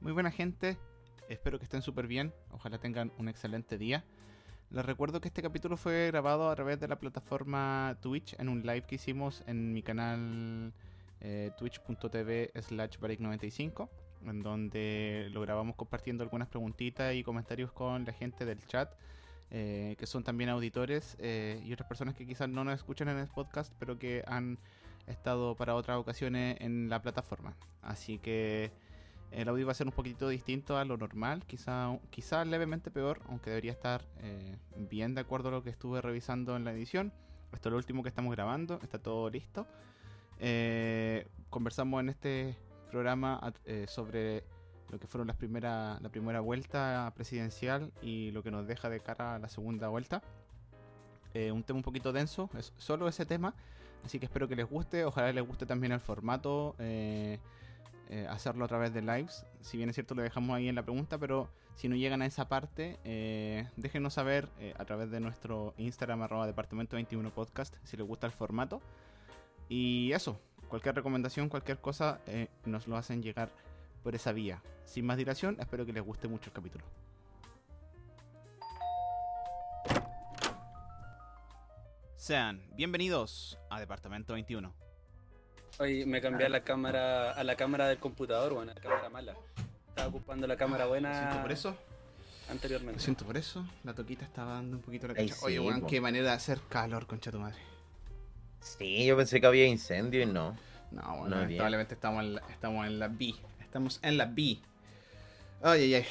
Muy buena gente, espero que estén súper bien, ojalá tengan un excelente día. Les recuerdo que este capítulo fue grabado a través de la plataforma Twitch en un live que hicimos en mi canal eh, twitch.tv slash 95 en donde lo grabamos compartiendo algunas preguntitas y comentarios con la gente del chat, eh, que son también auditores eh, y otras personas que quizás no nos escuchan en el podcast, pero que han estado para otras ocasiones en la plataforma. Así que el audio va a ser un poquito distinto a lo normal, quizá, quizá levemente peor, aunque debería estar eh, bien de acuerdo a lo que estuve revisando en la edición. Esto es lo último que estamos grabando, está todo listo. Eh, conversamos en este programa eh, sobre lo que fueron las primera, la primera vuelta presidencial y lo que nos deja de cara a la segunda vuelta. un tema un poquito denso, es solo ese tema, así que espero que les guste, ojalá les guste también el formato. Hacerlo a través de lives. Si bien es cierto, lo dejamos ahí en la pregunta, pero si no llegan a esa parte, eh, déjenos saber eh, a través de nuestro Instagram, arroba departamento 21 podcast, si les gusta el formato. Y eso, cualquier recomendación, cualquier cosa, nos lo hacen llegar por esa vía. Sin más dilación, espero que les guste mucho el capítulo. Sean bienvenidos a Departamento 21 Hoy me cambié a la cámara, a la cámara del computador, bueno, a la cámara mala. Estaba ocupando la cámara buena. Lo siento por eso. Anteriormente. Lo siento por eso. La toquita estaba dando un poquito la cancha. Oye, weón, qué manera de hacer calor, concha tu madre. Sí, yo pensé que había incendio y no. No, bueno, lamentablemente estamos en la, estamos en la B. Estamos en la B. Ay, ay, ay.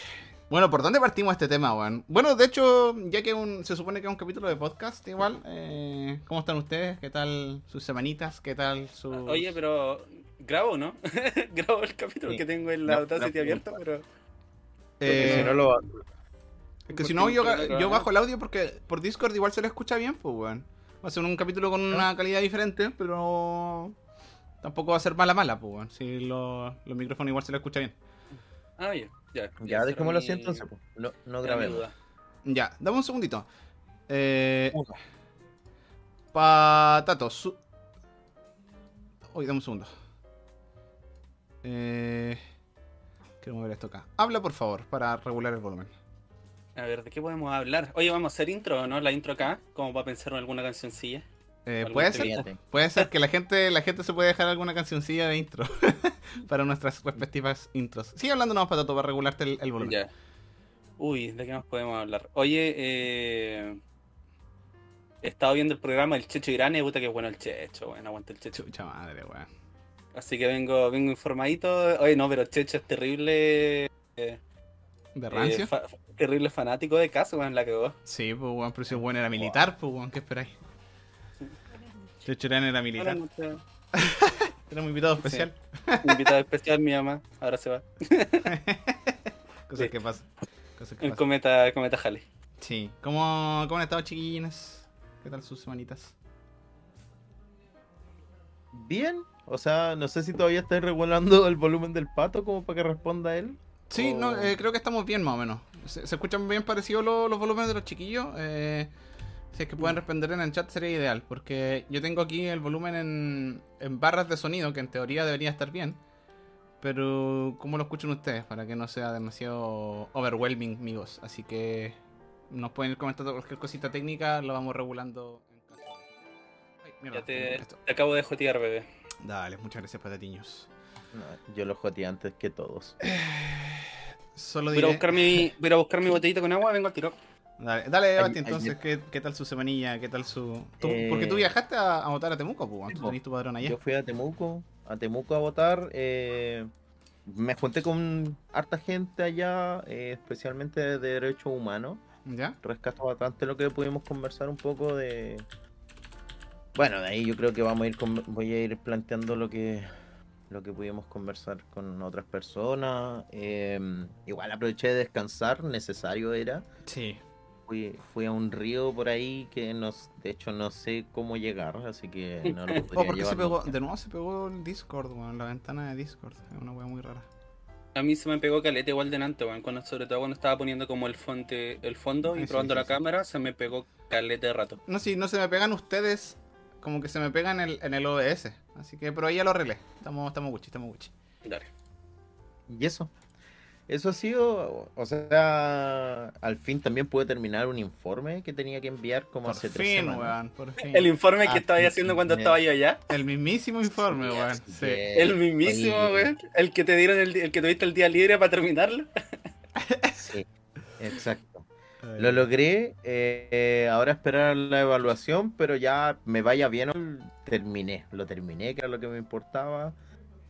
Bueno, ¿por dónde partimos este tema, weón? Bueno, de hecho, ya que se supone que es un capítulo de podcast, igual, eh, ¿cómo están ustedes? ¿Qué tal sus semanitas? ¿Qué tal su...? Oye, pero grabo, ¿no? grabo el capítulo que tengo en la no, Audacity abierta, pero... Eh, si no lo... Es que si no, yo, yo bajo el audio porque por Discord igual se lo escucha bien, pues, weón. Va a ser un capítulo con una calidad diferente, pero tampoco va a ser mala mala, pues, weón. Si los micrófonos igual se lo escucha bien. Ah, ya. Ya, ya dejémoslo así entonces. No, no grabemos. Ya, dame un segundito. Eh, patato. Su... Uy, dame un segundo. Eh, quiero mover esto acá. Habla, por favor, para regular el volumen. A ver, ¿de qué podemos hablar? Oye, vamos a hacer intro, ¿no? La intro acá, como para pensar en alguna cancioncilla. Eh, puede ser, puede ser que la gente, la gente se puede dejar alguna cancioncilla de intro para nuestras respectivas intros. Sigue hablando nomás patato para regularte el, volumen. Uy, ¿de qué más podemos hablar? Oye, eh, he estado viendo el programa El Checho Irán y puta que bueno el Checho, bueno, aguanta el Checho. Chucha madre, weón. Así que vengo, vengo informadito. Oye, no, pero Checho es terrible. Eh, ¿De rancio? Eh, terrible fanático de caso, weón, la que Sí, pues weón, pero si bueno era militar, pues weón, ¿qué esperáis? Chechurán era militar. era un invitado especial. invitado especial, mi mamá. Ahora se va. Cosas que pasan. el, Cometa, cometa Jale. Sí. ¿Cómo, ¿Cómo han estado, chiquillines? ¿Qué tal sus semanitas? Bien. O sea, no sé si todavía estáis regulando el volumen del pato como para que responda él. Sí, no, eh, creo que estamos bien más o menos. Se, escuchan bien parecidos los, los volúmenes de los chiquillos. Eh, si es que pueden responder en el chat sería ideal, porque yo tengo aquí el volumen en, en barras de sonido, que en teoría debería estar bien. Pero, ¿cómo lo escuchan ustedes? Para que no sea demasiado overwhelming, amigos. Así que nos pueden ir comentando cualquier cosita técnica, lo vamos regulando en ya te, acabo de jotear, bebé. Dale, muchas gracias, patatiños. yo lo joteé antes que todos. Solo diré... voy, a buscar mi, voy a buscar mi botellita con agua, vengo al tiro. Dale, dale entonces, ¿qué, ¿qué, tal su semanilla? ¿Qué tal su...? porque tú eh, viajaste a, votar a Temuco, pues, tú tenés tu padrón allá. Yo fui a Temuco, a Temuco a votar. Eh, me junté con harta gente allá, eh, especialmente de derechos humanos. ¿Ya? Rescato bastante lo que pudimos conversar un poco de... Bueno, de ahí yo creo que vamos a ir voy a ir planteando lo que lo que pudimos conversar con otras personas. igual aproveché de descansar, necesario era. Sí fui, a un río por ahí que nos, de hecho no sé cómo llegar, así que no lo podría oh, porque se pegó, de nuevo se pegó el Discord, la ventana de Discord, es una wea muy rara. A mí se me pegó caleta igual delante, weón, cuando, sobre todo cuando estaba poniendo como el, fonte, el fondo y probando la cámara, se me pegó caleta de rato. No, si no se me pegan ustedes, como que se me pegan en el, en el OBS, así que, pero ahí ya lo arreglé, estamos, estamos Gucci, estamos Gucci. Dale. ¿Y eso? Eso ha sido, o sea, al fin también pude terminar un informe que tenía que enviar como Por hace tres fin, semanas. weón, por fin. El informe Ah, que estaba sí, haciendo cuando sí. estaba yo allá. El mismísimo informe, weón. El mismísimo, weón. El que te dieron el, el que tuviste el día libre para terminarlo. Sí, exacto. Lo logré, eh, ahora esperar la evaluación, pero ya me vaya bien, terminé, lo terminé, que era lo que me importaba.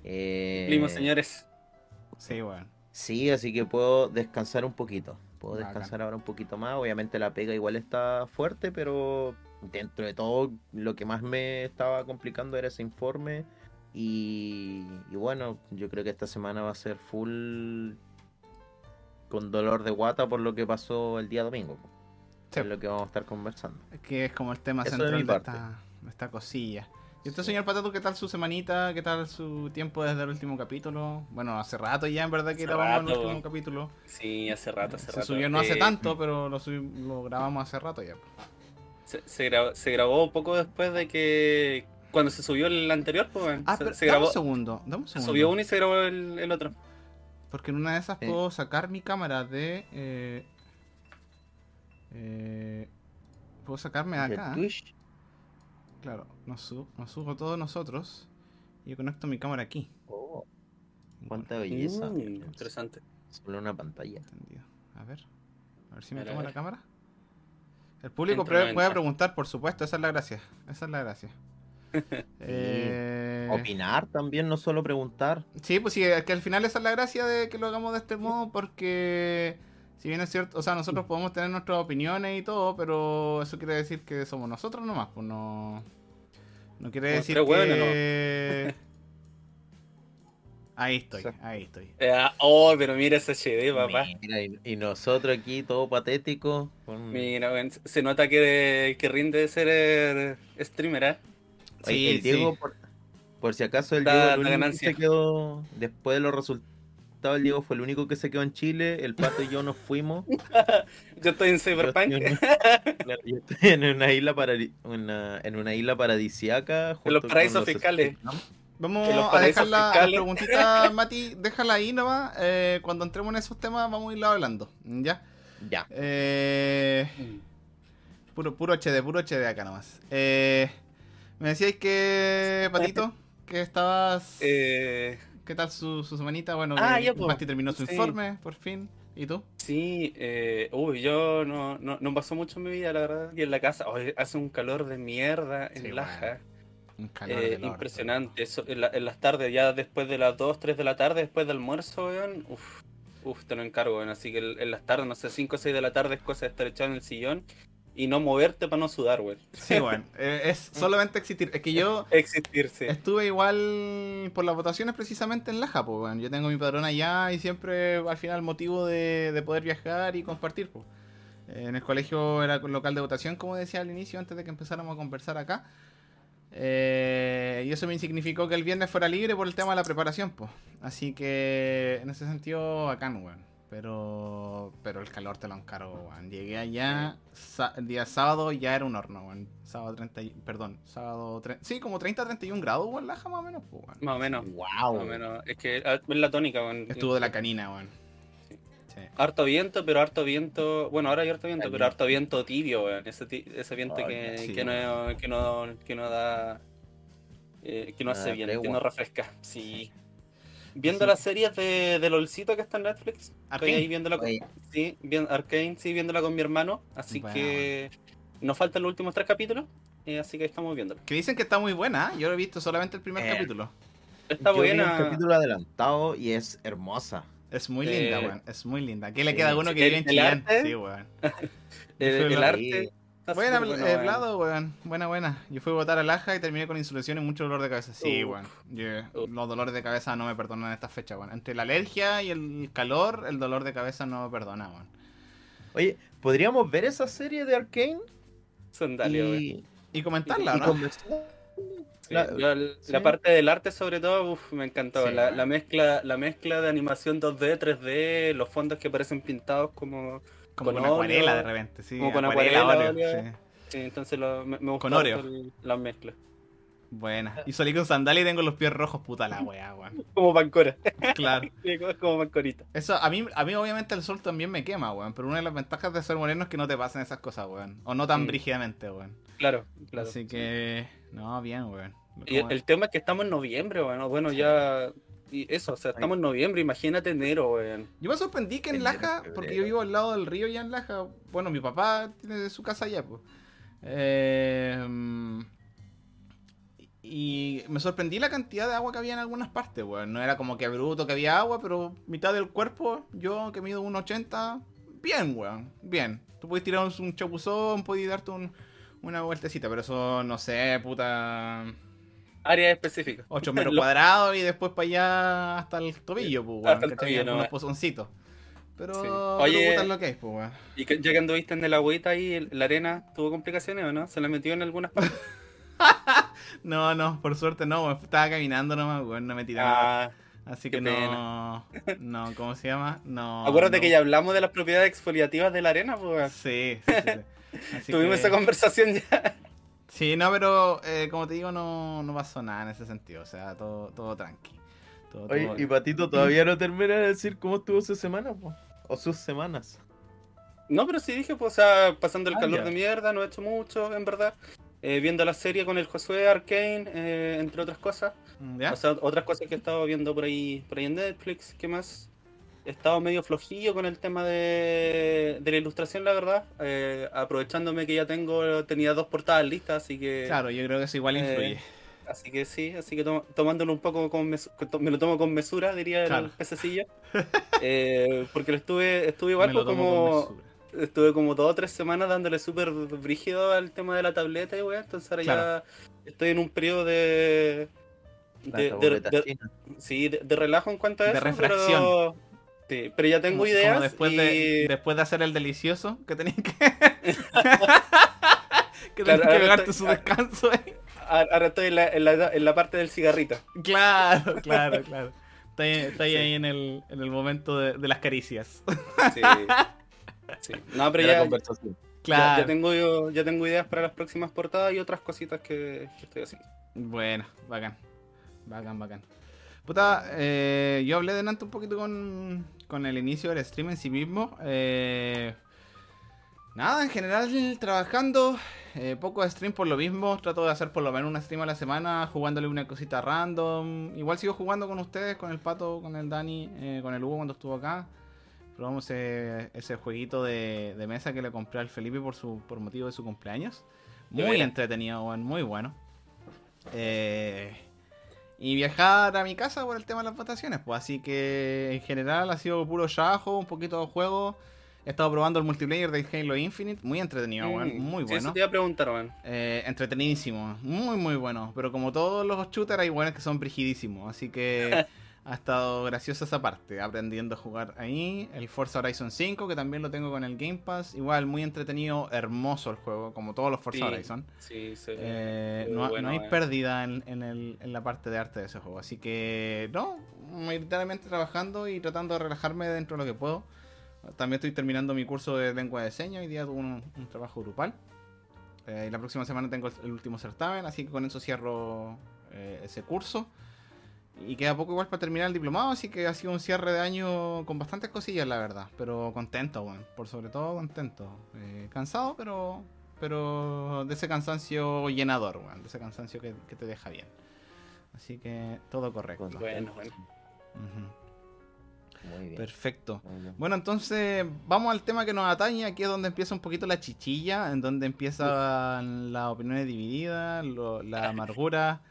Eh, Cumplimos, señores. Sí, weón. Sí, así que puedo descansar un poquito. Puedo Bacán. descansar ahora un poquito más. Obviamente la pega igual está fuerte, pero dentro de todo lo que más me estaba complicando era ese informe. Y, y bueno, yo creo que esta semana va a ser full con dolor de guata por lo que pasó el día domingo. Sí. Es lo que vamos a estar conversando. Que es como el tema Eso central de, esta, de esta cosilla. ¿Y usted, señor Patato, qué tal su semanita? ¿Qué tal su tiempo desde el último capítulo? Bueno, hace rato ya, en verdad, que Hace grabamos el último capítulo. Sí, hace rato, hace Se rato. subió no hace Eh, tanto, pero lo, grabamos hace rato ya. Se, se grabó, se grabó poco después de que. Cuando se subió el anterior, pues. Ah, se, pero se dame grabó. un segundo, dame un Se segundo. subió uno y se grabó el, el otro. Porque en una de esas Sí. puedo sacar mi cámara de... eh, eh, puedo sacarme de De acá. Twitch, Claro, nos, su- nos subo todos nosotros. Y yo conecto mi cámara aquí. oh, cuánta belleza. Mm, interesante. Solo una pantalla. Entendido. A ver. A ver si me toma la cámara. El público puede preguntar, por supuesto. Esa es la gracia. Esa es la gracia. Eh, Opinar también, no solo preguntar. Sí, pues sí, es que al final esa es la gracia de que lo hagamos de este modo porque si bien es cierto, o sea, nosotros podemos tener nuestras opiniones y todo, pero eso quiere decir que somos nosotros nomás, pues no no quiere decir hueones, que Ahí estoy, ahí estoy. Eh, oh, pero mira ese HD, papá. Mira, y, y nosotros aquí, todo patético. con- Mira, se nota que, que rinde de ser eh, streamer, ¿eh? Oye, Sí, el Diego, sí. por, por si acaso, el Da- Diego da el único que ganancia. se quedó, después de los resultados, el Diego fue el único que se quedó en Chile, el Pato y yo nos fuimos. Yo estoy en Yo Cyberpunk. estoy en, yo estoy en una isla una- en una isla paradisiaca. junto los paraísos los fiscales. Vamos a dejar la, las fiscales. preguntitas, Mati, déjala ahí nomás. eh, cuando entremos en esos temas vamos a irlo hablando. ¿Ya? Ya. Eh, Puro, puro HD, puro HD acá nomás. Eh, me decíais que, Patito, que estabas... Eh, ¿Qué tal su, su semanita? Bueno, Ah, ya. Mati terminó su Sí. informe, por fin. ¿Y tú? sí, eh, uy, yo no, no, no pasó mucho en mi vida, la verdad, aquí en la casa. Hoy hace un calor de mierda en Sí, Laja. Un calor Eh, impresionante. Eso, en, la- en las tardes, ya después de las 2, 3 de la tarde, después del almuerzo, weón. Uf, uf, te lo encargo, weón. Así que en en las tardes, no sé, 5 o 6 de la tarde es cosa de estar echado en el sillón y no moverte para no sudar, weón. Sí, bueno, eh, es solamente existir. Es que yo Existirse. estuve igual por las votaciones precisamente en Laja, pues, bueno. Yo tengo mi padrón allá y siempre al final motivo de, de poder viajar y compartir, pues. En el colegio era local de votación, como decía al inicio, antes de que empezáramos a conversar acá. Eh, y eso me significó que el viernes fuera libre por el tema de la preparación, pues. Así que en ese sentido, bacán, weón. Pero, pero el calor te lo encargo, weón. Llegué allá el día sábado ya era un horno, weón. Sábado 30, y- perdón, sábado, sí, como 30, 31 grados, weón, laja más o menos, pues, weón. Más o menos. Wow. Más o menos. Es que ah, es la tónica, weón. Estuvo de la canina, weón. Sí. Sí. Harto viento, pero harto viento. Bueno, ahora hay harto viento, pero harto viento tibio, weón. Ese, ese viento que, sí, que, no, que, no, que no da. eh, que no hace bien, que no refresca. Sí. Viendo Sí. las series de, de LOLcito que está en Netflix. Estoy Arcane. ahí viéndola con, sí, bien, Arcane, sí, viéndola con mi hermano. Así Bueno, que nos faltan los últimos tres capítulos. eh, así que estamos viéndolo. Que dicen que está muy buena, ¿eh? yo he visto solamente el primer Eh. capítulo. Está Yo vi un buena. capítulo adelantado y es hermosa. Es muy Eh, linda, weón. Es muy linda. ¿Qué le queda a uno que vive en arte. Sí, weón. El, arte. Buena, eh, weón. Vlado, weón. Buena, buena. Yo fui a botar a Laja y terminé con insolación y mucho dolor de cabeza. Sí, weón. Los dolores de cabeza no me perdonan en esta fecha, weón. Entre la alergia y el calor, el dolor de cabeza no me perdona, weón. Oye, ¿podríamos ver esa serie de Arkane? Sandalia, weón. y, Y comentarla, y ¿no? conversar? Sí, La- yo sí. Parte del arte sobre todo, uf, me encantó. Sí, la, la mezcla, la mezcla de animación 2D, 3D, los fondos que parecen pintados como... Como con con acuarela de repente, sí. como con acuarela, acuarela, óleo. sí. Sí, entonces lo- me, me gustó Con Oreo. las mezclas. Buena. Y salí con sandalia y tengo los pies rojos, puta la weá, weón. Como pancora. Claro. como pancorita. Eso, a mí, a mí obviamente el sol también me quema, weón. Pero una de las ventajas de ser moreno es que no te pasen esas cosas, weón. O no tan Mm. brígidamente, weón. Claro, claro. Así que. No, bien, weón. Y el, el tema es que estamos en noviembre, bueno, bueno, ya. Y eso, o sea, estamos en noviembre, imagínate enero, weón. Yo me sorprendí que en Laja, porque yo vivo al lado del río ya en Laja. Bueno, mi papá tiene su casa allá, pues. Eh, y me sorprendí la cantidad de agua que había en algunas partes, weón. No era como que bruto que había agua, pero mitad del cuerpo, yo que mido 1,80, bien, weón. Bien. Tú puedes tirar un, un chapuzón, puedes darte un- una vueltecita, pero eso, no sé, puta. Área específica. 8 metros cuadrados y después para allá hasta el tobillo, pues, weón. Hasta el tobillo, no. pozoncitos. Pero, Sí. pero Oye- es lo que es, pues, weón. Y que, ya que anduviste en el agüita ahí, la arena, ¿tuvo complicaciones o no? ¿Se la metió en algunas partes? No, no, por suerte no. Estaba caminando nomás, weón, no me tiré nada. Ah, Así que no. No, ¿cómo se llama? No. acuérdate no. que ya hablamos de las propiedades exfoliativas de la arena, pues. Sí, sí, sí. Tuvimos que- esa conversación ya. Sí, no, pero eh, como te digo, no, no pasó nada en ese sentido. O sea, todo, todo tranqui. Todo, Oye, todo- y Patito todavía no termina de decir cómo estuvo su semana, po? O sus semanas. No, pero sí dije, pues, o sea, pasando el Ah, calor ya. de mierda, no he hecho mucho, en verdad. Eh, viendo la serie con el Josué Arcane, eh, entre otras cosas. ¿Ya? O sea, otras cosas que he estado viendo por ahí, por ahí en Netflix, ¿qué más? He estado medio flojillo con el tema de, de la ilustración, la verdad. eh, aprovechándome que ya tengo, tenía dos portadas listas, así que. Claro, yo creo que eso igual Eh, influye. Así que sí, así que to- tomándolo un poco con mesu- me lo tomo con mesura, diría el Claro. pececillo. Eh, porque lo estuve, estuve igual pues, como. mesura. Estuve como dos o tres semanas dándole súper brígido al tema de la tableta y weá, entonces ahora Claro. ya estoy en un periodo de. De, sí, de, de relajo en cuanto a De eso. refracción. Pero, sí, pero ya tengo Como- ideas. como después, y... de, después de hacer el delicioso que tenías que. que Claro, tenías que pegarte estoy- su descanso a- Ahora estoy en la, en, la, en la parte del cigarrito. Claro, claro, claro. Está ahí, está ahí, ahí en, el, en el momento de, de las caricias. Sí. Sí. No, pero De la ya, Claro. ya tengo, ya tengo ideas para las próximas portadas y otras cositas que, que estoy haciendo. Bueno, bacán. Bacán, bacán. Puta, eh, yo hablé delante un poquito con, con el inicio del stream en sí mismo. Eh, nada, en general trabajando. eh, poco stream por lo mismo. Trato de hacer por lo menos una stream a la semana jugándole una cosita random. Igual sigo jugando con ustedes, con el Pato, con el Dani, eh, con el Hugo cuando estuvo acá. Probamos ese, ese jueguito de, de mesa que le compré al Felipe por, su, por motivo de su cumpleaños. Muy entretenido, muy bueno. Eh, y viajar a mi casa por el tema de las votaciones, pues así que en general ha sido puro shajo, un poquito de juego. He estado probando el multiplayer de Halo Infinite, muy entretenido, weón, Mm, muy sí, bueno. eso te iba a preguntar, weón. Eh, entretenidísimo, muy muy bueno. Pero como todos los shooters hay buenos que son brigidísimos, así que ha estado graciosa esa parte, aprendiendo a jugar ahí. El Forza Horizon 5, que también lo tengo con el Game Pass, igual muy entretenido, hermoso el juego, como todos los Forza Sí. Horizon. Sí, sí. Eh, no, ha- bueno, no hay eh. pérdida en, en el- en la parte de arte de ese juego. Así que, no, mayoritariamente trabajando y tratando de relajarme dentro de lo que puedo. También estoy terminando mi curso de lengua de señas. Hoy día tuve un, un trabajo grupal. Eh, y la próxima semana tengo el, el último certamen, así que con eso cierro eh, ese curso. Y queda poco igual para terminar el diplomado, así que ha sido un cierre de año con bastantes cosillas, la verdad. Pero contento, bueno, por sobre todo contento. Eh, cansado, pero pero de ese cansancio llenador, weón, de ese cansancio que, que te deja bien. Así que todo correcto. Bueno, bueno. Muy bien. Perfecto. muy bien. Bueno, entonces vamos al tema que nos atañe. Aquí es donde empieza un poquito la chichilla, en donde empiezan las opiniones divididas, lo- la amargura.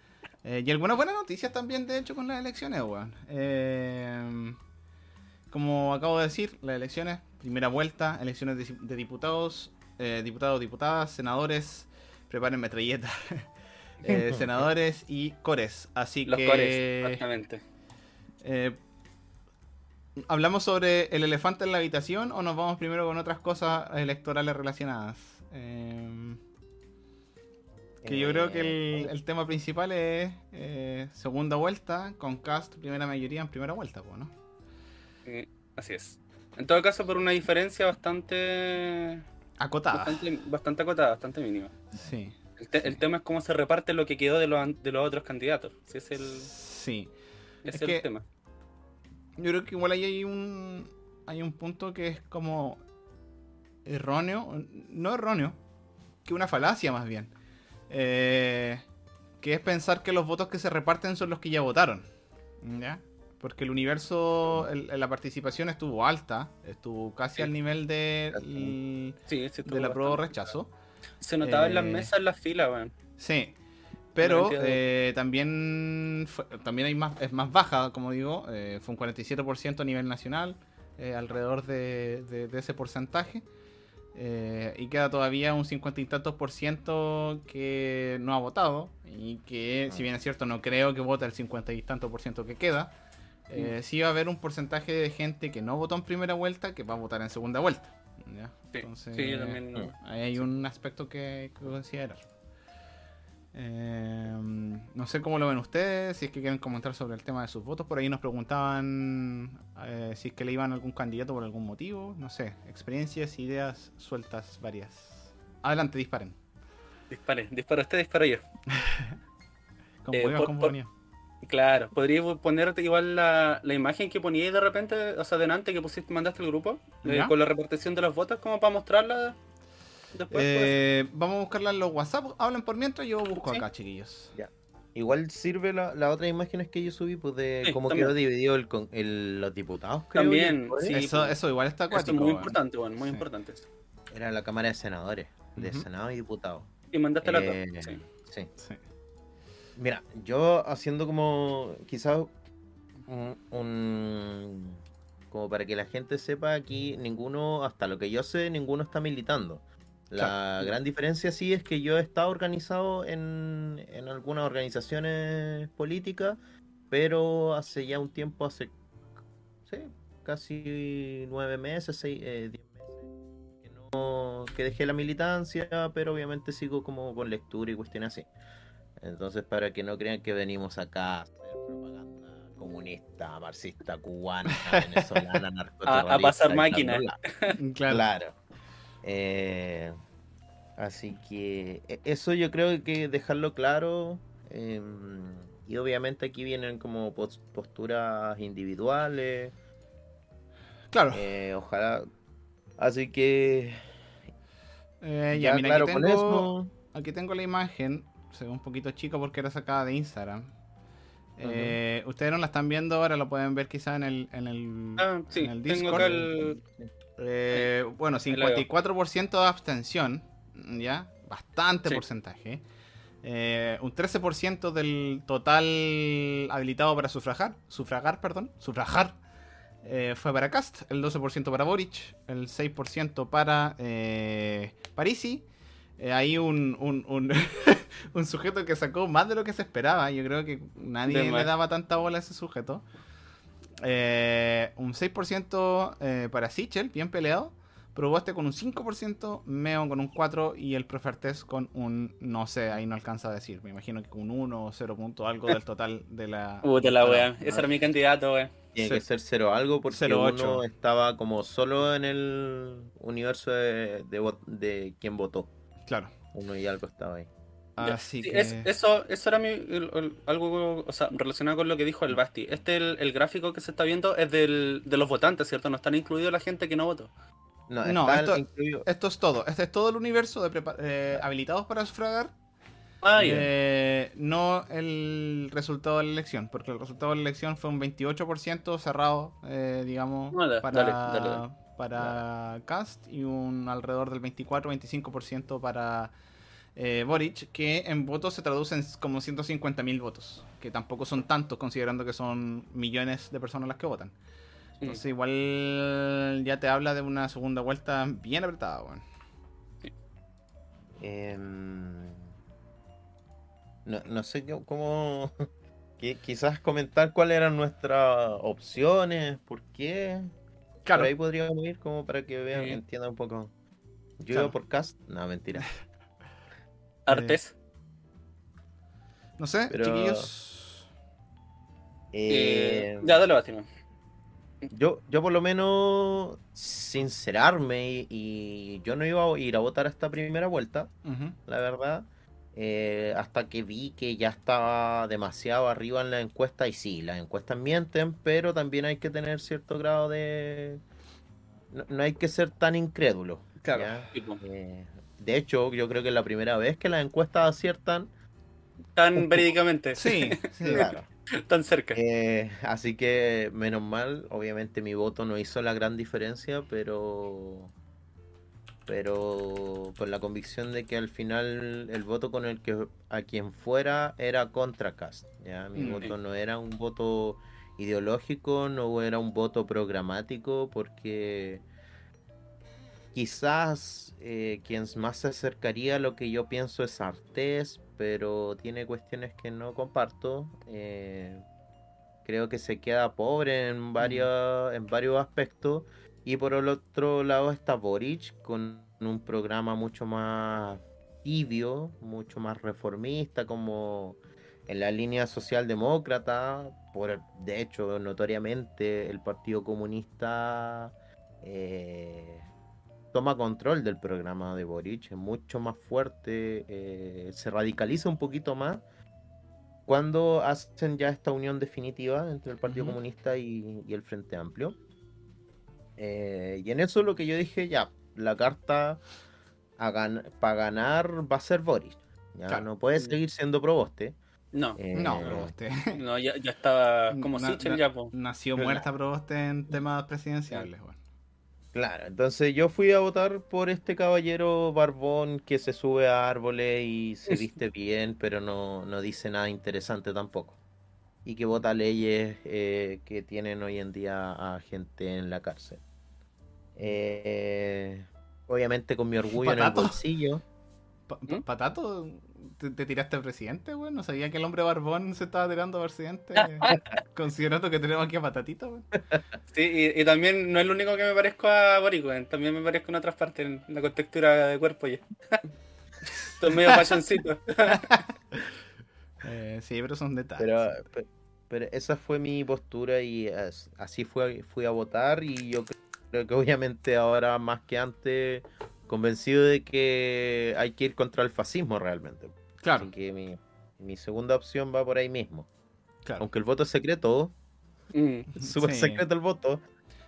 Eh, y algunas buenas noticias también, de hecho, con las elecciones, weón. Eh, como acabo de decir, las elecciones, primera vuelta, elecciones de, de diputados, eh, diputados, diputadas, senadores, preparen metralletas, senadores y cores. Así Los que... cores, exactamente. ¿Hablamos sobre el elefante en la habitación o nos vamos primero con otras cosas electorales relacionadas? Eh, que yo creo que el, el tema principal es eh, segunda vuelta con cast primera mayoría en primera vuelta, pues, ¿no? Eh, así es. En todo caso, por una diferencia bastante, Acotada. bastante, bastante acotada, bastante mínima. Sí. El, te- el tema es cómo se reparte lo que quedó de los, an- de los otros candidatos. Ese es el, Sí. ese Es es el que- tema. Yo creo que igual ahí hay un, hay un punto que es como erróneo, no erróneo, que una falacia más bien. Eh, que es pensar que los votos que se reparten son los que ya votaron. ¿Ya? Porque el universo, el- la participación estuvo alta, estuvo casi Sí. al nivel de. Sí, de la prueba bastante. rechazo. Se notaba en las Eh, mesas, en las filas, weón. Sí. Pero eh, también fue- también hay más, es más baja, como digo. eh, fue un 47% a nivel nacional, alrededor de, de- de ese porcentaje. Eh, y queda todavía un 50 y tantos por ciento que no ha votado. Y que, si bien es cierto, no creo que vote el 50 y tanto por ciento que queda. eh, sí va a haber un porcentaje de gente que no votó en primera vuelta que va a votar en segunda vuelta. ¿ya? Sí, Entonces, sí, también. mm. Ahí hay un aspecto que, que considerar. Eh, no sé cómo lo ven ustedes, si es que quieren comentar sobre el tema de sus votos. Por ahí nos preguntaban eh, si es que le iban a algún candidato por algún motivo. No sé, experiencias, ideas sueltas varias. Adelante, disparen. Dispare, dispara usted, disparo yo. Eh, por- por-. Claro, podría ponerte igual la, la imagen que poníais de repente, o sea, delante que pusiste, mandaste el grupo, eh, con la repartición de los votos, como para mostrarla. Eh, vamos a buscarla en los WhatsApp. Hablen por mientras, yo busco Sí. acá, chiquillos. Igual sirve la, la otra imágenes que yo subí, pues de Sí, cómo también. quedó dividido el, con- el- los diputados, creo. También, sí. eso, pues. eso igual está es muy importante, bueno, muy Sí. importante eso. Era la Cámara de Senadores, de Ujú. Senado y Diputados. Y mandaste las Eh. Sí. Sí. Mira, yo haciendo como quizás un, un- como para que la gente sepa aquí ninguno, hasta lo que yo sé, ninguno está militando. La Claro. gran diferencia sí es que yo he estado organizado en, en algunas organizaciones políticas, pero hace ya un tiempo, hace sí, casi nueve meses, seis, eh, diez meses, que, no, que dejé la militancia, pero obviamente sigo como con lectura y cuestiones así. Entonces, para que no crean que venimos acá a hacer propaganda comunista, marxista, cubana, venezolana, narcoterrorista. A- a pasar máquina. Claro. Eh, así que e- eso yo creo que dejarlo claro. eh, y obviamente aquí vienen como pos- posturas individuales. Claro. eh, ojalá. Así que. Eh, ya, ya, mira, claro, aquí con tengo, eso. aquí tengo la imagen. Se ve un poquito chica porque era sacada de Instagram. Eh, Ustedes no la están viendo ahora, lo pueden ver quizá en el, en el, Ah, sí, en el tengo Discord. acá el. Eh, bueno, Ahí la veo. 54% de abstención, ¿ya? Bastante Sí. porcentaje. Eh, un 13% del total habilitado para sufragar, sufragar, perdón, sufragar, eh, fue para Cast, el 12% para Boric, el 6% para eh, Parisi. Eh, hay un, un, un, un sujeto que sacó más de lo que se esperaba. Yo creo que nadie le daba tanta bola a ese sujeto. Eh, un 6% eh, para Sichel, bien peleado. Proboste con un 5%, Meo con un 4% y el Prefertes con un, no sé, ahí no alcanza a decir. Me imagino que con un 1 o 0 punto algo del total de la... Puta la wea. Ese era mi candidato, wea. Tiene Sí. que ser cero algo porque 0,8. uno estaba como solo en el universo de, de, de quien votó. Claro. Uno y algo estaba ahí. Así Sí, que... es- eso, eso era mi, el- el- algo o sea, relacionado con lo que dijo el Basti. Este, el, el gráfico que se está viendo es del, de los votantes, ¿cierto? No están incluidos la gente que no votó. No, esto- incluido- Esto es todo. Este es todo el universo de prepa- eh, habilitados para sufragar. Ah, ya. Eh, no el resultado de la elección, porque el resultado de la elección fue un 28% cerrado, eh, digamos, para, dale, dale, dale. para Cast y un alrededor del 24-25% para eh, Boric, que en votos se traducen como 150.000 votos, que tampoco son tantos considerando que son millones de personas las que votan. Mm. Entonces igual ya te habla de una segunda vuelta bien apretada, weón. Em, no, no sé qué- cómo. qui- Quizás comentar cuáles eran nuestras opciones, por qué. Claro, Por ahí podríamos ir como para que vean, Sí. entiendan un poco. Yo Claro. iba por cast, no, mentira. Artes. no sé, pero- chiquillos. Eh, Eh, ya, dale, Basti. Yo, yo por lo menos sincerarme y, y yo no iba a ir a votar esta primera vuelta, la verdad. eh, hasta que vi que ya estaba demasiado arriba en la encuesta y sí, las encuestas mienten, pero también hay que tener cierto grado de... No, no hay que ser tan incrédulo. Claro. Eh, de hecho, yo creo que es la primera vez que las encuestas aciertan. Tan verídicamente, Sí, sí. Claro. tan cerca. Eh, así que, menos mal, obviamente mi voto no hizo la gran diferencia, pero. Pero con la convicción de que al final el voto con el que a quien fuera era contra Cast. ¿ya? Mi Mm. voto no era un voto ideológico, no era un voto programático, porque quizás eh, quien más se acercaría a lo que yo pienso es Artés, pero tiene cuestiones que no comparto. eh, creo que se queda pobre en, varios en varios aspectos. Y por el otro lado está Boric con un programa mucho más tibio, mucho más reformista, como en la línea socialdemócrata. Por, de hecho, notoriamente el Partido Comunista eh, toma control del programa de Boric, es mucho más fuerte, eh, se radicaliza un poquito más cuando hacen ya esta unión definitiva entre el Partido. Comunista y, y el Frente Amplio. Eh, y en eso lo que yo dije, ya, la carta para ganar va a ser Boric. Ya Claro. no puede seguir siendo proboste. No, Eh, No, Proboste. no, ya, ya estaba como Na- Sichel na- ya, po. Nació muerta Proboste en temas presidenciales, weón. Claro, entonces yo fui a votar por este caballero barbón que se sube a árboles y se viste bien, pero no, no dice nada interesante tampoco. Y que vota leyes eh, que tienen hoy en día a gente en la cárcel. Eh, obviamente con mi orgullo en el bolsillo. ¿Mm? pa- ¿Patato? ¿Te, te tiraste a presidente, weón? No sabía que el hombre barbón se estaba tirando a presidente. considerando que tenemos aquí a Patatito, weón. Sí, y, y también no es lo único que me parezco a Boric, weón. También me parezco en otras partes, en la contextura de cuerpo ya. Estoy medio pasioncito. Eh, sí, pero son detalles. Pero, pe- pero esa fue mi postura y as- así fue, fui a votar y yo creo que obviamente ahora más que antes convencido de que hay que ir contra el fascismo realmente. claro, Así que mi, mi segunda opción va por ahí mismo. claro. Aunque el voto es secreto, Mm. súper Sí. secreto el voto.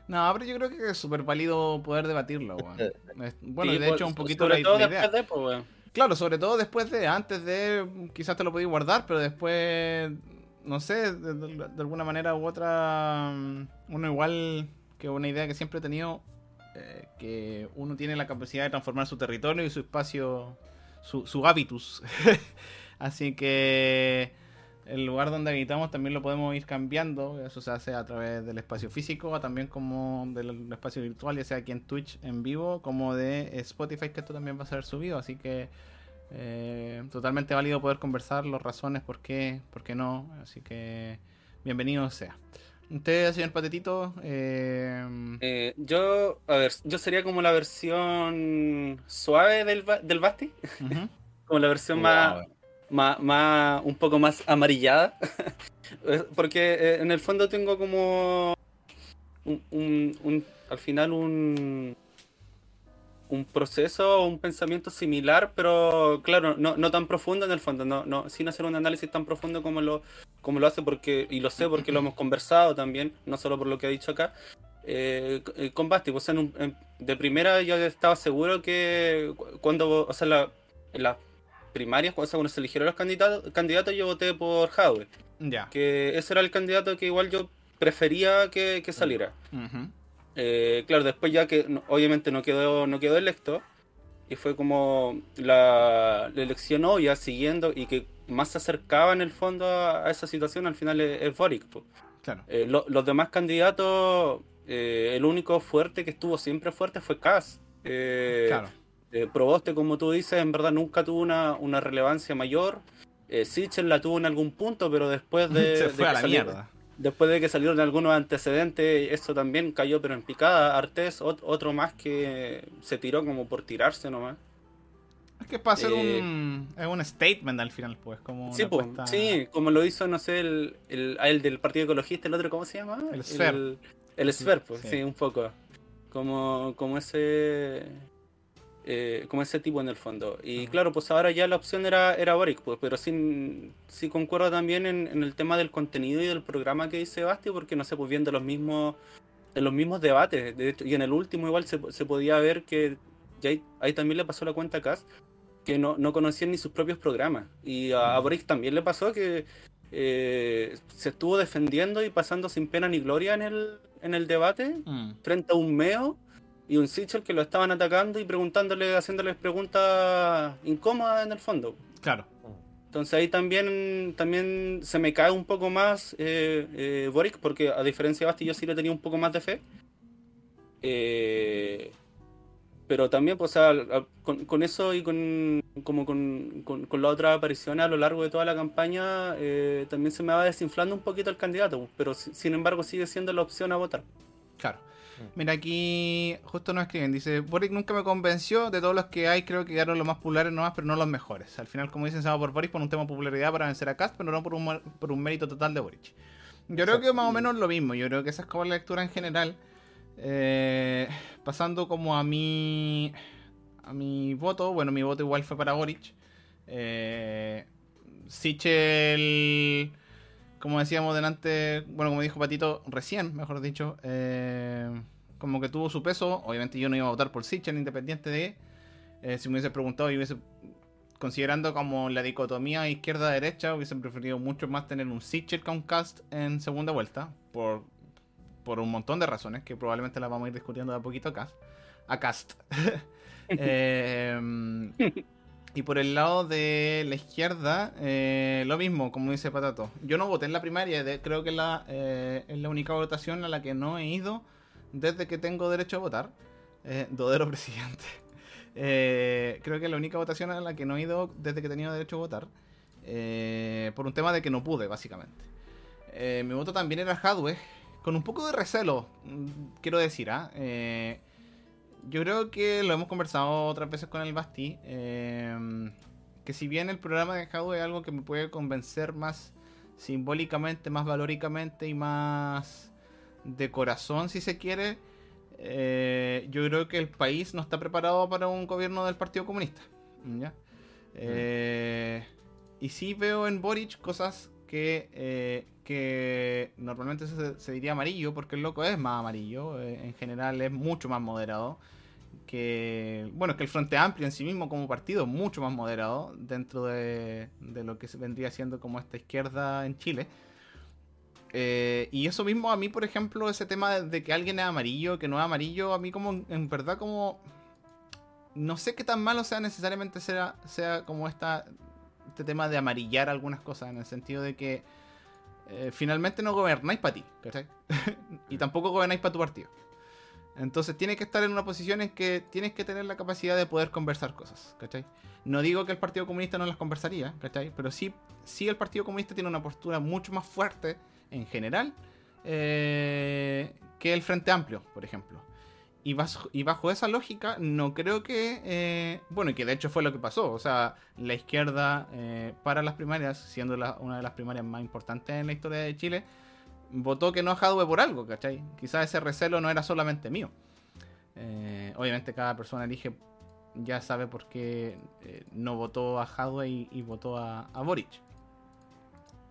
No, pero yo creo que es súper válido poder debatirlo, weón. Es- Bueno, Sí, y de pues, hecho un poquito sobre la, todo la idea. después de, pues, weón. Claro, sobre todo después de, antes de, quizás te lo podías guardar, pero después, no sé, de, de- de alguna manera u otra, mm, uno igual que una idea que siempre he tenido, eh, que uno tiene la capacidad de transformar su territorio y su espacio, su, su hábitus. Así que el lugar donde habitamos también lo podemos ir cambiando, eso se hace a través del espacio físico, o también como del espacio virtual, ya sea aquí en Twitch en vivo, como de Spotify, que esto también va a ser subido, así que eh, totalmente válido poder conversar las razones por qué, por qué no, así que bienvenido sea. Usted, señor Patetito, eh, Eh, yo, a ver, yo sería como la versión suave del, Ba- del Basti, como la versión más, Wow. más, más, un poco más amarillada, Eh, porque eh, en el fondo tengo como un, un- un- al final un un proceso o un pensamiento similar, pero claro, no, no tan profundo en el fondo, no, no, sin hacer un análisis tan profundo como lo, como lo hace, porque, y lo sé porque lo hemos conversado también, no solo por lo que ha dicho acá, eh, c- con Basti, pues en un- en- de primera yo estaba seguro que cu- cuando, o sea, la- en las primarias, o sea, cuando se eligieron los candidatos, candidatos yo voté por Jadwe, ya. que ese era el candidato que igual yo prefería que, que saliera. ujú, Eh, claro, después ya que obviamente no quedó, no quedó electo, y fue como la, la elección obvia siguiendo y que más se acercaba en el fondo a, a esa situación, al final es, es Boric. Claro. Eh, lo- los demás candidatos, eh, el único fuerte que estuvo siempre fuerte fue Kass. Eh, Claro. Proboste, como tú dices, en verdad nunca tuvo una, una relevancia mayor. Sichel la tuvo en algún punto, pero después de, Se fue a la mierda. Después de que salieron algunos antecedentes, eso también cayó, pero en picada. Artés, ot- otro más que se tiró como por tirarse nomás. Es que para hacer Eh, un, es un statement al final, pues, como Sí, pues, sí, como lo hizo, no sé, el, el, ah, el del Partido Ecologista, el otro, ¿cómo se llama? El Sfer. El, el Sfer, pues, Sí. sí. un poco. Como, como ese eh, como ese tipo en el fondo. Y Ajá. claro, pues ahora ya la opción era, era Boric, pues, pero sí, sí concuerdo también en, en el tema del contenido y del programa que dice Basti, porque no sé, pues viendo los mismos, en los mismos debates, de hecho, y en el último igual se, se podía ver que ya ahí, ahí también le pasó la cuenta a Cast, que no, no conocían ni sus propios programas. Y a, a Boric también le pasó que eh, se estuvo defendiendo y pasando sin pena ni gloria en el, en el debate Mm, frente a un Meo y un Sichel que lo estaban atacando y preguntándole, haciéndoles preguntas incómodas en el fondo. Claro. Entonces ahí también, también se me cae un poco más eh, eh, Boric, porque a diferencia de Basti yo sí le tenía un poco más de fe. Eh, pero también, pues, a- a- con, con eso y con, como con, con, con las otras apariciones a lo largo de toda la campaña, eh, también se me va desinflando un poquito el candidato, pero si- sin embargo sigue siendo la opción a votar. Claro. Mira, aquí justo nos escriben, dice, Boric nunca me convenció, de todos los que hay creo que quedaron los más populares nomás, pero no los mejores. Al final, como dicen, se va por Boric por un tema de popularidad para vencer a Cast, pero no por un, por un mérito total de Boric. Yo creo que más o menos lo mismo, yo creo que esa es como la lectura en general. Eh, pasando como a mi, a mi voto, bueno, mi voto igual fue para Boric. Eh, Sichel como decíamos delante, bueno, como dijo Patito, recién, mejor dicho, eh, como que tuvo su peso. Obviamente yo no iba a votar por Sichel, independiente de. eh, si me hubiese preguntado y hubiese. Considerando como la dicotomía izquierda-derecha, hubiese preferido mucho más tener un Sichel que un Cast en segunda vuelta. Por, por un montón de razones que probablemente las vamos a ir discutiendo de a poquito acá. A Cast. Eh, y por el lado de la izquierda, eh, lo mismo, como dice Patato. Yo no voté en la primaria, creo que la, eh, es la única votación a la que no he ido desde que tengo derecho a votar. Eh, Dodero presidente. Eh, creo que es la única votación a la que no he ido desde que he tenido derecho a votar. por un tema de que no pude, básicamente. Mi voto también era Hadwe, con un poco de recelo, mm, quiero decir, ¿ah? Eh, yo creo que lo hemos conversado otras veces con el Basti. eh, que si bien el programa de Hadwe es algo que me puede convencer más simbólicamente, más valóricamente y más de corazón, si se quiere, eh, yo creo que el país no está preparado para un gobierno del Partido Comunista. Eh, y sí veo en Boric cosas que, eh, que normalmente se, se diría amarillo, porque el loco es más amarillo, eh, en general es mucho más moderado. Que, bueno, que el Frente Amplio en sí mismo como partido es mucho más moderado dentro de, de lo que se vendría siendo como esta izquierda en Chile. Eh, y eso mismo a mí, por ejemplo, ese tema de, de que alguien es amarillo, que no es amarillo, a mí como en verdad como... No sé qué tan malo sea necesariamente sea, sea como esta, este tema de amarillar algunas cosas, en el sentido de que eh, finalmente no gobernáis para ti, ¿cachai? y tampoco gobernáis para tu partido. Entonces tienes que estar en una posición en que tienes que tener la capacidad de poder conversar cosas, ¿cachai? No digo que el Partido Comunista no las conversaría, ¿cachai? Pero sí, sí el Partido Comunista tiene una postura mucho más fuerte en general eh, que el Frente Amplio, por ejemplo. Y bajo, y bajo esa lógica, no creo que. eh, bueno, y que de hecho fue lo que pasó. O sea, la izquierda, eh, para las primarias, siendo una de las primarias más importantes en la historia de Chile, votó que no a Jadwe por algo, ¿cachai? Quizás ese recelo no era solamente mío. Eh, obviamente, cada persona elige, ya sabe por qué eh, no votó a Jadwe y, votó a, a Boric.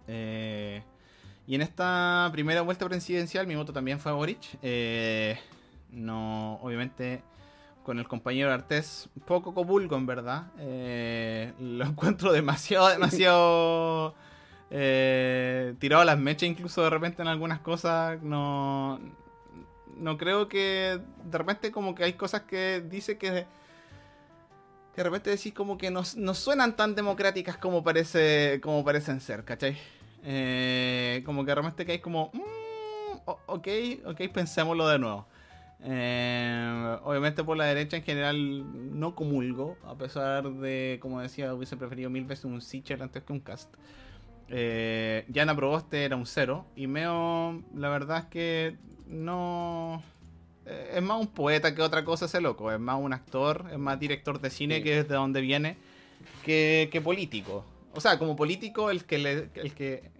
Eh, y en esta primera vuelta presidencial, mi voto también fue a Boric. Eh, no, obviamente, con el compañero Artés, poco comulgo en verdad. Lo encuentro demasiado, demasiado eh, tirado las mechas, incluso de repente en algunas cosas. No, no creo que de repente, como que hay cosas que dice que. De repente decís como que no, no suenan tan democráticas como parece como parecen ser, ¿cachai? Eh, como que de repente que como... "Mm, ok, ok, pensémoslo de nuevo. Eh, obviamente por la derecha en general no comulgo, a pesar de, como decía, hubiese preferido mil veces un Sitcher antes que un Cast. Eh, Yana Proboste era un cero y Meo, la verdad es que no... eh, Es más un poeta que otra cosa ese loco, es más un actor, es más director de cine Sí. que es de donde viene, que, que político. O sea, como político el que le, el que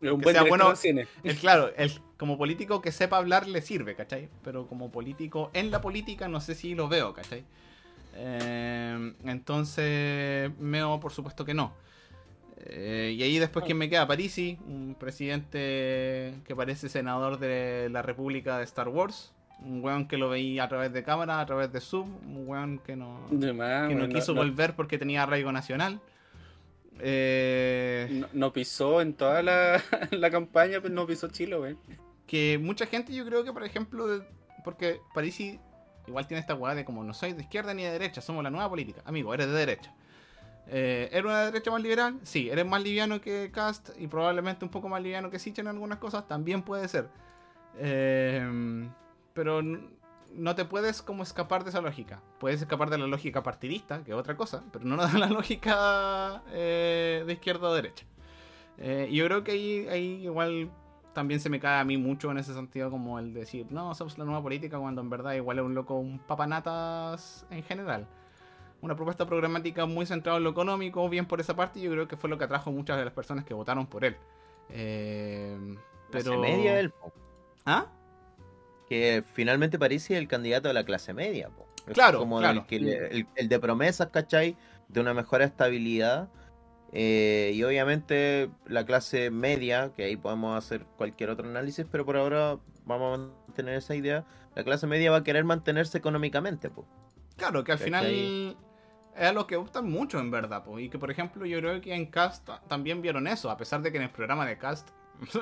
Es un Que buen sea bueno- de cine. el, claro, el, como político que sepa hablar le sirve, ¿cachai? Pero como político en la política no sé si lo veo, ¿cachai? Eh, entonces, Meo, por supuesto que no. Eh, y ahí después, ¿quién me queda? Parisi, un presidente que parece senador de la República de Star Wars. Un weón que lo veía a través de cámara, a través de Zoom. Un weón que no, que no quiso no- volver porque tenía arraigo nacional. Eh, no- no pisó en toda la, la campaña, pues no pisó Chile, weón. que mucha gente yo creo que por ejemplo de- porque Parisi igual tiene esta hueá de como no soy de izquierda ni de derecha somos la nueva política amigo eres de derecha eh, ¿eres una derecha más liberal? sí eres más liviano que Cast y probablemente un poco más liviano que Sitch en algunas cosas también puede ser Eh, pero no te puedes como escapar de esa lógica puedes escapar de la lógica partidista que es otra cosa pero no de la lógica eh, de izquierda o derecha eh, yo creo que ahí, ahí igual también se me cae a mí mucho en ese sentido como el decir, no, somos la nueva política cuando en verdad igual es un loco, un papanatas en general. Una propuesta programática muy centrada en lo económico, bien por esa parte, y yo creo que fue lo que atrajo muchas de las personas que votaron por él. Eh, Clase pero... media él, po. ¿Ah? que finalmente París es el candidato de la clase media. po. Es Claro, como claro. El, que le- el- el de promesas, ¿cachai? De una mejor estabilidad. Eh, y obviamente la clase media, que ahí podemos hacer cualquier otro análisis, pero por ahora vamos a mantener esa idea. La clase media va a querer mantenerse económicamente. po. Claro, que al final. Es a lo que optan mucho en verdad. po, Y que por ejemplo yo creo que en Cast ta- también vieron eso, a pesar de que en el programa de Cast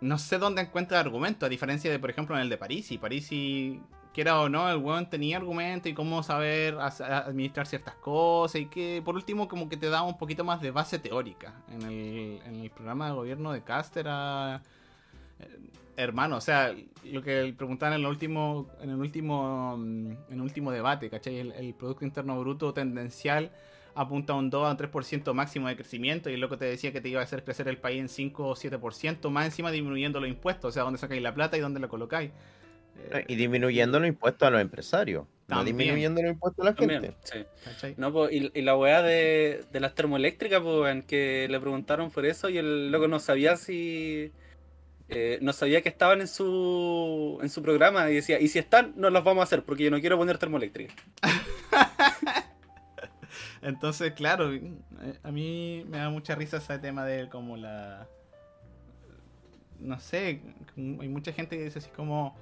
no sé dónde encuentra argumento, a diferencia de por ejemplo en el de Parisi. Parisi, quiera o no, el weón tenía argumento y cómo saber administrar ciertas cosas y que por último como que te da un poquito más de base teórica. En el, en el programa de gobierno de Cast era... Hermano, o sea, lo que preguntaban en el último, en el último, mm, en el último debate, ¿cachai? El, el Producto Interno Bruto tendencial apunta a un 2 a un 3% máximo de crecimiento y el loco te decía que te iba a hacer crecer el país en 5 o 7%, más encima disminuyendo los impuestos, o sea, dónde sacáis la plata y dónde la colocáis. Eh, Y disminuyendo los impuestos a los empresarios. No disminuyendo los impuestos a la gente. También, sí. ¿cachai? No, y, y la weá de, de las termoeléctricas, pues, en que le preguntaron por eso y el loco no sabía si. Eh, no sabía que estaban en su en su programa y decía, y si están, no las vamos a hacer porque yo no quiero poner termoeléctricas. Entonces, claro, eh, a mí me da mucha risa ese tema de como la... No sé, hay mucha gente que dice así como...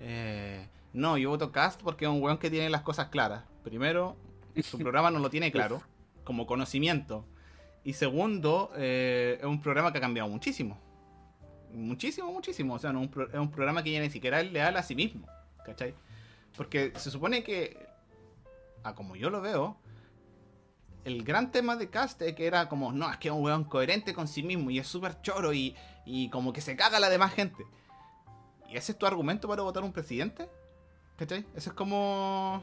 eh, no, yo voto Cast porque es un weón que tiene las cosas claras. Primero, su programa no lo tiene claro, como conocimiento. Y segundo, eh, es un programa que ha cambiado muchísimo. Muchísimo, muchísimo. O sea, no, un pro- es un programa que ya ni siquiera es leal a sí mismo. ¿Cachai? Porque se supone que, a como yo lo veo, el gran tema de Cast es que era como, no, es que es un weón coherente con sí mismo y es súper choro y, y como que se caga la demás gente. ¿Y ese es tu argumento para votar un presidente? ¿Cachai? Eso es como...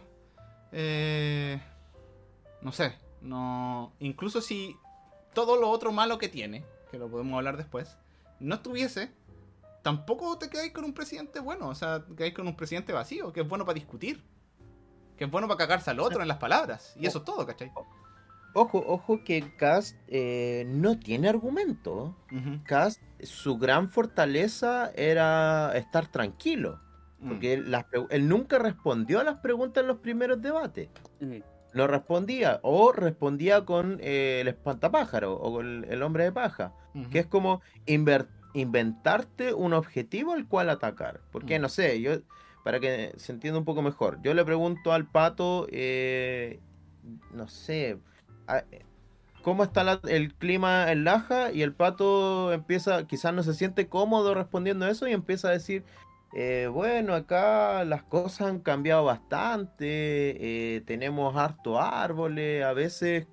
eh, no sé, no... Incluso si todo lo otro malo que tiene, que lo podemos hablar después, no estuviese, tampoco te quedáis con un presidente bueno, o sea, te quedáis con un presidente vacío, que es bueno para discutir, que es bueno para cagarse al otro en las palabras, y eso es todo, ¿cachai? Ojo, ojo que Cast eh, no tiene argumento. Cast, su gran fortaleza era estar tranquilo. Mm. Porque él, las pre- él nunca respondió a las preguntas en los primeros debates. Mm. No respondía. O respondía con eh, el espantapájaro o con el, el hombre de paja. Que es como inventarte un objetivo al cual atacar. Porque, Mm. no sé, yo, para que se entienda un poco mejor, yo le pregunto al pato, eh, no sé, a- cómo está la- el clima en Laja y el pato empieza, quizás no se siente cómodo respondiendo eso y empieza a decir, eh, bueno, acá las cosas han cambiado bastante, eh, tenemos harto árboles, a veces,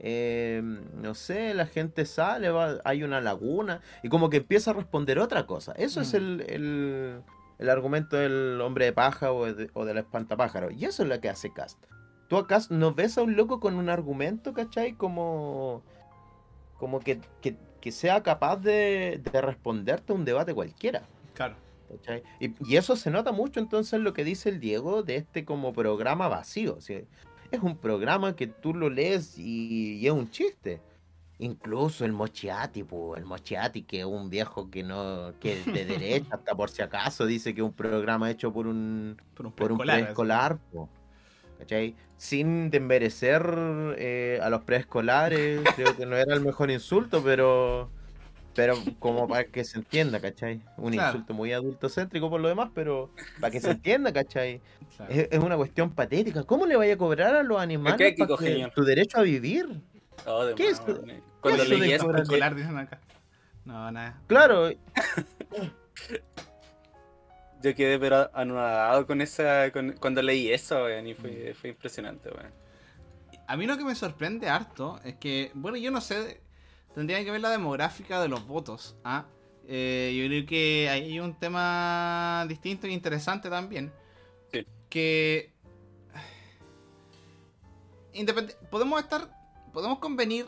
eh, no sé, la gente sale, va- hay una laguna y como que empieza a responder otra cosa. Eso es Mm. el, el- el argumento del hombre de paja o, de, o del espantapájaro. Y eso es lo que hace Cast. Tú acá no ves a un loco con un argumento, ¿cachai? Como, como que, que- que sea capaz de, de responderte a un debate cualquiera. Claro. Y, y eso se nota mucho entonces en lo que dice el Diego de este como programa vacío. sea, es un programa que tú lo lees y, y es un chiste. Incluso el Mochiati, po, el Mochiati, que es un viejo que no, que es de derecha, hasta por si acaso, dice que es un programa hecho por un, Por un preescolar. ¿cachai? Sin desmerecer eh, a los preescolares, creo que no era el mejor insulto, pero pero como para que se entienda, ¿cachai? Un Claro. insulto muy adultocéntrico por lo demás, pero para que se entienda, ¿cachai? Claro. Es, es una cuestión patética. ¿Cómo le vaya a cobrar a los animales ¿Qué, Kiko, para que- tu derecho a vivir? Oh, de ¿Qué es-. Cuando leí eso? Escolar, dicen acá. No, nada. Claro, yo quedé pero anonadado con esa, con- cuando leí eso, weón, y fue, fue impresionante, weón. A mí lo que me sorprende harto es que, bueno, yo no sé, tendría que ver la demográfica de los votos. ¿ah? Eh, yo creo que hay un tema distinto e interesante también. Sí. Que independ- podemos estar, podemos convenir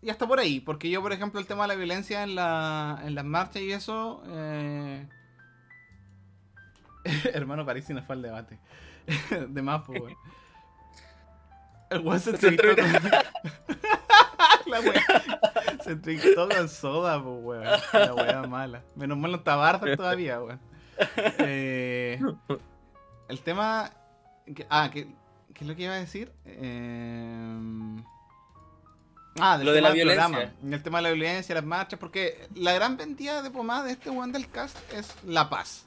y hasta por ahí, porque yo, por ejemplo, el tema de la violencia en, la, en las marchas y eso... eh, Hermano París no fue al debate. de más, pues. El se Se con... La wea. Se entrevistó con soda, pues, weón. La wea mala. Menos mal no está Barda todavía, weón. Eh, el tema... que- ah, ¿qué, ¿qué es lo que iba a decir? Eh, Ah, del Lo de la del violencia. programa. El tema de la violencia, las marchas, porque la gran vendida de pomada de este weón del cast es la paz.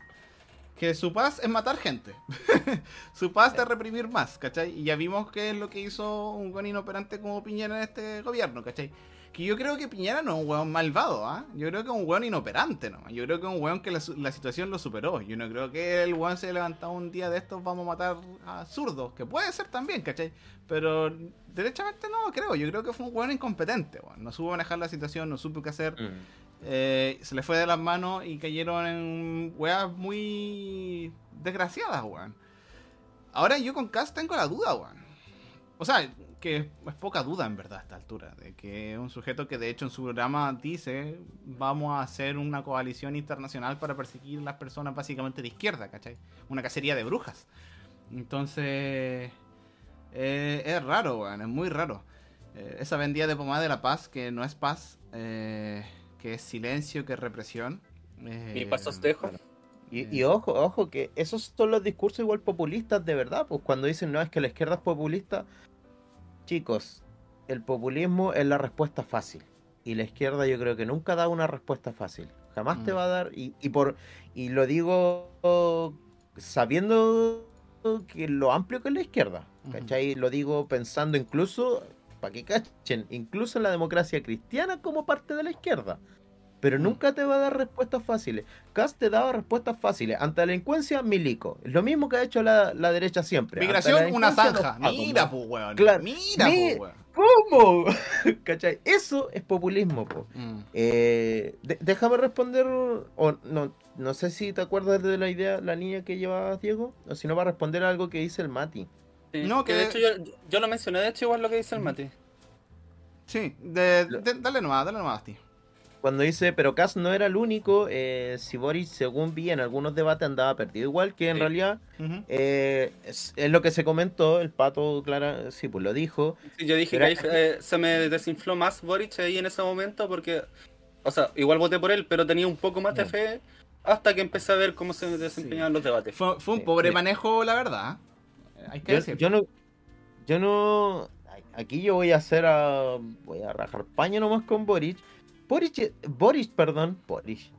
Que su paz es matar gente. su paz es reprimir más, ¿cachai? Y ya vimos que es lo que hizo un weón inoperante como Piñera en este gobierno, ¿cachai? Que yo creo que Piñera no es un weón malvado, ¿ah? Yo creo que es un weón inoperante, ¿no? Yo creo que es un weón que la, situación lo superó. Yo no creo que el weón se levantado un día de estos, vamos a matar a zurdos, que puede ser también, ¿cachai? Pero derechamente no creo. Yo creo que fue un weón incompetente, weón. No supo manejar la situación, no supo qué hacer. Mm. Eh, se le fue de las manos y cayeron en weas muy desgraciadas, weón. Ahora yo con Cass tengo la duda, weón. O sea, que es poca duda en verdad a esta altura, de que es un sujeto que de hecho en su programa dice vamos a hacer una coalición internacional para perseguir a las personas básicamente de izquierda, ¿cachai? Una cacería de brujas. Entonces, eh, es raro, weón, es muy raro. Eh, esa vendida de pomada de la paz, que no es paz, eh, que es silencio, que es represión. eh, Mi pasos dejo. Y, y ojo, ojo, que esos son los discursos igual populistas de verdad, pues cuando dicen no es que la izquierda es populista, chicos, el populismo es la respuesta fácil. Y la izquierda yo creo que nunca da una respuesta fácil. Jamás te Mm. va a dar, y, y por y lo digo sabiendo que lo amplio que es la izquierda. ¿Cachai? Lo digo pensando incluso, para que cachen, incluso en la democracia cristiana como parte de la izquierda. Pero Mm. nunca te va a dar respuestas fáciles. Cast te daba respuestas fáciles. Ante la delincuencia, milico. Es lo mismo que ha hecho la, la derecha siempre. Migración, una zanja. Mira, pues, weón. Claro. Mira, Mi- pues, weón. ¿Cómo? ¿Cachai? Eso es populismo, po. Mm. Eh, déjame responder, o no, no sé si te acuerdas de la idea, la línea que llevabas, Diego, o si no va a responder algo que dice el Mati. Sí, No, que que- de hecho yo, yo lo mencioné, de hecho, igual lo que dice el Mati. Sí, de- de- dale nomás, dale nomás, tío. Cuando dice, pero Kass no era el único, eh, si Boris, según vi en algunos debates, andaba perdido. Igual que en Sí. realidad eh, es, es lo que se comentó, el pato, Clara, sí, pues lo dijo. Sí, yo dije Pero- que ahí eh, se me desinfló más Boric ahí en ese momento porque, o sea, igual voté por él, pero tenía un poco más de fe hasta que empecé a ver cómo se desempeñaban los debates. Fue, fue un Sí, pobre sí. manejo, la verdad. Eh, Hay que Yo, decir. yo no, yo no, aquí yo voy a hacer a, voy a rajar paño nomás con Boric. Boric, Boric, perdón, Boric,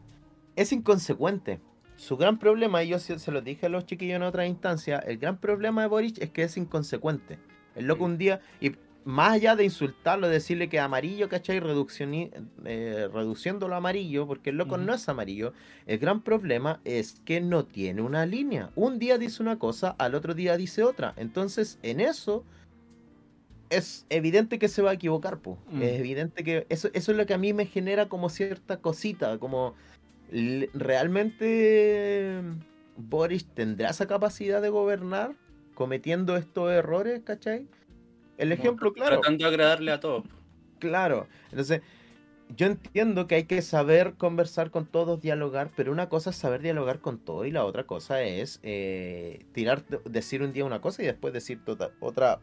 es inconsecuente. Su gran problema, y yo se, se lo dije a los chiquillos en otra instancia, el gran problema de Boric es que es inconsecuente. El loco un día, y más allá de insultarlo, decirle que amarillo, ¿cachai? Eh, reduciéndolo a amarillo, porque el loco no es amarillo, el gran problema es que no tiene una línea. Un día dice una cosa, al otro día dice otra. Entonces, en eso es evidente que se va a equivocar, po. Mm. Es evidente que eso, eso es lo que a mí me genera como cierta cosita, como realmente Boris tendrá esa capacidad de gobernar cometiendo estos errores, ¿cachai? El ejemplo, claro. Tratando de agradarle a todos. Claro. Entonces, yo entiendo que hay que saber conversar con todos, dialogar, pero una cosa es saber dialogar con todo y la otra cosa es eh, tirar, decir un día una cosa y después decir tota- otra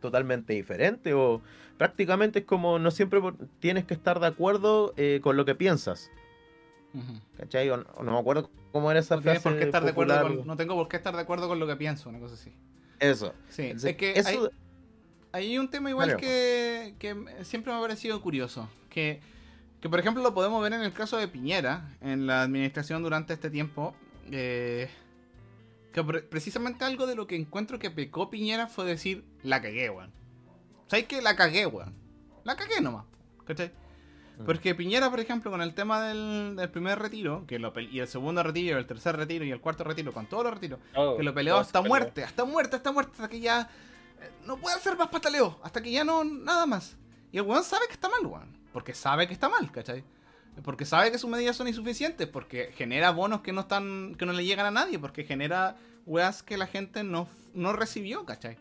totalmente diferente o prácticamente es como no siempre tienes que estar de acuerdo eh, con lo que piensas. ¿Cachai? O, no me acuerdo ¿Cómo era esa no, frase por qué estar de acuerdo con, no tengo por qué estar de acuerdo con lo que pienso, una cosa así. Eso. Sí, Entonces, es que eso- hay, hay un tema igual que, que siempre me ha parecido curioso. Que, que, por ejemplo, lo podemos ver en el caso de Piñera, en la administración durante este tiempo. eh, que pre- precisamente algo de lo que encuentro que pecó Piñera fue decir, la cagué, weón. ¿Sabes que La cagué, weón. La cagué nomás. ¿Cachai? Mm. Porque Piñera, por ejemplo, con el tema del, del primer retiro, que lo y el segundo retiro, el tercer retiro y el cuarto retiro, con todos los retiros, Oh, que lo peleó todo hasta muerte, hasta muerte, hasta muerte, hasta que ya no puede hacer más pataleo, hasta que ya no, nada más. Y el weón sabe que está mal, weón. Porque sabe que está mal, ¿cachai? Porque sabe que sus medidas son insuficientes, porque genera bonos que no están, que no le llegan a nadie, porque genera weas que la gente no, no recibió, ¿cachai?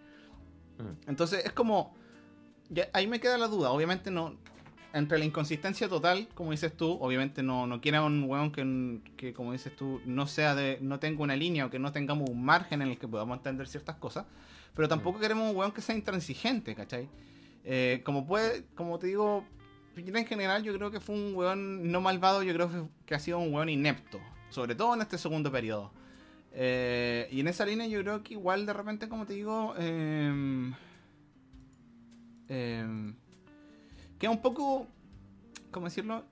Mm. Entonces es como. ya, ahí me queda la duda. Obviamente no. Entre la inconsistencia total, como dices tú, obviamente no, no quiera un weón que, que, como dices tú, no sea de. no tenga una línea o que no tengamos un margen en el que podamos entender ciertas cosas. Pero tampoco queremos un weón que sea intransigente, ¿cachai? Eh, como puede, como te digo, Piñera en general yo creo que fue un weón no malvado, yo creo que, que ha sido un weón inepto. Sobre todo en este segundo periodo. Eh, y en esa línea yo creo que igual de repente, como te digo, eh, eh, queda un poco, ¿cómo decirlo?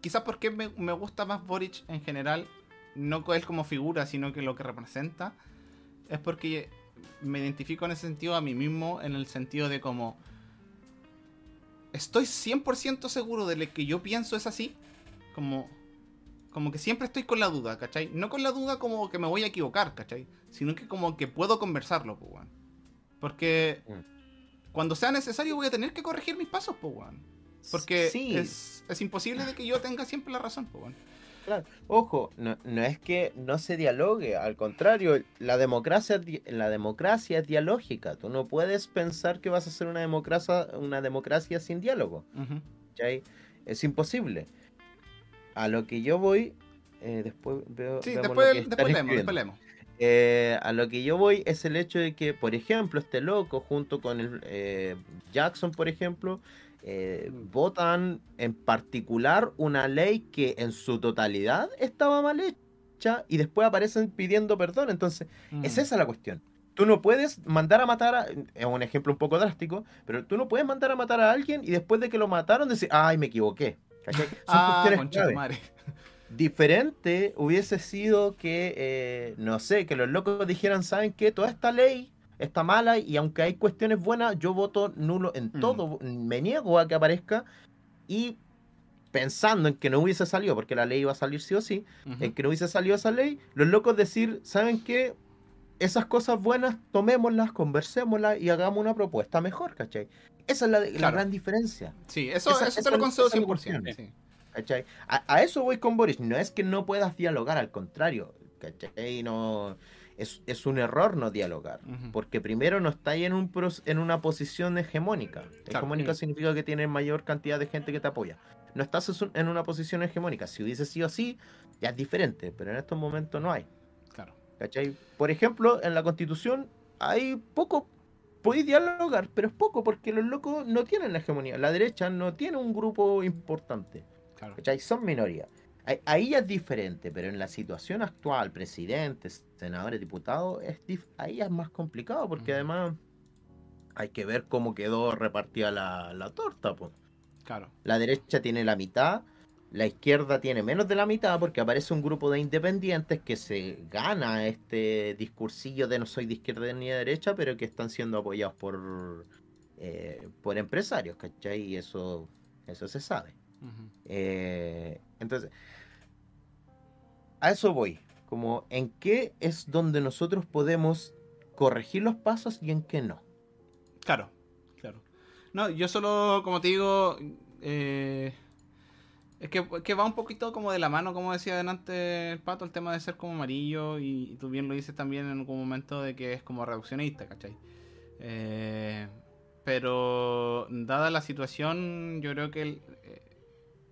Quizás porque me, me gusta más Boric en general, no él como figura, sino que lo que representa, es porque me identifico en ese sentido a mí mismo, en el sentido de como, estoy 100% seguro de lo que yo pienso es así, como como que siempre estoy con la duda, ¿cachai? No con la duda como que me voy a equivocar, ¿cachai? Sino que como que puedo conversarlo, pues. Porque Mm. cuando sea necesario voy a tener que corregir mis pasos, pues. Porque Sí. es, es imposible de que yo tenga siempre la razón, pues. Claro. Ojo, no, no es que no se dialogue, al contrario, la democracia, la democracia es dialógica. Tú no puedes pensar que vas a hacer una democracia, una democracia sin diálogo. ¿cachai? Es imposible. A lo que yo voy, eh, después veo. Sí, lo después, que después leemos, después leemos. Eh, a lo que yo voy es el hecho de que, por ejemplo, este loco, junto con el eh, Jackson, por ejemplo, eh, Mm. votan en particular una ley que en su totalidad estaba mal hecha y después aparecen pidiendo perdón. Entonces, es Mm. esa la cuestión. Tú no puedes mandar a matar a. Es un ejemplo un poco drástico, pero tú no puedes mandar a matar a alguien y después de que lo mataron decir, ay, me equivoqué. ¿Cachai? Son Ah, cuestiones. Diferente hubiese sido que, eh, no sé, que los locos dijeran, ¿saben qué? Toda esta ley está mala y aunque hay cuestiones buenas, yo voto nulo en Mm. todo, me niego a que aparezca y pensando en que no hubiese salido, porque la ley iba a salir sí o sí, Ujú. en que no hubiese salido esa ley, los locos decir, ¿saben qué? Esas cosas buenas, tomémoslas, conversémoslas y hagamos una propuesta mejor, ¿cachai? Esa es la, gran diferencia. Sí, eso, esa- eso esa- te lo concedo esa es la 100%. cuestión. sí. ¿cachai? A, a eso voy con Boris. No es que no puedas dialogar, al contrario, ¿cachai? No, es, es un error no dialogar. Porque primero no estáis en, un, pros- en una posición hegemónica. Claro. Hegemónica significa que tienes mayor cantidad de gente que te apoya. No estás en una posición hegemónica. Si hubiese sido así, ya es diferente. Pero en estos momentos no hay. Claro. ¿Cachai? Por ejemplo, en la constitución hay poco. Podéis dialogar, pero es poco porque los locos no tienen la hegemonía. La derecha no tiene un grupo importante. Claro. Son minoría. Ahí- ya es diferente, pero en la situación actual, presidentes, senadores, diputados, es dif- ahí es más complicado porque además hay que ver cómo quedó repartida la, la torta. po. Claro. La derecha tiene la mitad, la izquierda tiene menos de la mitad porque aparece un grupo de independientes que se gana este discursillo de no soy de izquierda ni de derecha, pero que están siendo apoyados por, eh, por empresarios, ¿cachai? Y eso, eso se sabe. Eh, entonces, a eso voy. Como en qué es donde nosotros podemos corregir los pasos y en qué no. Claro, claro. No, yo solo, como te digo, eh, es que, que va un poquito como de la mano, como decía adelante el pato, el tema de ser como amarillo y, tú bien lo dices también en algún momento de que es como reduccionista, ¿cachai? Eh, pero dada la situación, yo creo que el-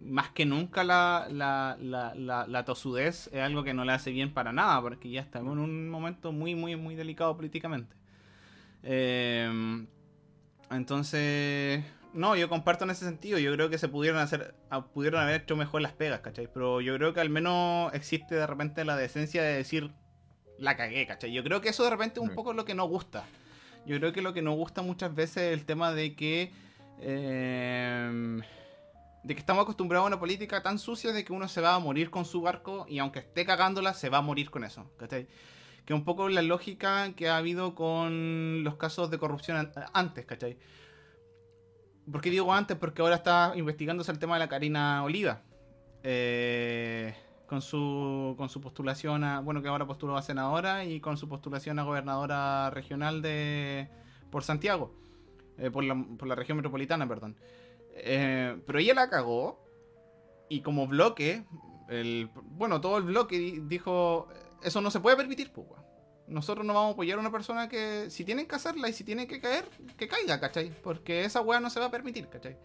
más que nunca la, la, la, la, la tosudez es algo que no le hace bien para nada, porque ya estamos en un momento muy, muy, muy delicado políticamente. Eh, entonces, No, yo comparto en ese sentido. Yo creo que se pudieron hacer, pudieron haber hecho mejor las pegas, ¿cachai? Pero yo creo que al menos existe de repente la decencia de decir la cagué, ¿cachai? Yo creo que eso de repente es un poco lo que nos gusta. Yo creo que lo que nos gusta muchas veces es el tema de que. eh, de que estamos acostumbrados a una política tan sucia de que uno se va a morir con su barco y aunque esté cagándola, se va a morir con eso, ¿cachai? Que un poco la lógica que ha habido con los casos de corrupción an- antes, ¿cachai? ¿Por qué digo antes? Porque ahora está investigándose el tema de la Karina Oliva. Eh, con su con su postulación a. Bueno, que ahora postuló a senadora y con su postulación a gobernadora regional de. por Santiago. Eh, por, la, por la región metropolitana, perdón. Eh, pero ella la cagó. Y como bloque. El, bueno, todo el bloque di- dijo. Eso no se puede permitir, pues. Nosotros no vamos a apoyar a una persona que, si tienen que hacerla y si tiene que caer, que caiga, ¿cachai? Porque esa weá no se va a permitir, ¿cachai?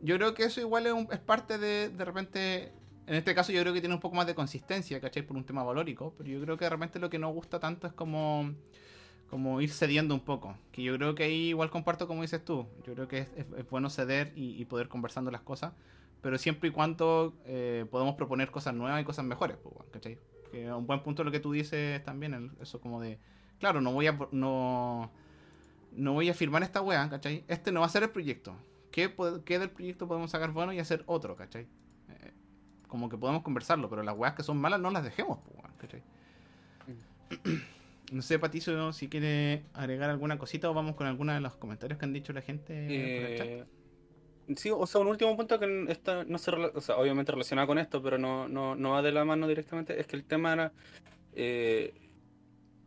Yo creo que eso igual es, un- es parte de, de repente, en este caso yo creo que tiene un poco más de consistencia, ¿cachai? Por un tema valórico, pero yo creo que de repente lo que no gusta tanto es como, como ir cediendo un poco. Que yo creo que ahí igual comparto como dices tú. Yo creo que es, es- es bueno ceder y, y poder conversando las cosas, pero siempre y cuando eh, podemos proponer cosas nuevas y cosas mejores, pues, ¿cachai? Que un buen punto lo que tú dices también, el- eso como de, claro, no voy a... No, no voy a firmar esta weá, ¿cachai? Este no va a ser el proyecto. ¿Qué, qué del proyecto podemos sacar bueno y hacer otro, ¿cachai? Eh, como que podemos conversarlo, pero las weas que son malas no las dejemos, pues, ¿cachai? No sé, Patricio, si quiere agregar alguna cosita o vamos con alguna de los comentarios que han dicho la gente por el chat. Eh, sí, o sea, un último punto que está, no se, o sea, obviamente relacionado con esto, pero no, no, no va de la mano directamente, es que el tema era, eh,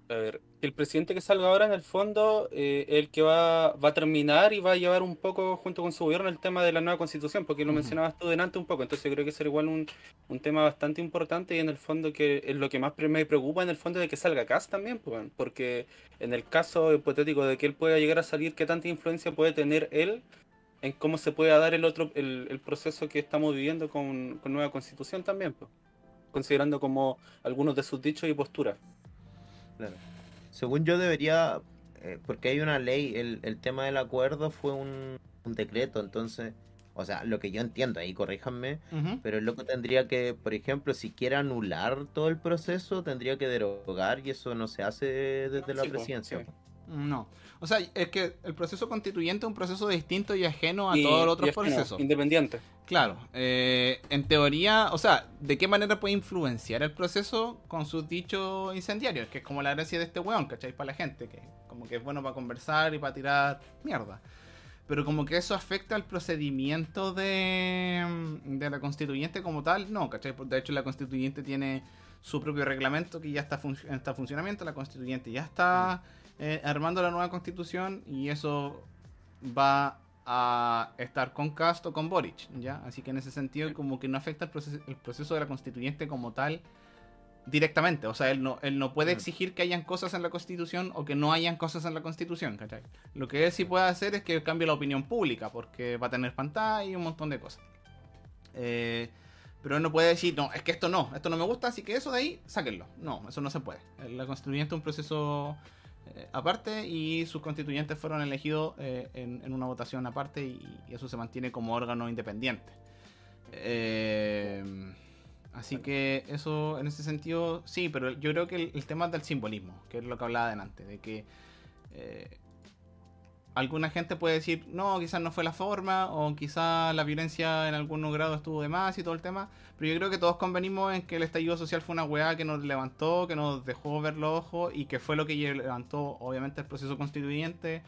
a ver, el presidente que salga ahora en el fondo, eh, el que va, va a terminar y va a llevar un poco junto con su gobierno el tema de la nueva constitución, porque lo mencionabas tú delante un poco, entonces creo que será igual un, un tema bastante importante y en el fondo que es lo que más me preocupa en el fondo de que salga Cast también, pues, porque en el caso hipotético de que él pueda llegar a salir, ¿qué tanta influencia puede tener él en cómo se pueda dar el otro el, el proceso que estamos viviendo con, con nueva constitución también, pues, considerando como algunos de sus dichos y posturas. Claro. Según yo debería, eh, porque hay una ley, el, el tema del acuerdo fue un, un decreto, entonces, o sea, lo que yo entiendo, ahí corríjanme, pero el loco tendría que, por ejemplo, si quiere anular todo el proceso, tendría que derogar y eso no se hace desde la Sí, presidencia. sí. No. O sea, es que el proceso constituyente es un proceso distinto y ajeno a Y- todos los otros procesos. Independiente. Claro, eh, en teoría, o sea, ¿de qué manera puede influenciar el proceso con sus dichos incendiarios? Que es como la gracia de este weón, ¿cachai? Para la gente, que como que es bueno para conversar y para tirar mierda. Pero como que eso afecta al procedimiento de, de la constituyente como tal, no, ¿cachai? De hecho, la constituyente tiene su propio reglamento que ya está, fun- está en funcionamiento, la constituyente ya está eh, armando la nueva constitución y eso va a estar con Cast o con Boric, ¿ya? Así que en ese sentido como que no afecta el proceso, el proceso de la constituyente como tal directamente. O sea, él no, él no puede exigir que hayan cosas en la constitución o que no hayan cosas en la constitución, ¿cachai? Lo que él sí puede hacer es que cambie la opinión pública, porque va a tener pantalla y un montón de cosas. Eh, pero él no puede decir, no, es que esto no, esto no me gusta, así que eso de ahí, sáquenlo. No, eso no se puede. La constituyente es un proceso aparte y sus constituyentes fueron elegidos eh, en, una votación aparte y, eso se mantiene como órgano independiente. Eh, así que eso en ese sentido sí, pero yo creo que el, el tema del simbolismo, que es lo que hablaba delante, de que eh, alguna gente puede decir, no, quizás no fue la forma, o quizás la violencia en algún grado estuvo de más y todo el tema, pero yo creo que todos convenimos en que el estallido social fue una weá que nos levantó, que nos dejó ver los ojos y que fue lo que levantó obviamente el proceso constituyente,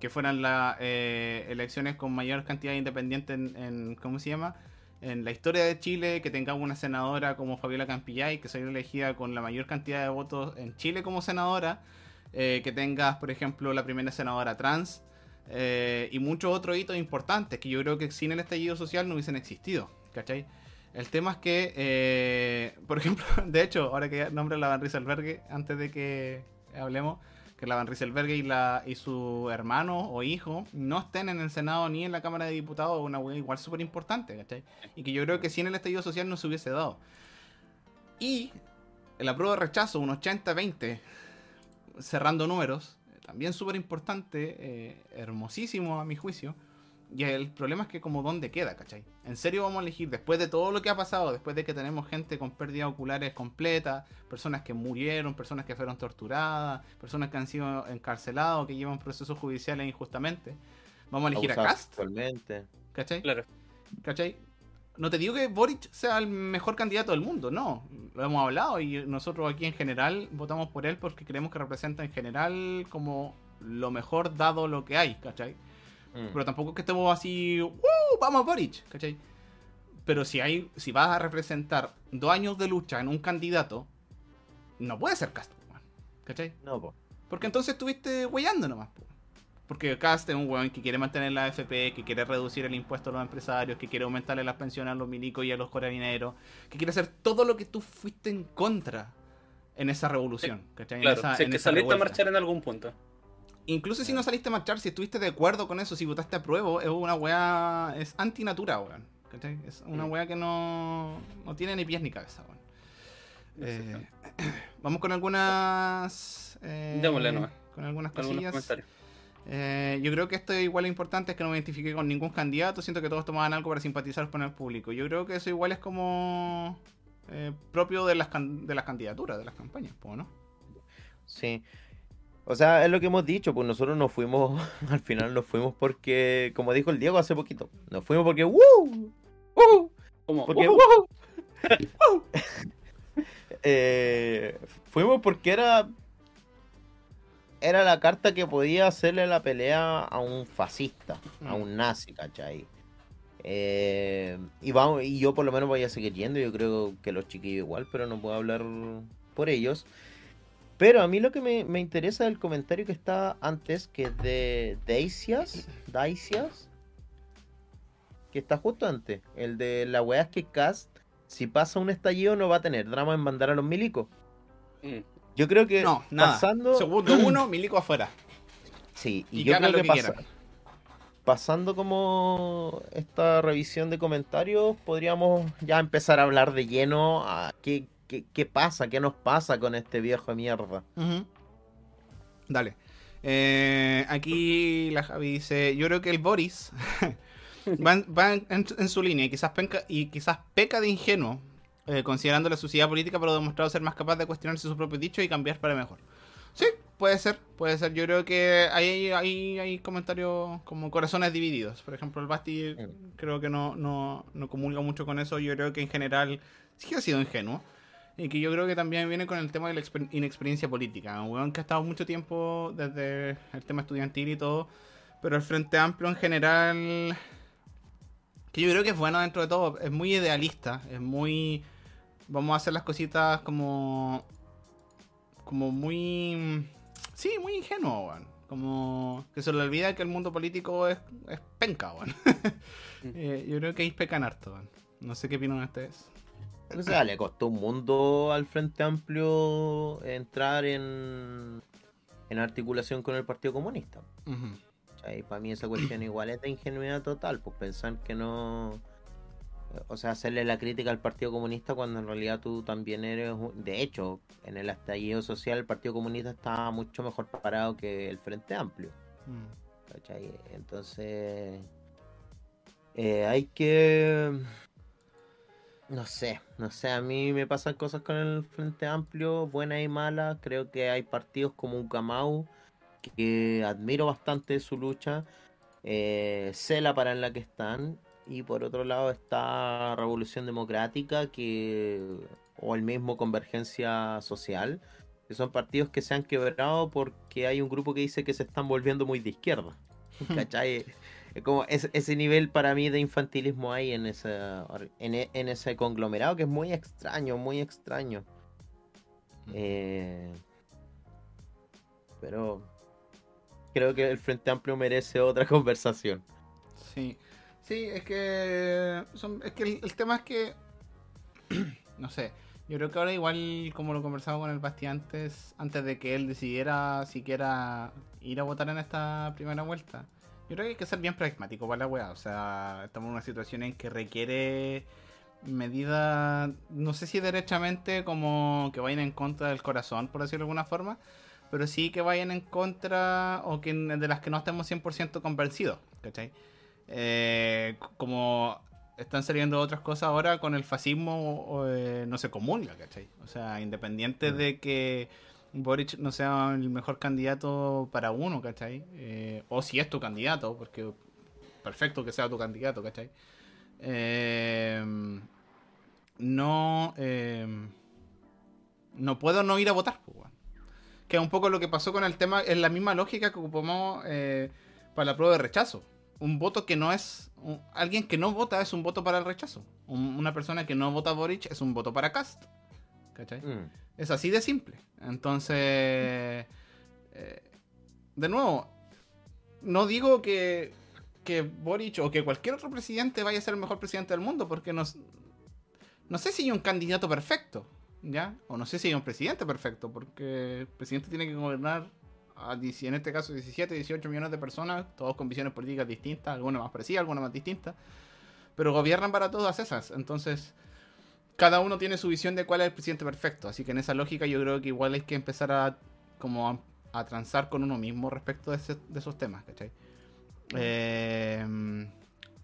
que fueran las eh, elecciones con mayor cantidad de independientes en, en- ¿cómo se llama? En la historia de Chile, que tengamos una senadora como Fabiola Campillay, que salió elegida con la mayor cantidad de votos en Chile como senadora, eh, que tengas, por ejemplo, la primera senadora trans, eh, y muchos otros hitos importantes que yo creo que sin el estallido social no hubiesen existido, ¿cachai? El tema es que, eh, por ejemplo, de hecho, ahora que nombro la Van Rieselberghe, antes de que hablemos, que la Van Rieselberghe y, la, y su hermano o hijo no estén en el Senado ni en la Cámara de Diputados, una wea igual súper importante, ¿cachai? Y que yo creo que sin el estallido social no se hubiese dado. Y el apruebo de rechazo, un 80-20, cerrando números, también súper importante, eh, hermosísimo a mi juicio, Y el problema es que como dónde queda, ¿cachai? ¿En serio vamos a elegir después de todo lo que ha pasado, después de que tenemos gente con pérdidas oculares completa, personas que murieron, personas que fueron torturadas, personas que han sido encarceladas o que llevan procesos judiciales injustamente? ¿Vamos a elegir a Cast? sexualmente. ¿Cachai? Claro. ¿Cachai? No te digo que Boric sea el mejor candidato del mundo, no. Lo hemos hablado y nosotros aquí en general votamos por él porque creemos que representa en general como lo mejor dado lo que hay, ¿cachai? Mm. Pero tampoco es que estemos así, ¡Uh! ¡Vamos Boric! ¿cachai? Pero si hay, si vas a representar dos años de lucha en un candidato, no puede ser Castro, ¿cachai? No, po. Porque entonces estuviste weyando nomás. po. Porque Cast es un weón que quiere mantener la AFP, que quiere reducir el impuesto a los empresarios, que quiere aumentarle las pensiones a los milicos y a los carabineros, que quiere hacer todo lo que tú fuiste en contra en esa revolución. En Claro, esa- si es en que esa saliste a marchar en algún punto. Incluso si no saliste a marchar, si estuviste de acuerdo con eso, si votaste a prueba, es una weá. Es antinatura, weón. ¿cachai? Es una Mm. weá que no, no tiene ni pies ni cabeza, weón. Eh, vamos con algunas. eh, Démosle nomás. Con algunas Algunos cosillas. comentarios. Eh, yo creo que esto igual es importante, es que no me identifique con ningún candidato. Siento que todos tomaban algo para simpatizar con el público. Yo creo que eso igual es como. eh, propio de las, can- de las candidaturas, de las campañas, ¿no? Sí. O sea, es lo que hemos dicho, pues nosotros nos fuimos, al final nos fuimos porque, como dijo el Diego hace poquito, nos fuimos porque ¡Woo! ¡Woo! ¿Cómo? Porque. ¡Woo! Eh, fuimos porque era era la carta que podía hacerle la pelea a un fascista, a Mm. un nazi, ¿cachai? Eh, y, vamos, y yo por lo menos voy a seguir yendo, yo creo que los chiquillos igual, pero no puedo hablar por ellos. Pero a mí lo que me, me interesa del comentario que está antes, que es de Daisias, Daisias, que está justo antes, el de la weá es que Cast, si pasa un estallido, no va a tener drama en mandar a los milicos. Mm. Yo creo que No, nada. pasando. Segundo uno, Milico afuera. Sí, y, Y, yo creo lo que, que pasa- pasando como esta revisión de comentarios, podríamos ya empezar a hablar de lleno a qué, qué, qué pasa, qué nos pasa con este viejo de mierda. Dale. Eh, aquí la Javi dice, yo creo que el Boris va, en, va en- en- en su línea y quizás, penca- y quizás peca de ingenuo, eh, considerando la sociedad política, pero demostrado ser más capaz de cuestionarse sus propios dichos y cambiar para mejor. Sí, puede ser, puede ser. Yo creo que hay, hay, hay comentarios como corazones divididos. Por ejemplo, el Basti creo que no, no, no comulga mucho con eso. Yo creo que en general sí que ha sido ingenuo. Y que yo creo que también viene con el tema de la exper- inexperiencia política. Un weón que ha estado mucho tiempo desde el tema estudiantil y todo. Pero el Frente Amplio en general. Que yo creo que es bueno dentro de todo. Es muy idealista. Es muy. Vamos a hacer las cositas como. Como muy. Sí, muy ingenuo, weón. Como. Que se le olvida que el mundo político es, es penca, weón. Eh, yo creo que ahí pecan harto, weón. No sé qué opinan ustedes. O sea, le costó un mundo al Frente Amplio entrar en, en articulación con el Partido Comunista. Ujú. ¿cachai? Para mí esa cuestión igual es de ingenuidad total, pues pensar que no... O sea, hacerle la crítica al Partido Comunista cuando en realidad tú también eres... un- De hecho, en el estallido social el Partido Comunista estaba mucho mejor preparado que el Frente Amplio. Mm. ¿cachai? Entonces... eh, hay que... No sé, no sé, a mí me pasan cosas con el Frente Amplio, buenas y malas. Creo que hay partidos como Ucamau, que admiro bastante su lucha. Eh, sé la para en la que están. Y por otro lado está Revolución Democrática, que o el mismo Convergencia Social, que son partidos que se han quebrado porque hay un grupo que dice que se están volviendo muy de izquierda. ¿Cachai? Es como ese, ese nivel para mí de infantilismo hay en, esa, en, en ese conglomerado que es muy extraño, muy extraño. Eh, pero creo que el Frente Amplio merece otra conversación. Sí, sí, es que son, es que el, tema es que no sé, yo creo que ahora igual como lo conversaba con el Basti antes, antes de que él decidiera siquiera ir a votar en esta primera vuelta, yo creo que hay que ser bien pragmático para la weá, o sea, estamos en una situación en que requiere medidas, no sé si derechamente como que vayan en contra del corazón, por decirlo de alguna forma, pero sí que vayan en contra o que de las que no estemos 100% convencidos, ¿cachai? Eh, como están saliendo otras cosas ahora con el fascismo eh, no se comulga, ¿cachai? O sea, independiente de que Boric no sea el mejor candidato para uno, ¿cachai? Eh, o si es tu candidato, porque perfecto que sea tu candidato, ¿cachai? Eh, no, eh, no puedo no ir a votar, pues. Que es un poco lo que pasó con el tema, es la misma lógica que ocupamos para la prueba de rechazo. Un voto que no es. un- alguien que no vota es un voto para el rechazo. Un- una persona que no vota Boric es un voto para Cast. ¿Cachai? Mm. Es así de simple. Entonces, eh, de nuevo, no digo que, que Boric o que cualquier otro presidente vaya a ser el mejor presidente del mundo, porque no, no sé si hay un candidato perfecto, ¿ya? O no sé si hay un presidente perfecto, porque el presidente tiene que gobernar, a, 10 en este caso, 17, 18 millones de personas, todos con visiones políticas distintas, algunas más parecidas, algunas más distintas, pero gobiernan para todas esas. Entonces, cada uno tiene su visión de cuál es el presidente perfecto. Así que en esa lógica yo creo que igual hay que empezar a como a, a transar con uno mismo respecto de, ese- de esos temas, ¿cachai? Eh,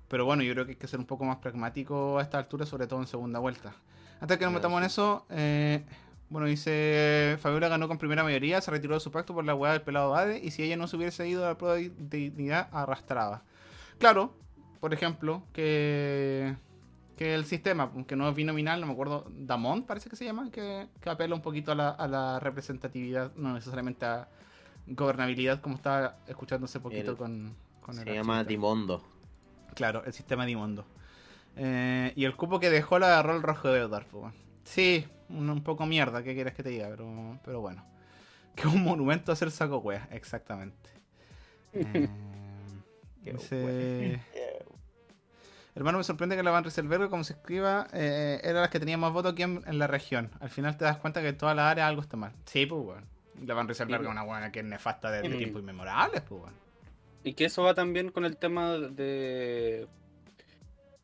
pero bueno, yo creo que hay que ser un poco más pragmático a esta altura, sobre todo en segunda vuelta. Antes que nos No, metamos en eso, eh, bueno, dice Fabiola ganó con primera mayoría, se retiró de su pacto por la hueá del pelado Ade, y si ella no se hubiese ido a la prueba de dignidad, arrastraba. Claro, por ejemplo, que que el sistema, que no es binominal, no me acuerdo, Damon parece que se llama, que, que apela un poquito a la, a la representatividad, no necesariamente a gobernabilidad, como estaba escuchando hace poquito El- con, con Se el llama. Dimondo. Claro, el sistema Dimondo. Eh, y el cupo que dejó la agarró el rojo de pues, bueno. Sí, un, un poco mierda, ¿qué quieres que te diga? Pero, pero bueno. Que un monumento a hacer saco wea, exactamente. Eh, Hermano, me sorprende que la Van Rieselberg, como se escriba, eh, era la que tenía más votos aquí en, en la región. Al final te das cuenta que en toda la área algo está mal. Sí, pues, weón. La Van Rieselberg Sí, es una buena que es nefasta desde Mm. tiempos inmemorables, pues, weón. Y que eso va también con el tema de.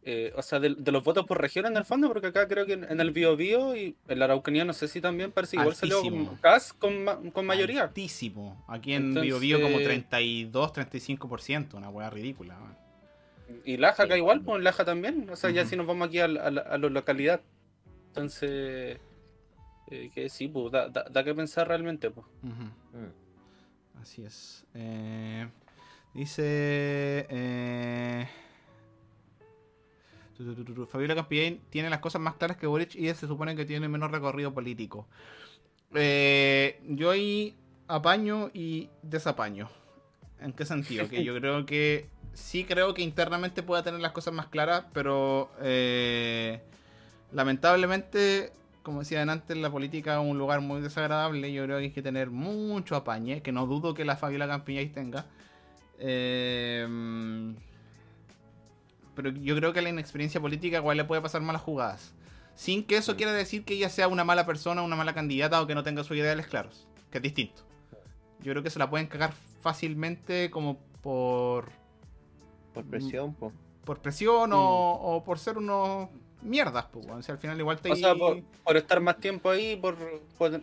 Eh, o sea, de, de los votos por región en el fondo, porque acá creo que en, en el Bio Bio y en la Araucanía no sé si también parece igual salió Altísimo. CAS con, ma- con mayoría. Altísimo. Aquí en Entonces- Bio Bio como 32, 35%. Una weá ridícula. Y Laja acá Sí. igual, pues Laja también. O sea, ya si nos vamos aquí a, la- a la, a la localidad. Entonces, eh, que sí, pues da, da, da que pensar realmente, pues. Mm. Así es. Eh, dice. Fabiola Campillén tiene las cosas más claras que Boric y se supone que tiene menos recorrido político. Eh, yo ahí apaño y desapaño. ¿En qué sentido? Que yo creo que sí creo que internamente pueda tener las cosas más claras, pero eh, lamentablemente, como decían antes, la política es un lugar muy desagradable. Yo creo que hay que tener mucho apañe, que no dudo que la Fabiola Campiñáis tenga. Eh, pero yo creo que la inexperiencia política igual le puede pasar malas jugadas. Sin que eso quiera decir que ella sea una mala persona, una mala candidata o que no tenga sus ideales claros. Que es distinto. Yo creo que se la pueden cagar fácilmente como por, Por presión, po. por presión Mm. o, o por ser unos mierdas. Pues. O sea, al final igual te... O sea, por, por estar más tiempo ahí, por, por,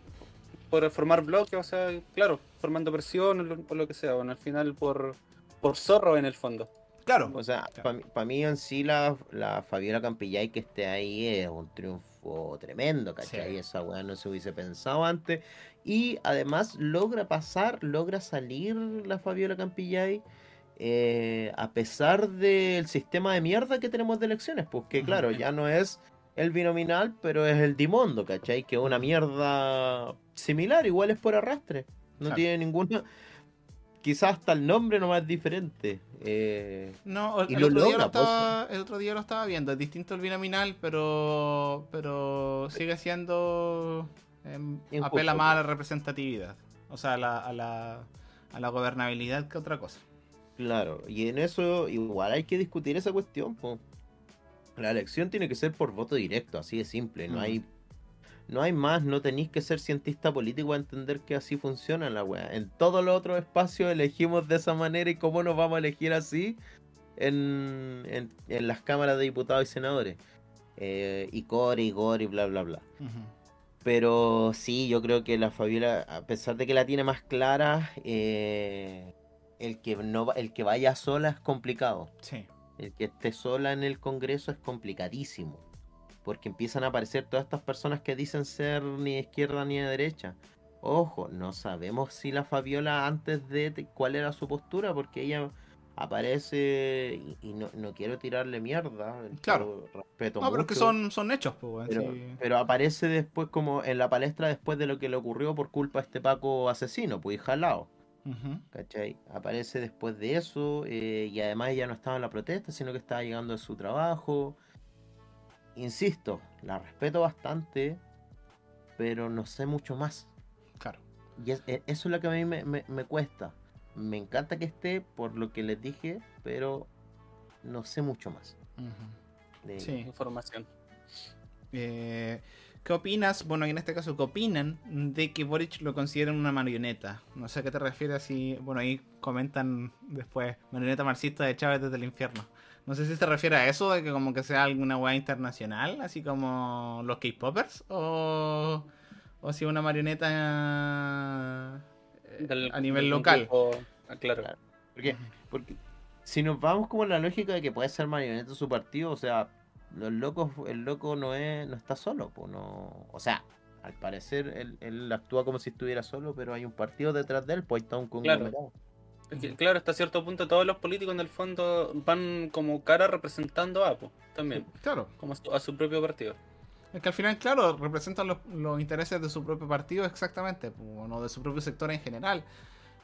por formar bloques, o sea, claro, formando presión o lo, o lo que sea. Bueno, al final por, por zorro en el fondo. Claro. O sea, Claro. para mí en sí la, la Fabiola Campillay que esté ahí es un triunfo tremendo, ¿cachai? Sí. Esa weá no se hubiese pensado antes. Y además logra pasar, logra salir la Fabiola Campillay eh, a pesar del sistema de mierda que tenemos de elecciones. Pues que claro, ya no es el binominal, pero es el Dimondo, ¿cachai? Que es una mierda similar, igual es por arrastre. No Claro. tiene ninguna... Quizás hasta el nombre nomás es diferente. Eh, No, el, Y el lo otro día lo logra, pues. estaba, el otro día lo estaba viendo. Es distinto el binominal, pero pero sigue siendo em, apela más a la pues. representatividad, o sea, a la, a la, a la gobernabilidad que otra cosa. Claro, y en eso igual hay que discutir esa cuestión, po. La elección tiene que ser por voto directo, así de simple, no Mm. hay no hay más, no tenéis que ser cientista político para entender que así funciona la weá. En todos los otros espacios elegimos de esa manera y cómo nos vamos a elegir así en, en, en las cámaras de diputados y senadores. Eh, y core, y gore, y bla, bla, bla. Pero sí, yo creo que la Fabiola, a pesar de que la tiene más clara, eh, el, que no, el que vaya sola es complicado. Sí. el que esté sola en el Congreso es complicadísimo. Porque empiezan a aparecer todas estas personas que dicen ser ni de izquierda ni de derecha. Ojo, no sabemos si la Fabiola antes de cuál era su postura, porque ella aparece y, no, quiero tirarle mierda. Claro. Respeto no, pero es que son, son hechos, pues, pero, aparece después como en la palestra después de lo que le ocurrió por culpa de este Paco asesino, pues jalado. ¿Cachai? Aparece después de eso eh, y además ella no estaba en la protesta, sino que estaba llegando a su trabajo. Insisto, la respeto bastante, pero no sé mucho más. Claro. Y e, eso es lo que a mí me cuesta me encanta que esté por lo que les dije, pero no sé mucho más. de sí. información. Eh, ¿Qué opinas? Bueno, en este caso, ¿qué opinan de que Boric lo consideren una marioneta? No sé a qué te refieres si, bueno, ahí comentan después, marioneta marxista de Chávez desde el infierno. No sé si se refiere a eso, de que como que sea alguna weá internacional, así como los K-Poppers, o, o si una marioneta a nivel local. Ah, claro. Porque, porque si nos vamos como en la lógica de que puede ser marioneta su partido, o sea, los locos, el loco no es, no está solo, pues no, o sea, al parecer él, actúa como si estuviera solo, pero hay un partido detrás de él, pues está un conglomerado. Claro. Claro, hasta cierto punto todos los políticos en el fondo van como cara representando a Apo, también. claro. Como a su, propio partido. Es que al final, claro, representan los, intereses de su propio partido exactamente, o no de su propio sector en general.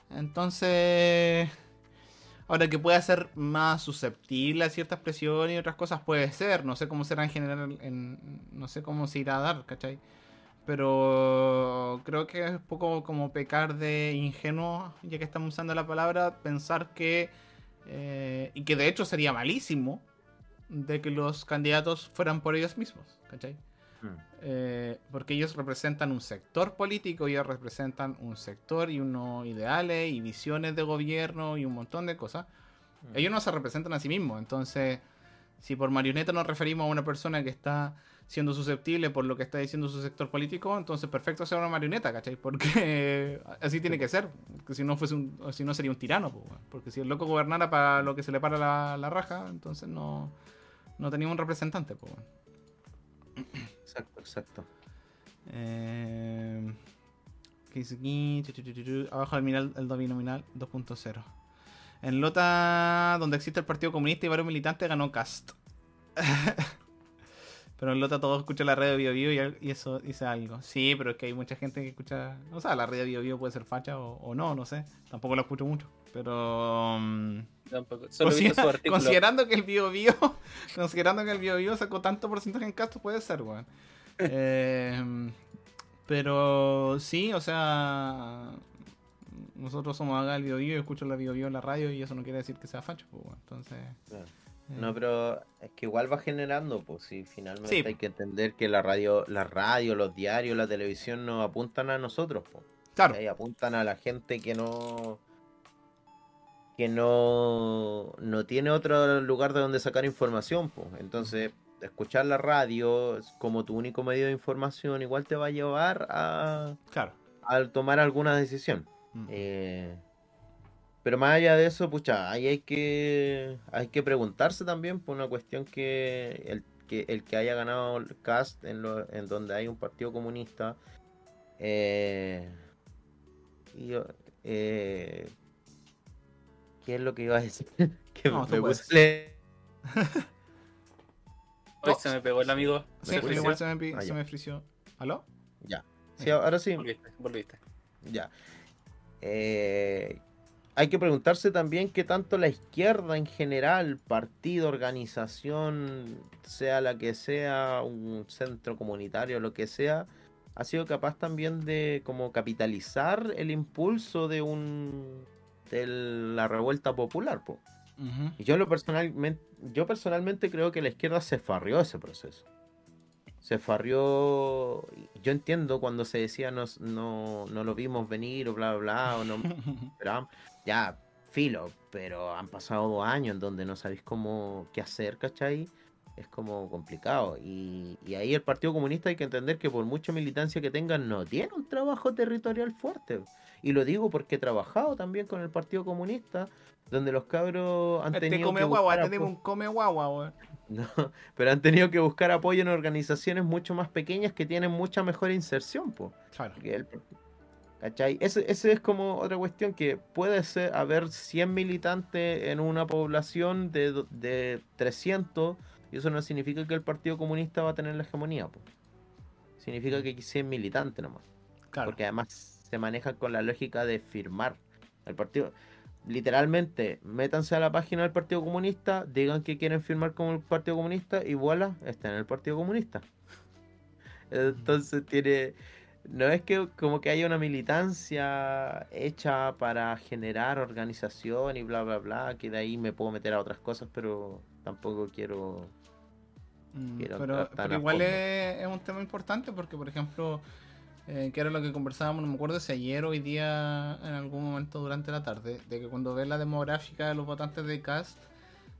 Entonces, ahora que pueda ser más susceptible a ciertas presiones y otras cosas, puede ser. No sé cómo será en general, en, no sé cómo se irá a dar, ¿cachai? Pero creo que es poco como pecar de ingenuo, ya que estamos usando la palabra, pensar que, eh, y que de hecho sería malísimo, de que los candidatos fueran por ellos mismos, ¿cachai? Mm. Eh, porque ellos representan un sector político, ellos representan un sector y unos ideales y visiones de gobierno y un montón de cosas. Mm. Ellos no se representan a sí mismos, entonces si por marioneta nos referimos a una persona que está siendo susceptible por lo que está diciendo su sector político, entonces perfecto sea una marioneta, ¿cachai? Porque así tiene que ser, que si no fuese un, si no sería un tirano, porque si el loco gobernara para lo que se le para la, raja, entonces no, no teníamos un representante, pues. Exacto, exacto. Eh, ¿Qué dice aquí? Abajo del mineral, el nominal 2.0. En Lota, donde existe el Partido Comunista y varios militantes, ganó Cast. pero en Lota todos escuchan la red de BioBio y, eso dice algo. Sí, pero es que hay mucha gente que escucha. O sea, la red de BioBio puede ser facha o, no, no sé. Tampoco lo escucho mucho. Pero. Um, considerando que el BioBio. considerando que el BioBio sacó tanto porcentaje en Cast, puede ser, weón. Em, pero sí, o sea, nosotros somos acá el Bio Bio, escucho la Bio en la radio y eso no quiere decir que sea facho, pues, entonces... Eh. No, pero es que igual va generando, pues si finalmente hay que entender que la radio, la radio, los diarios, la televisión nos apuntan a nosotros, pues. Claro. Y apuntan a la gente que no que no, no tiene otro lugar de donde sacar información, pues. Entonces, escuchar la radio como tu único medio de información igual te va a llevar a, claro. tomar alguna decisión. Mm. Eh, pero más allá de eso, pucha, ahí hay que, hay que preguntarse también por una cuestión que el que, el que haya ganado el cast en, en donde hay un partido comunista, eh, eh, ¿qué es lo que iba a decir? que me se me pegó el amigo. Sí, se igual se me, ah, se me frició. ¿Aló? Ya. Sí, ahora sí. Volviste, volviste. Ya. Eh, hay que preguntarse también qué tanto la izquierda en general, partido, organización, sea la que sea, un centro comunitario, lo que sea, ha sido capaz también de como capitalizar el impulso de un de la revuelta popular, po. Y yo lo personalmente, yo personalmente creo que la izquierda se farrió ese proceso. Se farrió. Yo entiendo cuando se decía no, no, no lo vimos venir o bla bla bla o no. pero, ya, filo, pero han pasado dos años en donde no sabéis cómo qué hacer, ¿cachai? es como complicado. Y, y ahí el Partido Comunista hay que entender que por mucha militancia que tengan, no tiene un trabajo territorial fuerte. Y lo digo porque he trabajado también con el Partido Comunista, donde los cabros han Este tenido come que guagua, buscar este un come guagua. No, pero han tenido que buscar apoyo en organizaciones mucho más pequeñas que tienen mucha mejor inserción, po. Claro. ¿Cachai? Eso, eso es como otra cuestión que puede ser haber 100 militantes en una población de, de 300 y eso no significa que el Partido Comunista va a tener la hegemonía. po. Significa que hay 100 militantes nomás. Claro. Porque además se maneja con la lógica de firmar. El partido, literalmente, métanse a la página del Partido Comunista, digan que quieren firmar con el Partido Comunista y voilà, está en el Partido Comunista. Entonces tiene. No es que como que haya una militancia hecha para generar organización y bla bla bla, que de ahí me puedo meter a otras cosas, pero tampoco quiero. Mm, Quiero pero igual es un tema importante porque, por ejemplo, eh, que era lo que conversábamos, no me acuerdo si ayer o hoy día, en algún momento durante la tarde, de que cuando ves la demográfica de los votantes de Cast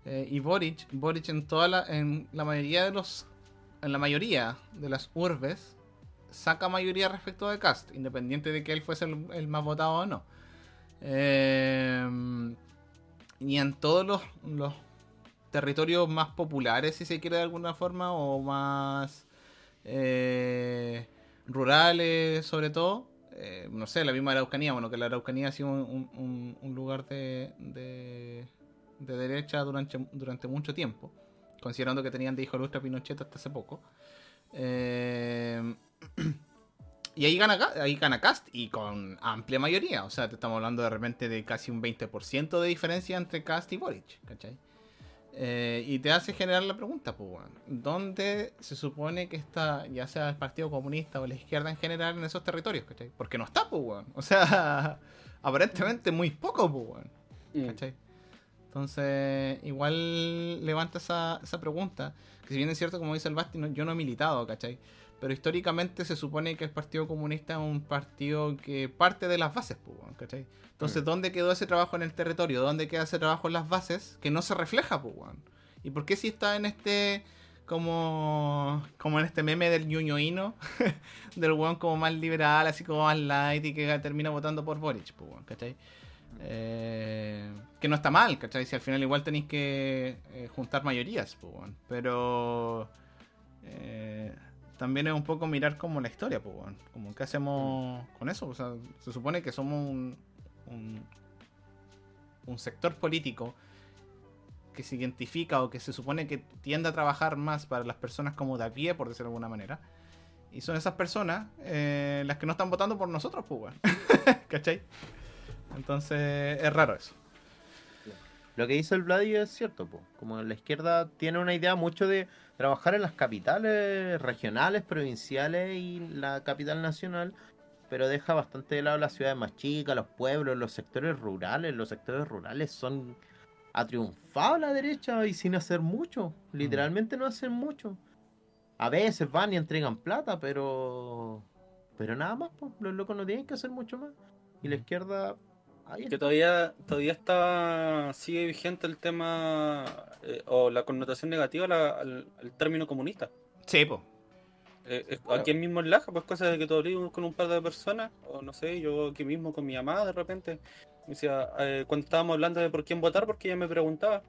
eh, y Boric, Boric en toda la, en la mayoría de los, en la mayoría de las urbes, saca mayoría respecto de Cast, independiente de que él fuese el, más votado o no. Eh, y en todos los, los territorios más populares, si se quiere de alguna forma, o más eh, rurales, sobre todo. eh, no sé, la misma Araucanía, bueno, que la Araucanía ha sido un, lugar de, de, de derecha durante, durante mucho tiempo, considerando que tenían de hijo ilustre a Pinochet hasta hace poco. Eh, y ahí gana, ahí gana Cast y con amplia mayoría. O sea, te estamos hablando de repente de casi un 20% de diferencia entre Cast y Boric, ¿cachai? Eh, y te hace generar la pregunta, pues, ¿dónde se supone que está, ya sea el Partido Comunista o la izquierda en general, en esos territorios, ¿cachai? Porque no está, pues. O sea, aparentemente muy poco, pues. Mm. ¿cachai? Entonces, igual levanta esa, esa pregunta. Que si bien es cierto, como dice el Basti, no- yo no he militado, ¿cachai? Pero históricamente se supone que el Partido Comunista es un partido que parte de las bases, ¿cachai? Entonces. ¿dónde quedó ese trabajo en el territorio? ¿Dónde queda ese trabajo en las bases que no se refleja, pues? ¿Y por qué si está en este como como en este meme del ñoñoíno del weón como más liberal, así como más light y que termina votando por Boric, pues, ¿cachai? Eh, que no está mal, ¿cachai? Si al final igual tenéis que eh, juntar mayorías, pues, pero eh, también es un poco mirar como la historia, pues, weón. como qué hacemos con eso, o sea, se supone que somos un, un, sector político que se identifica o que se supone que tiende a trabajar más para las personas como de a pie, por decirlo de alguna manera. Y son esas personas eh, las que no están votando por nosotros, pues, weón. ¿Cachai? Entonces, es raro eso. Lo que dice el Vladi es cierto, po. como la izquierda tiene una idea mucho de trabajar en las capitales regionales, provinciales y la capital nacional, pero deja bastante de lado las ciudades más chicas, los pueblos, los sectores rurales. Los sectores rurales son ha triunfado la derecha y sin hacer mucho, literalmente no hacen mucho. A veces van y entregan plata, pero pero nada más, po. los locos no tienen que hacer mucho más. Y la Mm. izquierda Que todavía, todavía está, sigue vigente el tema eh, o la connotación negativa la- al, al término comunista. Sí, pues. Eh, eh, Claro. Aquí mismo en Laja, pues cosas de que tú hablé con un par de personas, o no sé, yo aquí mismo con mi mamá de repente, me decía, eh, cuando estábamos hablando de por quién votar, porque ella me preguntaba,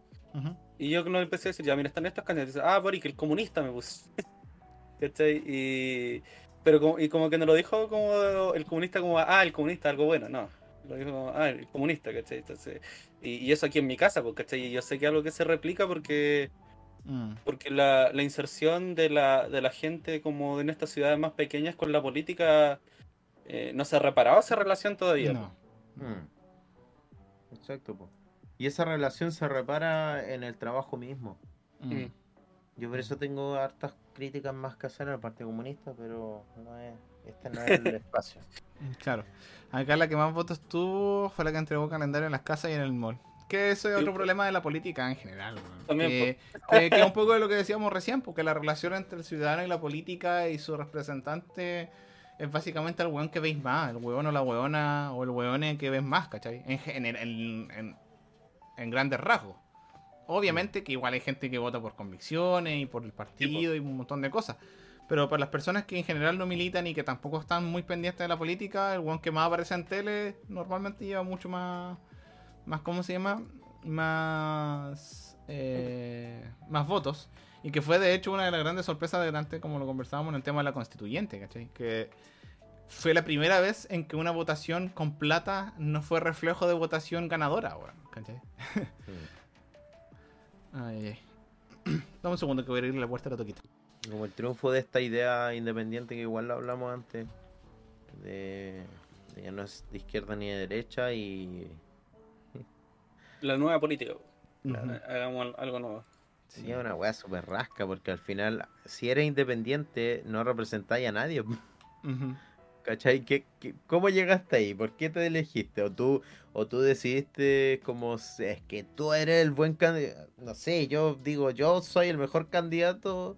y yo no empecé a decir, ya mira, están estos candidatos, ah, Boric, el comunista me puse. ¿Cachai? Y, pero como, y como que no lo dijo como el comunista como, ah, el comunista, algo bueno, no. Lo dijo como, ah, el comunista, ¿cachai? Entonces, y, y eso aquí en mi casa, pues, ¿cachai? Y yo sé que es algo que se replica porque Mm. porque la, la inserción de la, de la gente como en estas ciudades más pequeñas con la política eh, no se ha reparado esa relación todavía. No. Mm. Exacto, po. Y esa relación se repara en el trabajo mismo. Mm. Yo por eso tengo hartas críticas más que hacer al Partido Comunista, pero no es, este no es el espacio. Claro. Acá la que más votos tuvo fue la que entregó calendario en las casas y en el mall. Que eso es otro Sí. problema de la política en general. También, que, que- que es un poco de lo que decíamos recién, porque la relación entre el ciudadano y la política y su representante es básicamente el weón que veis más, el weón o la weona o el weón que ves más, ¿cachai? En, gen- en, en, en- en grandes rasgos. Obviamente que igual hay gente que vota por convicciones y por el partido y un montón de cosas. Pero para las personas que en general no militan y que tampoco están muy pendientes de la política, el weón que más aparece en tele normalmente lleva mucho más. más ¿Cómo se llama? Más. eh, más votos. Y que fue de hecho una de las grandes sorpresas de antes, como lo conversábamos en el tema de la constituyente, ¿cachai? Que fue la primera vez en que una votación con plata no fue reflejo de votación ganadora, weón, ¿cachai? Ay, ay. Dame un segundo que voy a abrir la puerta a la toquita. Como el triunfo de esta idea independiente que igual lo hablamos antes, de, de que no es de izquierda ni de derecha y La nueva política. Ujú. Hagamos algo nuevo. sí, es una weá súper rasca porque al final si eres independiente no representáis a nadie. ¿Cachai? ¿Qué, qué- cómo llegaste ahí? ¿Por qué te elegiste? ¿O tú, o tú decidiste como "Se- es que tú eres el buen candidato? No sé, yo digo, yo soy el mejor candidato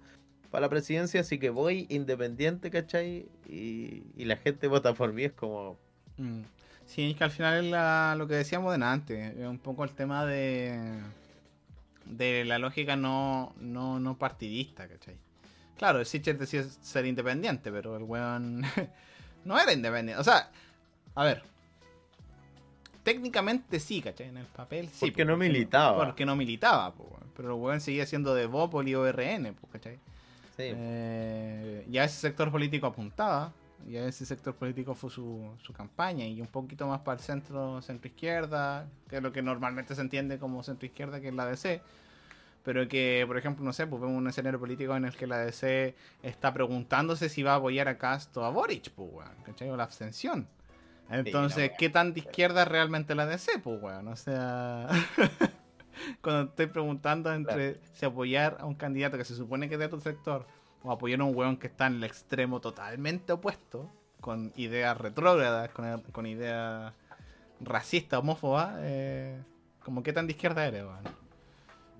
para la presidencia, así que voy independiente, ¿cachai? Y, y la gente vota por mí, es como... Mm. Sí, es que al final es la- lo que decíamos de antes, es un poco el tema de de la lógica no, no, no partidista, ¿cachai? Claro, el Sitcher decía ser independiente, pero el weón no era independiente. O sea, a ver, técnicamente sí, ¿cachai? En el papel sí. Porque po, no militaba. Porque no militaba, po, pero el weón seguía siendo de Bópoli o RN, po, ¿cachai? Eh, y a ese sector político apuntaba, y a ese sector político fue su, su campaña, y un poquito más para el centro, centro izquierda, que es lo que normalmente se entiende como centro izquierda, que es la DC. Pero que, por ejemplo, no sé, pues vemos un escenario político en el que la DC está preguntándose si va a apoyar a Castro o a Boric, pues, weón, ¿cachai? O la abstención. Entonces, ¿qué tan de izquierda es realmente la DC, pues, weón? O sea, cuando estoy preguntando entre si apoyar a un candidato que se supone que es de tu sector o apoyar a un weón que está en el extremo totalmente opuesto, con ideas retrógradas, con, con ideas racistas, homófobas, eh, como qué tan de izquierda eres, weón.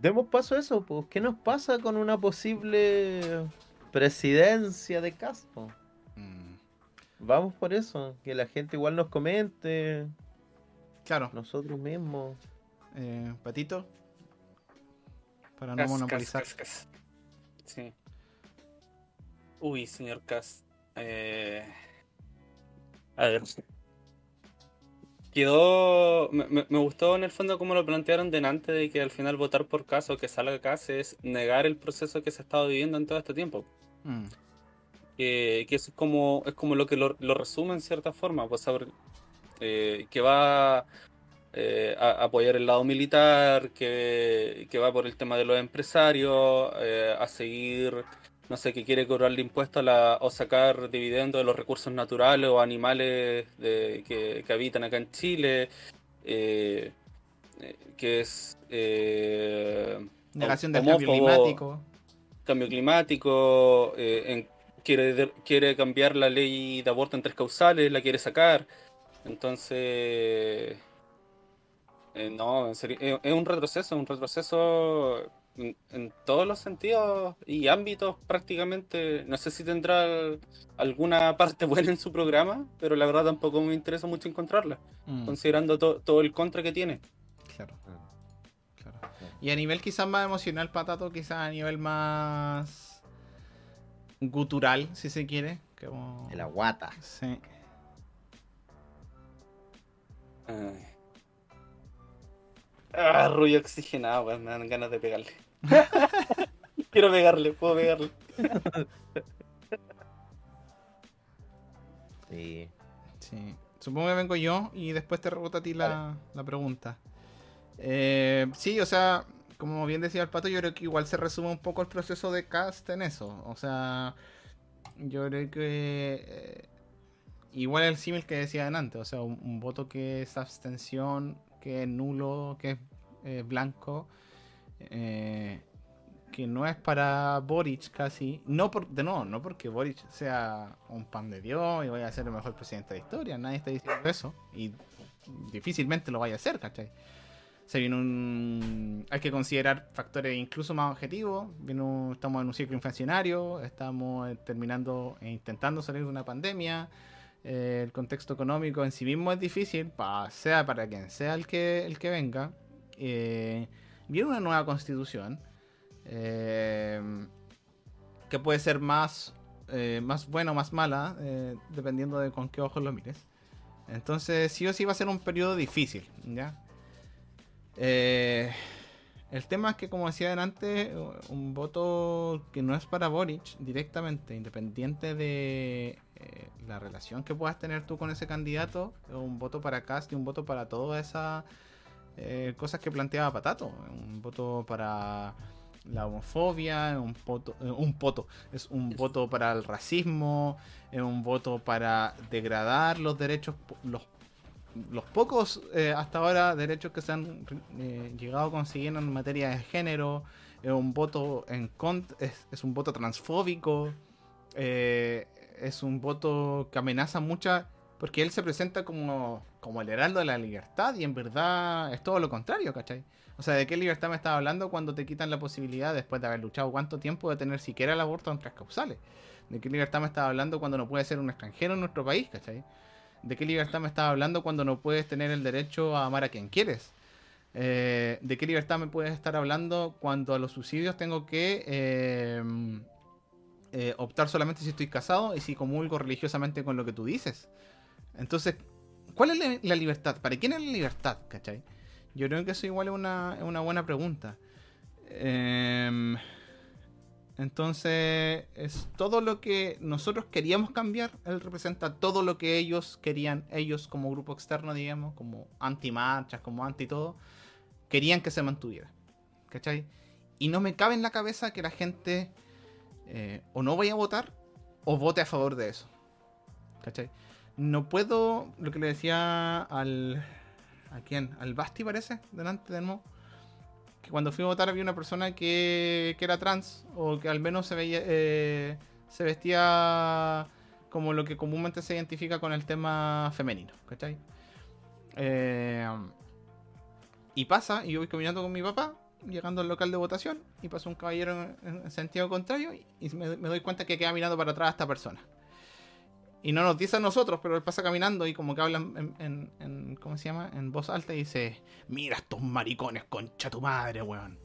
Demos paso a eso, pues. ¿Qué nos pasa con una posible presidencia de Castro? Mm, Vamos por eso, que la gente igual nos comente, Claro, nosotros mismos. Eh, Patito, para no Cas, monopolizar. cas, cas, cas. Sí. Uy, señor Cas. Eh... A ver. Quedó. Me, me- me gustó en el fondo como lo plantearon delante de que al final votar por caso que salga Cas es negar el proceso que se ha estado viviendo en todo este tiempo. Mm, que, que eso es como, es como lo que lo, lo resume en cierta forma, pues saber eh, que va eh, a apoyar el lado militar, que, que va por el tema de los empresarios, eh, a seguir, no sé, que quiere cobrarle impuestos a la, o sacar dividendos de los recursos naturales o animales de- que, que habitan acá en Chile, eh, eh, que es... eh, Negación del cambio climático. cambio climático, en- quiere, quiere cambiar la ley de aborto en tres causales, la quiere sacar. Entonces, eh, no, en serio, es, es un retroceso, un retroceso en, en todos los sentidos y ámbitos prácticamente. No sé si tendrá al- alguna parte buena en su programa, pero la verdad tampoco me interesa mucho encontrarla, Mm, considerando to- todo el contra que tiene. claro. Claro. Y a nivel quizás más emocional, Patato, quizás a nivel más gutural, si se quiere. Como... De la guata. Sí. Ay. Ah, rubio oxigenado, weón, me dan ganas de pegarle. Quiero pegarle, puedo pegarle. Sí. Sí. Supongo que vengo yo y después te rebota a ti la, la pregunta. Eh, sí, o sea, como bien decía el pato, yo creo que igual se resume un poco el proceso de cast en eso. O sea, yo creo que eh, igual el símil que decía antes, o sea, un, un voto que es abstención, que es nulo, que es eh, blanco, eh, que no es para Boric casi, no por, de nuevo, no porque Boric sea un pan de Dios y vaya a ser el mejor presidente de la historia, nadie está diciendo eso y difícilmente lo vaya a hacer, ¿cachai? Se viene un... Hay que considerar factores incluso más objetivos. Viene Estamos en un ciclo inflacionario, estamos eh, terminando e intentando salir de una pandemia. Eh, el contexto económico en sí mismo es difícil, pa- sea para quien sea el que, el que venga. eh, viene una nueva constitución eh, que puede ser más, más buena o más mala, dependiendo de con qué ojos lo mires. Entonces, sí o sí va a ser un periodo difícil, ¿ya? El tema es que, como decía antes, un voto que no es para Boric directamente, independiente de eh, la relación que puedas tener tú con ese candidato, un voto para Cast y un voto para todas esas eh, cosas que planteaba Patato. Un voto para la homofobia, un voto, eh, un voto, es un voto para el racismo, es un voto para degradar los derechos, los, los pocos eh, hasta ahora derechos que se han eh, llegado a conseguir en materia de género, es un voto en contra, es, un voto transfóbico, eh, es un voto que amenaza mucha, porque él se presenta como, como el heraldo de la libertad y en verdad es todo lo contrario, ¿cachai? O sea, ¿de qué libertad me estaba hablando cuando te quitan la posibilidad, después de haber luchado cuánto tiempo, de tener siquiera el aborto en tres causales? ¿De qué libertad me estaba hablando cuando no puedes ser un extranjero en nuestro país, ¿cachai? ¿De qué libertad me estaba hablando cuando no puedes tener el derecho a amar a quien quieres? Eh, ¿De qué libertad me puedes estar hablando cuando a los subsidios tengo que eh, eh, optar solamente si estoy casado y si comulgo religiosamente con lo que tú dices? Entonces, ¿cuál es la, libertad? ¿Para quién es la libertad? ¿Cachai? Yo creo que eso igual es una, una buena pregunta. Em, entonces, es todo lo que nosotros queríamos cambiar. Él representa todo lo que ellos querían, ellos como grupo externo, digamos, como anti-marchas, como anti-todo, querían que se mantuviera. ¿Cachai? Y no me cabe en la cabeza que la gente eh, o no vaya a votar o vote a favor de eso. ¿Cachai? No puedo, lo que le decía al... ¿A quién? Al Basti parece, delante de nuevo. Que cuando fui a votar había una persona que, que era trans o que al menos se veía... eh, se vestía como lo que comúnmente se identifica con el tema femenino, ¿cachai? Eh, y pasa, y yo voy caminando con mi papá, llegando al local de votación, y pasa un caballero en, en sentido contrario, y, y me, me doy cuenta que queda mirando para atrás a esta persona. Y no nos dice a nosotros, pero él pasa caminando y como que habla en, en- en- ¿cómo se llama? En voz alta y dice, mira estos maricones, concha tu madre, weón.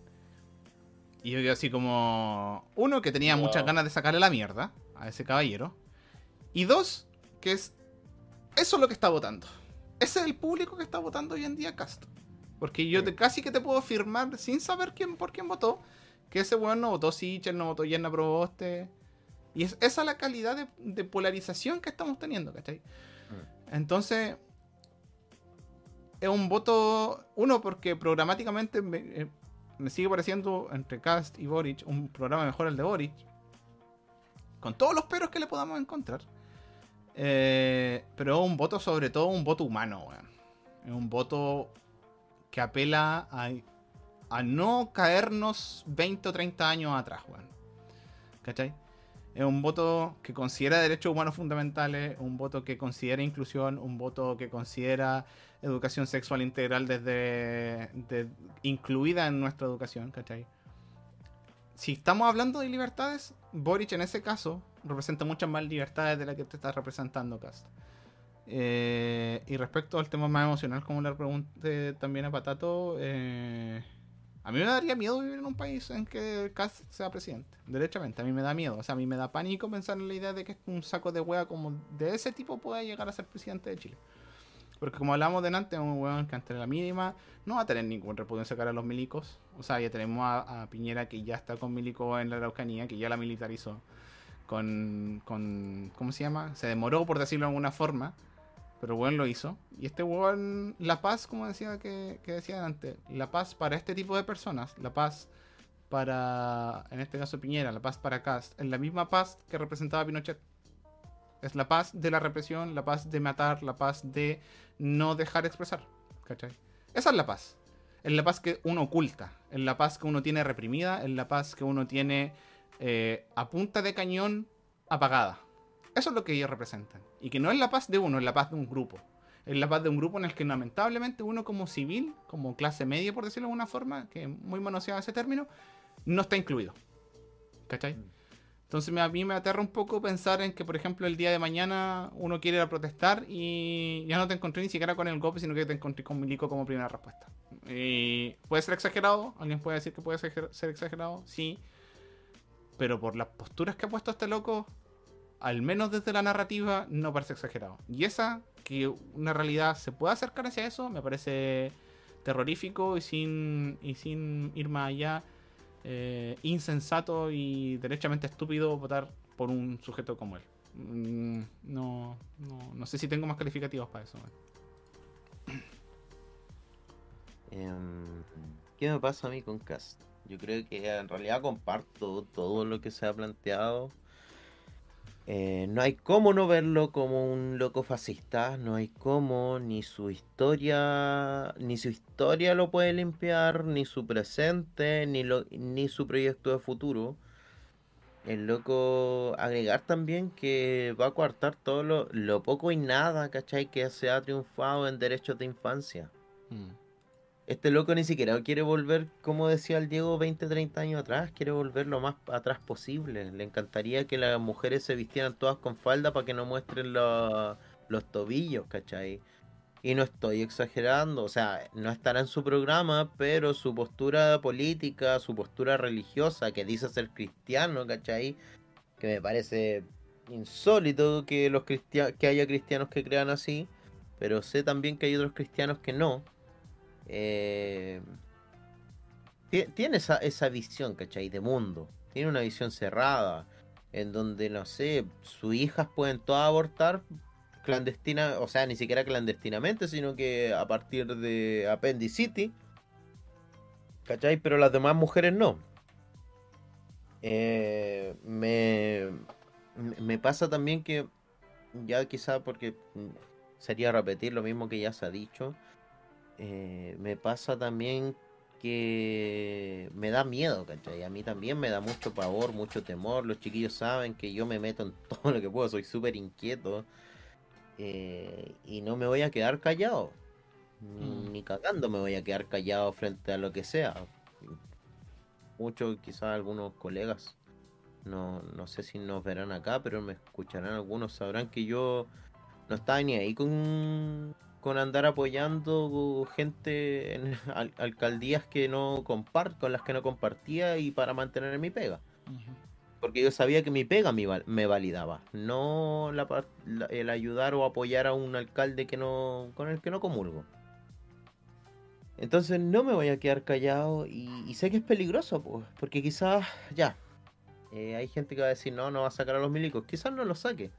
Y yo digo así como, uno, que tenía Wow. muchas ganas de sacarle la mierda a ese caballero. Y dos, que es, eso es lo que está votando. Ese es el público que está votando hoy en día Cast. Porque yo te, casi que te puedo afirmar, sin saber quién por quién votó, que ese weón no votó Sichel, no votó Yerna Proboste. Y es esa la calidad de, de polarización que estamos teniendo, ¿cachai? Entonces, es un voto, uno, porque programáticamente me, eh, me sigue pareciendo entre Cast y Boric un programa mejor el de Boric, con todos los peros que le podamos encontrar. Eh, pero es un voto, sobre todo, un voto humano, weón. Es un voto que apela a, a no caernos 20 o 30 años atrás, weón. ¿Cachai? Es un voto que considera derechos humanos fundamentales, un voto que considera inclusión, un voto que considera educación sexual integral desde de- incluida en nuestra educación, ¿cachai? Si estamos hablando de libertades, Boric en ese caso representa muchas más libertades de las que te está representando Cast. Eh, y respecto al tema más emocional, como le pregunté también a Patato, eh, a mí me daría miedo vivir en un país en que Cast sea presidente. Derechamente, a mí me da miedo. O sea, a mí me da pánico pensar en la idea de que un saco de hueá como de ese tipo pueda llegar a ser presidente de Chile. Porque como hablamos delante, es un hueón que ante la mínima no va a tener ningún repudio en sacar a los milicos. O sea, ya tenemos a, a Piñera que ya está con milico en la Araucanía, que ya la militarizó. Con, con. ¿Cómo se llama? Se demoró, por decirlo de alguna forma. Pero bueno, lo hizo. Y este weón, la paz, como decía que, que decía antes, la paz para este tipo de personas, la paz para, en este caso Piñera, la paz para Cast, es la misma paz que representaba Pinochet. Es la paz de la represión, la paz de matar, la paz de no dejar expresar. ¿Cachai? Esa es la paz. Es la paz que uno oculta, es la paz que uno tiene reprimida, es la paz que uno tiene eh, a punta de cañón apagada. Eso es lo que ellos representan. Y que no es la paz de uno, es la paz de un grupo. Es la paz de un grupo en el que lamentablemente uno como civil, como clase media por decirlo de alguna forma, que es muy manoseado ese término, no está incluido. ¿Cachai? Entonces me- a mí me aterra un poco pensar en que, por ejemplo, el día de mañana uno quiere ir a protestar y ya no te encontré ni siquiera con el golpe, sino que te encontré con Milico como primera respuesta. Puede ser exagerado, alguien puede decir que puede ser exagerado, sí. Pero por las posturas que ha puesto este loco, al menos desde la narrativa, no parece exagerado. Y esa, que una realidad se pueda acercar hacia eso, me parece terrorífico y sin, y sin ir más allá, eh, insensato y derechamente estúpido votar por un sujeto como él. Mm, No, no, no sé si tengo más calificativos para eso. Em, ¿Qué me pasa a mí con Cast? Yo creo que en realidad comparto todo lo que se ha planteado. Eh, no hay cómo no verlo como un loco fascista, no hay cómo, ni su historia, ni su historia lo puede limpiar, ni su presente, ni, lo, ni su proyecto de futuro. El loco agregar también que va a coartar todo lo, lo poco y nada, ¿cachai? Que se ha triunfado en derechos de infancia. Mm. Este loco ni siquiera quiere volver, como decía el Diego, 20, 30 años atrás, quiere volver lo más atrás posible. Le encantaría que las mujeres se vistieran todas con falda para que no muestren lo- los tobillos, ¿cachai? Y no estoy exagerando, o sea, no estará en su programa, pero su postura política, su postura religiosa, que dice ser cristiano, ¿cachai? Que me parece insólito que, los que haya cristianos que crean así, pero sé también que hay otros cristianos que no. Eh, ti- tiene esa, esa visión, ¿cachai? De mundo. Tiene una visión cerrada. En donde, no sé, sus hijas pueden todas abortar clandestina, o sea, ni siquiera clandestinamente, sino que a partir de Appendicity. ¿Cachai? Pero las demás mujeres no. Eh, me, me- pasa también que, ya quizá porque sería repetir lo mismo que ya se ha dicho, eh, me pasa también que me da miedo, ¿cachai? A mí también me da mucho pavor, mucho temor. Los chiquillos saben que yo me meto en todo lo que puedo, soy súper inquieto. eh, y no me voy a quedar callado. Ni, Mm. ni cagando me voy a quedar callado frente a lo que sea. Muchos, quizás algunos colegas, no, no sé si nos verán acá, pero me escucharán algunos, sabrán que yo no estaba ni ahí con, con andar apoyando gente en al- alcaldías que no compart con las que no compartía y para mantener mi pega. Porque yo sabía que mi pega me, val- me validaba, no la el ayudar o apoyar a un alcalde que no con el que no comulgo. Entonces no me voy a quedar callado y, y sé que es peligroso, pues, porque quizás ya eh, hay gente que va a decir no, no va a sacar a los milicos, quizás no los saque,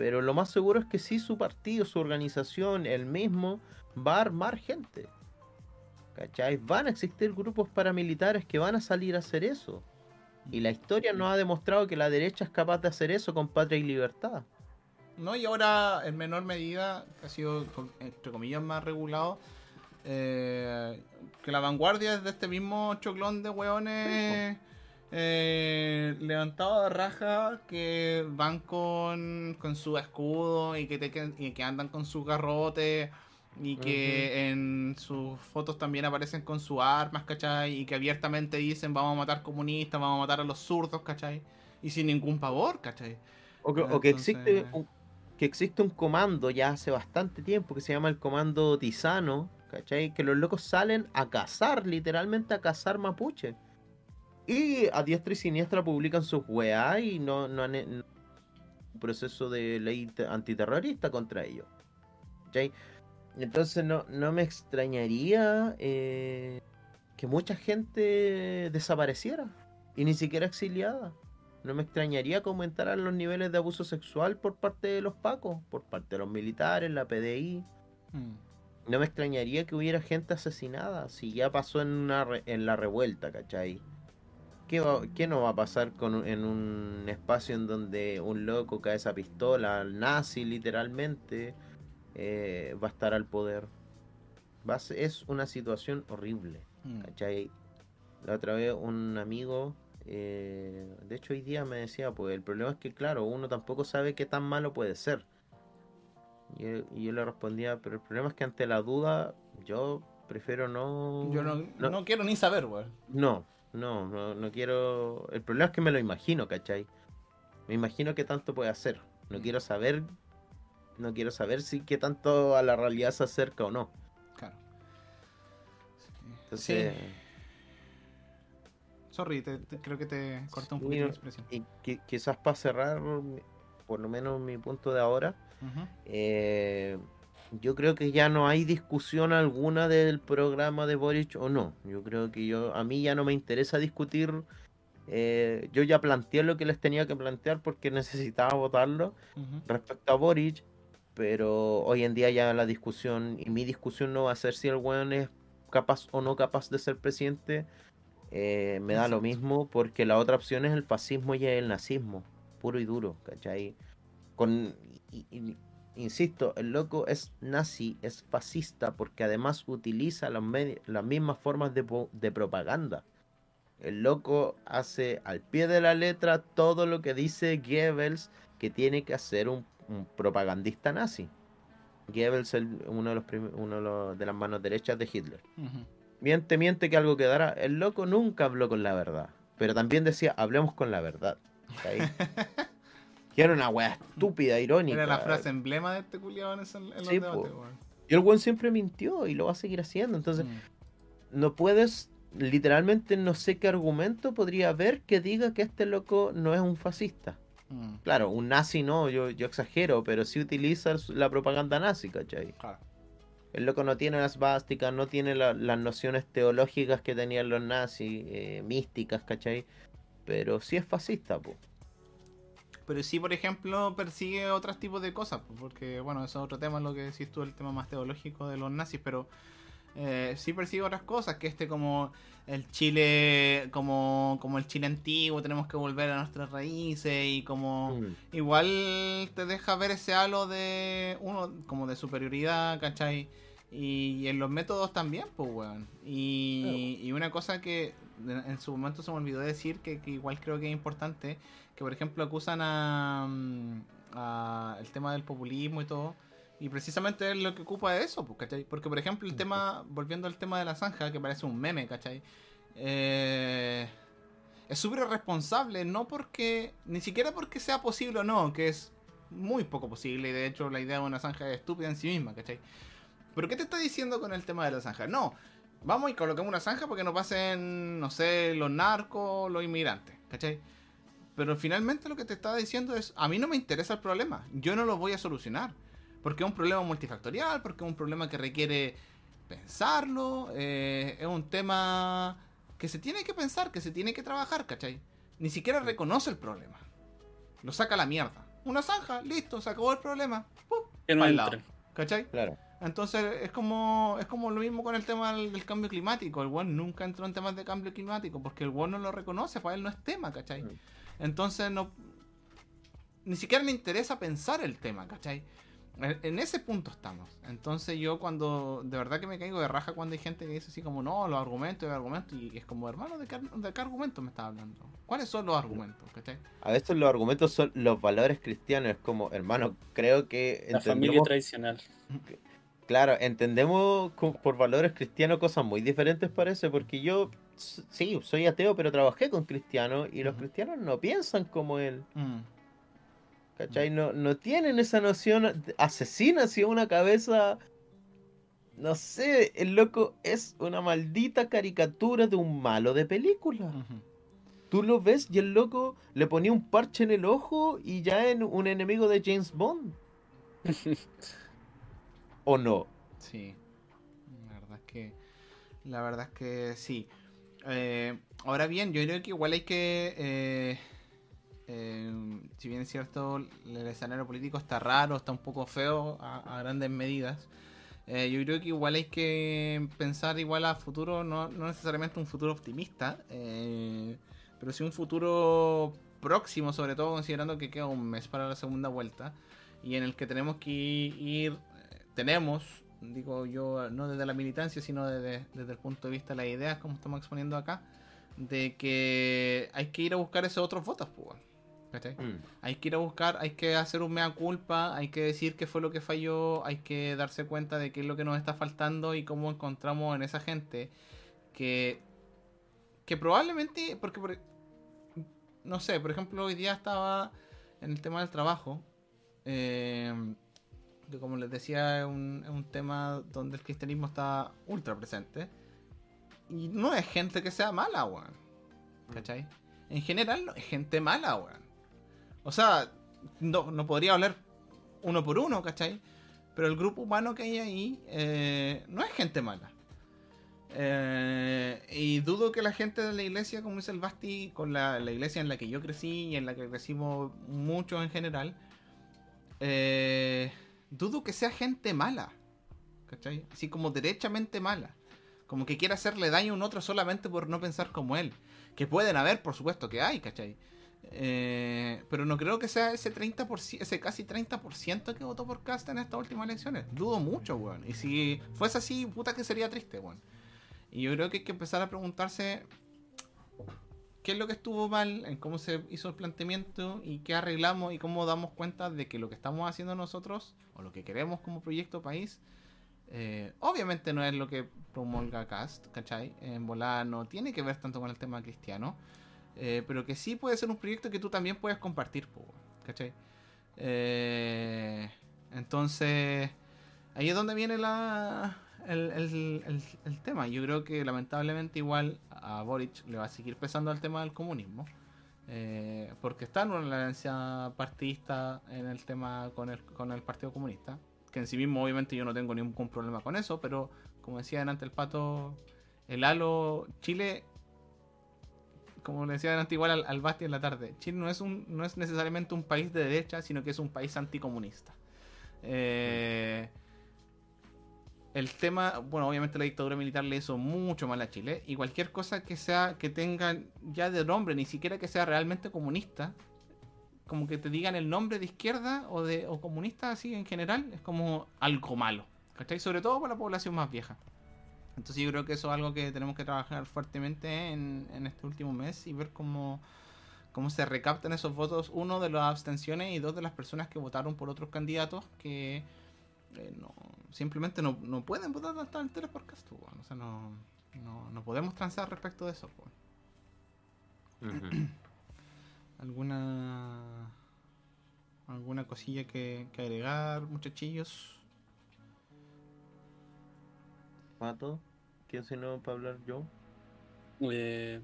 pero lo más seguro es que sí su partido, su organización, el mismo va a armar gente. ¿Cachai? Van a existir grupos paramilitares que van a salir a hacer eso. Y la historia nos ha demostrado que la derecha es capaz de hacer eso con patria y libertad. No, y ahora en menor medida, que ha sido entre comillas más regulado, eh, que la vanguardia es de este mismo choclón de hueones eh, levantados de raja que van con, con su escudo y que, te, que- y que andan con su garrote y que en sus fotos también aparecen con sus armas, ¿cachai? Y que abiertamente dicen vamos a matar comunistas, vamos a matar a los zurdos, ¿cachai? Y sin ningún pavor, ¿cachai? O que, o que existe un, que existe un comando ya hace bastante tiempo que se llama el comando Tisano, ¿cachai? Que los locos salen a cazar, literalmente a cazar mapuche. Y a diestra y siniestra publican sus weá y no, no han no- un proceso de ley te- antiterrorista contra ellos. ¿cachai? Entonces no, no me extrañaría eh, que mucha gente desapareciera y ni siquiera exiliada. No me extrañaría que aumentaran los niveles de abuso sexual por parte de los pacos, por parte de los militares, la PDI. Mm. No me extrañaría que hubiera gente asesinada, si ya pasó en, una re- en la revuelta, ¿cachai? ¿Qué, va- qué no va a pasar con, en un espacio en donde un loco cae esa pistola, nazi literalmente, eh, va a estar al poder? Va a ser- es una situación horrible. Mm. ¿Cachai? La otra vez un amigo, eh, de hecho hoy día me decía, pues el problema es que claro, uno tampoco sabe qué tan malo puede ser. Y yo, y yo le respondía, pero el problema es que ante la duda yo prefiero no... Yo no, no, no quiero ni saber, weón. no, no, no, no quiero... El problema es que me lo imagino, ¿cachai? Me imagino que tanto puede hacer. No Mm. quiero saber. No quiero saber si qué tanto a la realidad se acerca o no. Claro. Entonces, Sí. Sorry, te- te- creo que te corté un Sí, poquito la expresión. y qui- quizás para cerrar, por lo menos mi punto de ahora, Ujú. eh, yo creo que ya no hay discusión alguna del programa de Boric o no. Yo creo que yo a mí ya no me interesa discutir. eh, yo ya planteé lo que les tenía que plantear porque necesitaba votarlo respecto a Boric, pero hoy en día ya la discusión y mi discusión no va a ser si el weón es capaz o no capaz de ser presidente. eh, me da lo mismo porque la otra opción es el fascismo y el nazismo, puro y duro, ¿cachai? Con, y- y- insisto, el loco es nazi, es fascista porque además utiliza las mismas formas de, propaganda. El loco hace al pie de la letra todo lo que dice Goebbels que tiene que hacer un, un propagandista nazi. Goebbels es uno de los uno de, los- de las manos derechas de Hitler. Miente, miente que algo quedará. El loco nunca habló con la verdad. Pero también decía, hablemos con la verdad. que era una wea estúpida, irónica. Era la frase emblema de este culiado en, en los Sí, debates, weón. Y el buen siempre mintió y lo va a seguir haciendo. Entonces, Mm. no puedes, literalmente no sé qué argumento podría haber que diga que este loco no es un fascista. Mm. Claro, un nazi no, yo, yo exagero, pero sí utiliza la propaganda nazi, ¿cachai? Claro. El loco no tiene las básicas, no tiene la- las nociones teológicas que tenían los nazis, eh, místicas, ¿cachai? Pero sí es fascista, po. Pero sí, por ejemplo, persigue otros tipos de cosas, porque, bueno, eso es otro tema, lo que decís tú, el tema más teológico de los nazis, pero eh, sí persigue otras cosas, que este como el Chile, como, como el Chile antiguo, tenemos que volver a nuestras raíces y como... Mm. Igual te deja ver ese halo de uno como de superioridad, ¿cachai? Y, en los métodos también, pues, weón. Y, y una cosa que en en su momento se me olvidó decir, que, que igual creo que es importante, que por ejemplo acusan a, mm, a el tema del populismo y todo. Y precisamente es lo que ocupa de eso, pues, ¿cachai? Porque por ejemplo el tema, volviendo al tema de la zanja, que parece un meme, ¿cachai? Eh, es súper irresponsable, no porque, ni siquiera porque sea posible o no, que es muy poco posible, y de hecho la idea de una zanja es estúpida en sí misma, ¿cachai? Pero ¿qué te está diciendo con el tema de la zanja? No, vamos y colocamos una zanja porque no pasen, no sé, los narcos, los inmigrantes, ¿cachai? Pero finalmente lo que te está diciendo es, a mí no me interesa el problema, yo no lo voy a solucionar, porque es un problema multifactorial, porque es un problema que requiere pensarlo, eh, es un tema que se tiene que pensar, que se tiene que trabajar, ¿cachai? Ni siquiera reconoce el problema. Lo saca a la mierda. Una zanja, listo, se acabó el problema. ¡Pup! Que no lado. ¿Cachai? Claro. Entonces es como es como lo mismo con el tema del, del cambio climático. El one nunca entró en temas de cambio climático porque el one no lo reconoce, para él no es tema, ¿cachai? Mm. Entonces no ni siquiera le interesa pensar el tema, ¿cachai? En, en ese punto estamos. Entonces yo cuando de verdad que me caigo de raja cuando hay gente que dice así como no, los argumentos, los argumentos y es como hermano de qué, de qué argumentos me estás hablando. ¿Cuáles son los argumentos, ¿cachai? A veces los argumentos son los valores cristianos. Es como, hermano, creo que La familia tradicional. claro, entendemos por valores cristianos cosas muy diferentes parece, porque yo sí, soy ateo, pero trabajé con cristianos y los cristianos no piensan como él. Mm. ¿Cachai? No, no tienen esa noción asesina hacia una cabeza. No sé, el loco es una maldita caricatura de un malo de película. Tú lo ves y el loco le ponía un parche en el ojo y ya en un enemigo de James Bond. ¿O no? Sí, la verdad es que, la verdad es que sí. Eh, ahora bien, yo creo que igual hay que, eh, eh, si bien es cierto, el escenario político está raro, está un poco feo a, grandes medidas. eh, yo creo que igual hay que pensar igual a futuro, no, no necesariamente un futuro optimista, eh, pero sí un futuro próximo, sobre todo considerando que queda un mes para la segunda vuelta y en el que tenemos que ir, tenemos, digo yo, no desde la militancia, sino desde, desde el punto de vista de las ideas, como estamos exponiendo acá, de que hay que ir a buscar esos otros votos, pues. Mm. Hay que ir a buscar, hay que hacer un mea culpa, hay que decir qué fue lo que falló, hay que darse cuenta de qué es lo que nos está faltando y cómo encontramos en esa gente que, que probablemente, porque por- no sé, por ejemplo, hoy día estaba en el tema del trabajo, eh, que como les decía es un, es un tema donde el cristianismo está ultra presente. Y no es gente que sea mala, weón. ¿Cachai? En general no es gente mala, weón. O sea, no, no podría hablar uno por uno, ¿cachai? Pero el grupo humano que hay ahí eh, no es gente mala. Eh, y dudo que la gente de la iglesia, como dice el Basti, con la, la iglesia en la que yo crecí y en la que crecimos mucho en general, eh, dudo que sea gente mala. ¿Cachai? Así como derechamente mala. Como que quiera hacerle daño a un otro solamente por no pensar como él. Que pueden haber, por supuesto que hay, ¿cachai? Eh, pero no creo que sea ese 30%, ese casi 30% que votó por Cast en estas últimas elecciones. Dudo mucho, weón. Y si fuese así, puta que sería triste, weón. Y yo creo que hay que empezar a preguntarse qué es lo que estuvo mal, en cómo se hizo el planteamiento y qué arreglamos y cómo damos cuenta de que lo que estamos haciendo nosotros o lo que queremos como proyecto país, eh, obviamente no es lo que promulga Cast, ¿cachai? En volar no tiene que ver tanto con el tema cristiano, eh, pero que sí puede ser un proyecto que tú también puedes compartir, ¿cachai? Eh, entonces, ahí es donde viene la, el, el- el- tema. Yo creo que lamentablemente igual a Boric le va a seguir pesando el tema del comunismo. eh, porque está en una alianza partidista en el tema con el, con el Partido Comunista. Que en sí mismo obviamente yo no tengo ningún problema con eso, pero como decía delante el pato, el halo Chile, como le decía delante igual al, al Basti en la tarde, Chile no es, un, no es necesariamente un país de derecha, sino que es un país anticomunista. Eh, el tema, bueno, obviamente la dictadura militar le hizo mucho mal a Chile y cualquier cosa que sea que tengan ya de nombre, ni siquiera que sea realmente comunista, como que te digan el nombre de izquierda o de o comunista así en general, es como algo malo, ¿cachai? Sobre todo para la población más vieja. Entonces yo creo que eso es algo que tenemos que trabajar fuertemente en, en este último mes y ver cómo, cómo se recaptan esos votos, uno de las abstenciones y dos de las personas que votaron por otros candidatos que eh, no, simplemente no, no pueden votar hasta el weón. O sea, no, no, no podemos transar respecto de eso. ¿Alguna alguna cosilla que, que agregar, muchachillos? Pato, ¿quién se no para hablar yo? Eh,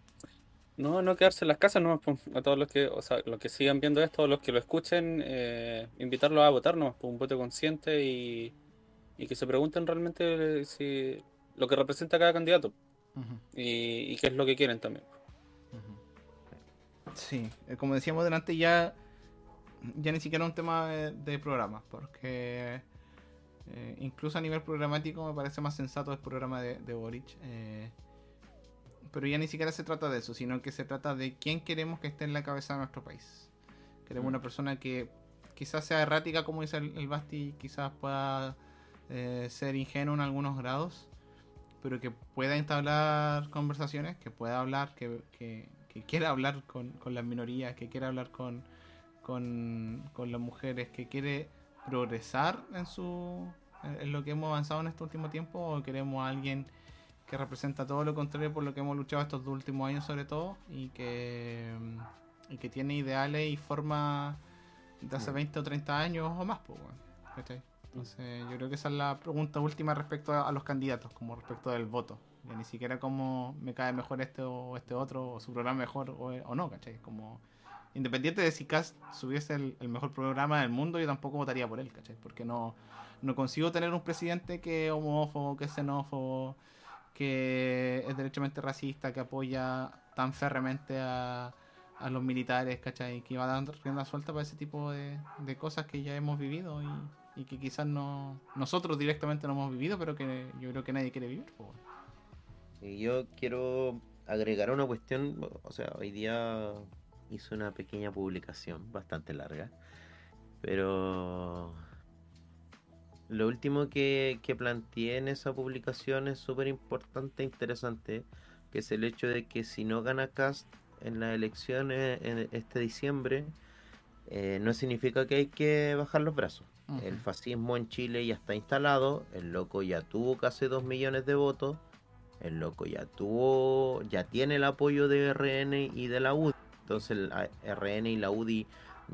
no, no quedarse en las casas, no, a todos los que, o sea, los que sigan viendo esto, los que lo escuchen, eh, invitarlos a votar, no, por un voto consciente y, y que se pregunten realmente si lo que representa cada candidato y, y qué es lo que quieren también. Sí, eh, como decíamos delante, ya, ya ni siquiera un tema de, de programa, porque eh, incluso a nivel programático me parece más sensato el programa de, de Boric. eh, pero ya ni siquiera se trata de eso, sino que se trata de quién queremos que esté en la cabeza de nuestro país. Queremos Mm. una persona que quizás sea errática, como dice el, el Basti, quizás pueda eh, ser ingenuo en algunos grados, pero que pueda entablar conversaciones, que pueda hablar, que, que- que quiera hablar con, con las minorías, que quiera hablar con, con, con las mujeres, que quiere progresar en su en lo que hemos avanzado en este último tiempo, o queremos a alguien que representa todo lo contrario por lo que hemos luchado estos dos últimos años sobre todo, y que, y que tiene ideales y formas de hace 20 o 30 años o más, pues, ¿cachai? Entonces, yo creo que esa es la pregunta última respecto a, los candidatos, como respecto del voto. Ya ni siquiera como me cae mejor este o este otro, o su programa mejor o, o no, ¿cachai? Como independiente de si Cast subiese el, el mejor programa del mundo, yo tampoco votaría por él, ¿cachai? Porque no, no consigo tener un presidente que es homófobo, que es xenófobo, que es derechamente racista, que apoya tan férreamente a, a los militares, ¿cachai? Que va dando rienda suelta para ese tipo de, de cosas que ya hemos vivido y, y que quizás no nosotros directamente no hemos vivido, pero que yo creo que nadie quiere vivir. Y yo quiero agregar una cuestión, o sea, hoy día hice una pequeña publicación, bastante larga, pero lo último que, que planteé en esa publicación es súper importante e interesante, que es el hecho de que si no gana Cast en las elecciones en este diciembre, eh, no significa que hay que bajar los brazos. El fascismo en Chile ya está instalado, el loco ya tuvo casi 2 millones de votos, el loco ya tuvo, ya tiene el apoyo de RN y de la UDI. Entonces el RN y la UDI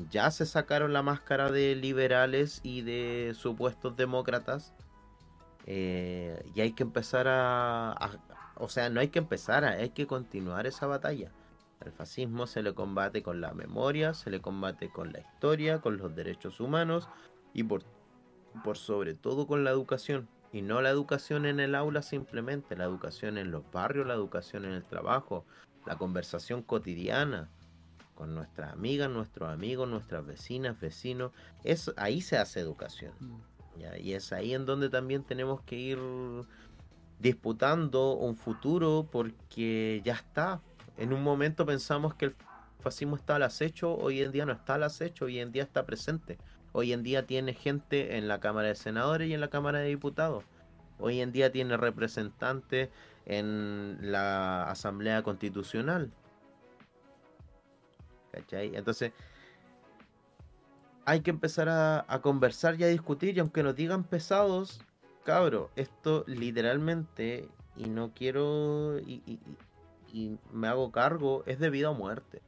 Ya se sacaron la máscara de liberales y de supuestos demócratas. eh, y hay que empezar a, O sea, no hay que empezar, a- hay que continuar esa batalla. Al fascismo se le combate con la memoria, se le combate con la historia, con los derechos humanos y por, por sobre todo con la educación. Y no la educación en el aula simplemente, la educación en los barrios, la educación en el trabajo, la conversación cotidiana con nuestras amigas, nuestros amigos, nuestras vecinas, vecinos. Es, ahí se hace educación. ¿ya? Y es ahí en donde también tenemos que ir disputando un futuro porque ya está. En un momento pensamos que el fascismo está al acecho, hoy en día no está al acecho, hoy en día está presente. Hoy en día tiene gente en la Cámara de Senadores y en la Cámara de Diputados. Hoy en día tiene representantes en la Asamblea Constitucional. ¿Cachai? Entonces, hay que empezar a, a conversar y a discutir, y aunque nos digan pesados, cabro, esto literalmente, y no quiero, y, y- y- y me hago cargo, es de vida o muerte.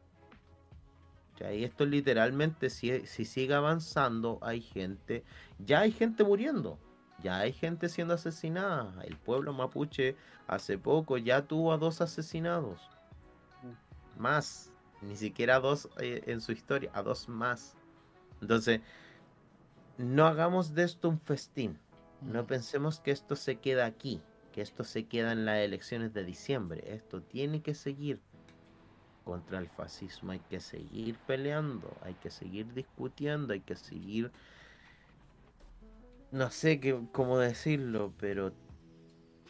¿Cachai? Esto literalmente, si, si sigue avanzando, hay gente, ya hay gente muriendo, ya hay gente siendo asesinada. El pueblo mapuche hace poco ya tuvo a dos asesinados. Más, ni siquiera dos eh, en su historia, a dos más. Entonces, no hagamos de esto un festín. No pensemos que esto se queda aquí, que esto se queda en las elecciones de diciembre. Esto tiene que seguir. Contra el fascismo hay que seguir peleando, hay que seguir discutiendo, hay que seguir... No sé qué, cómo decirlo, pero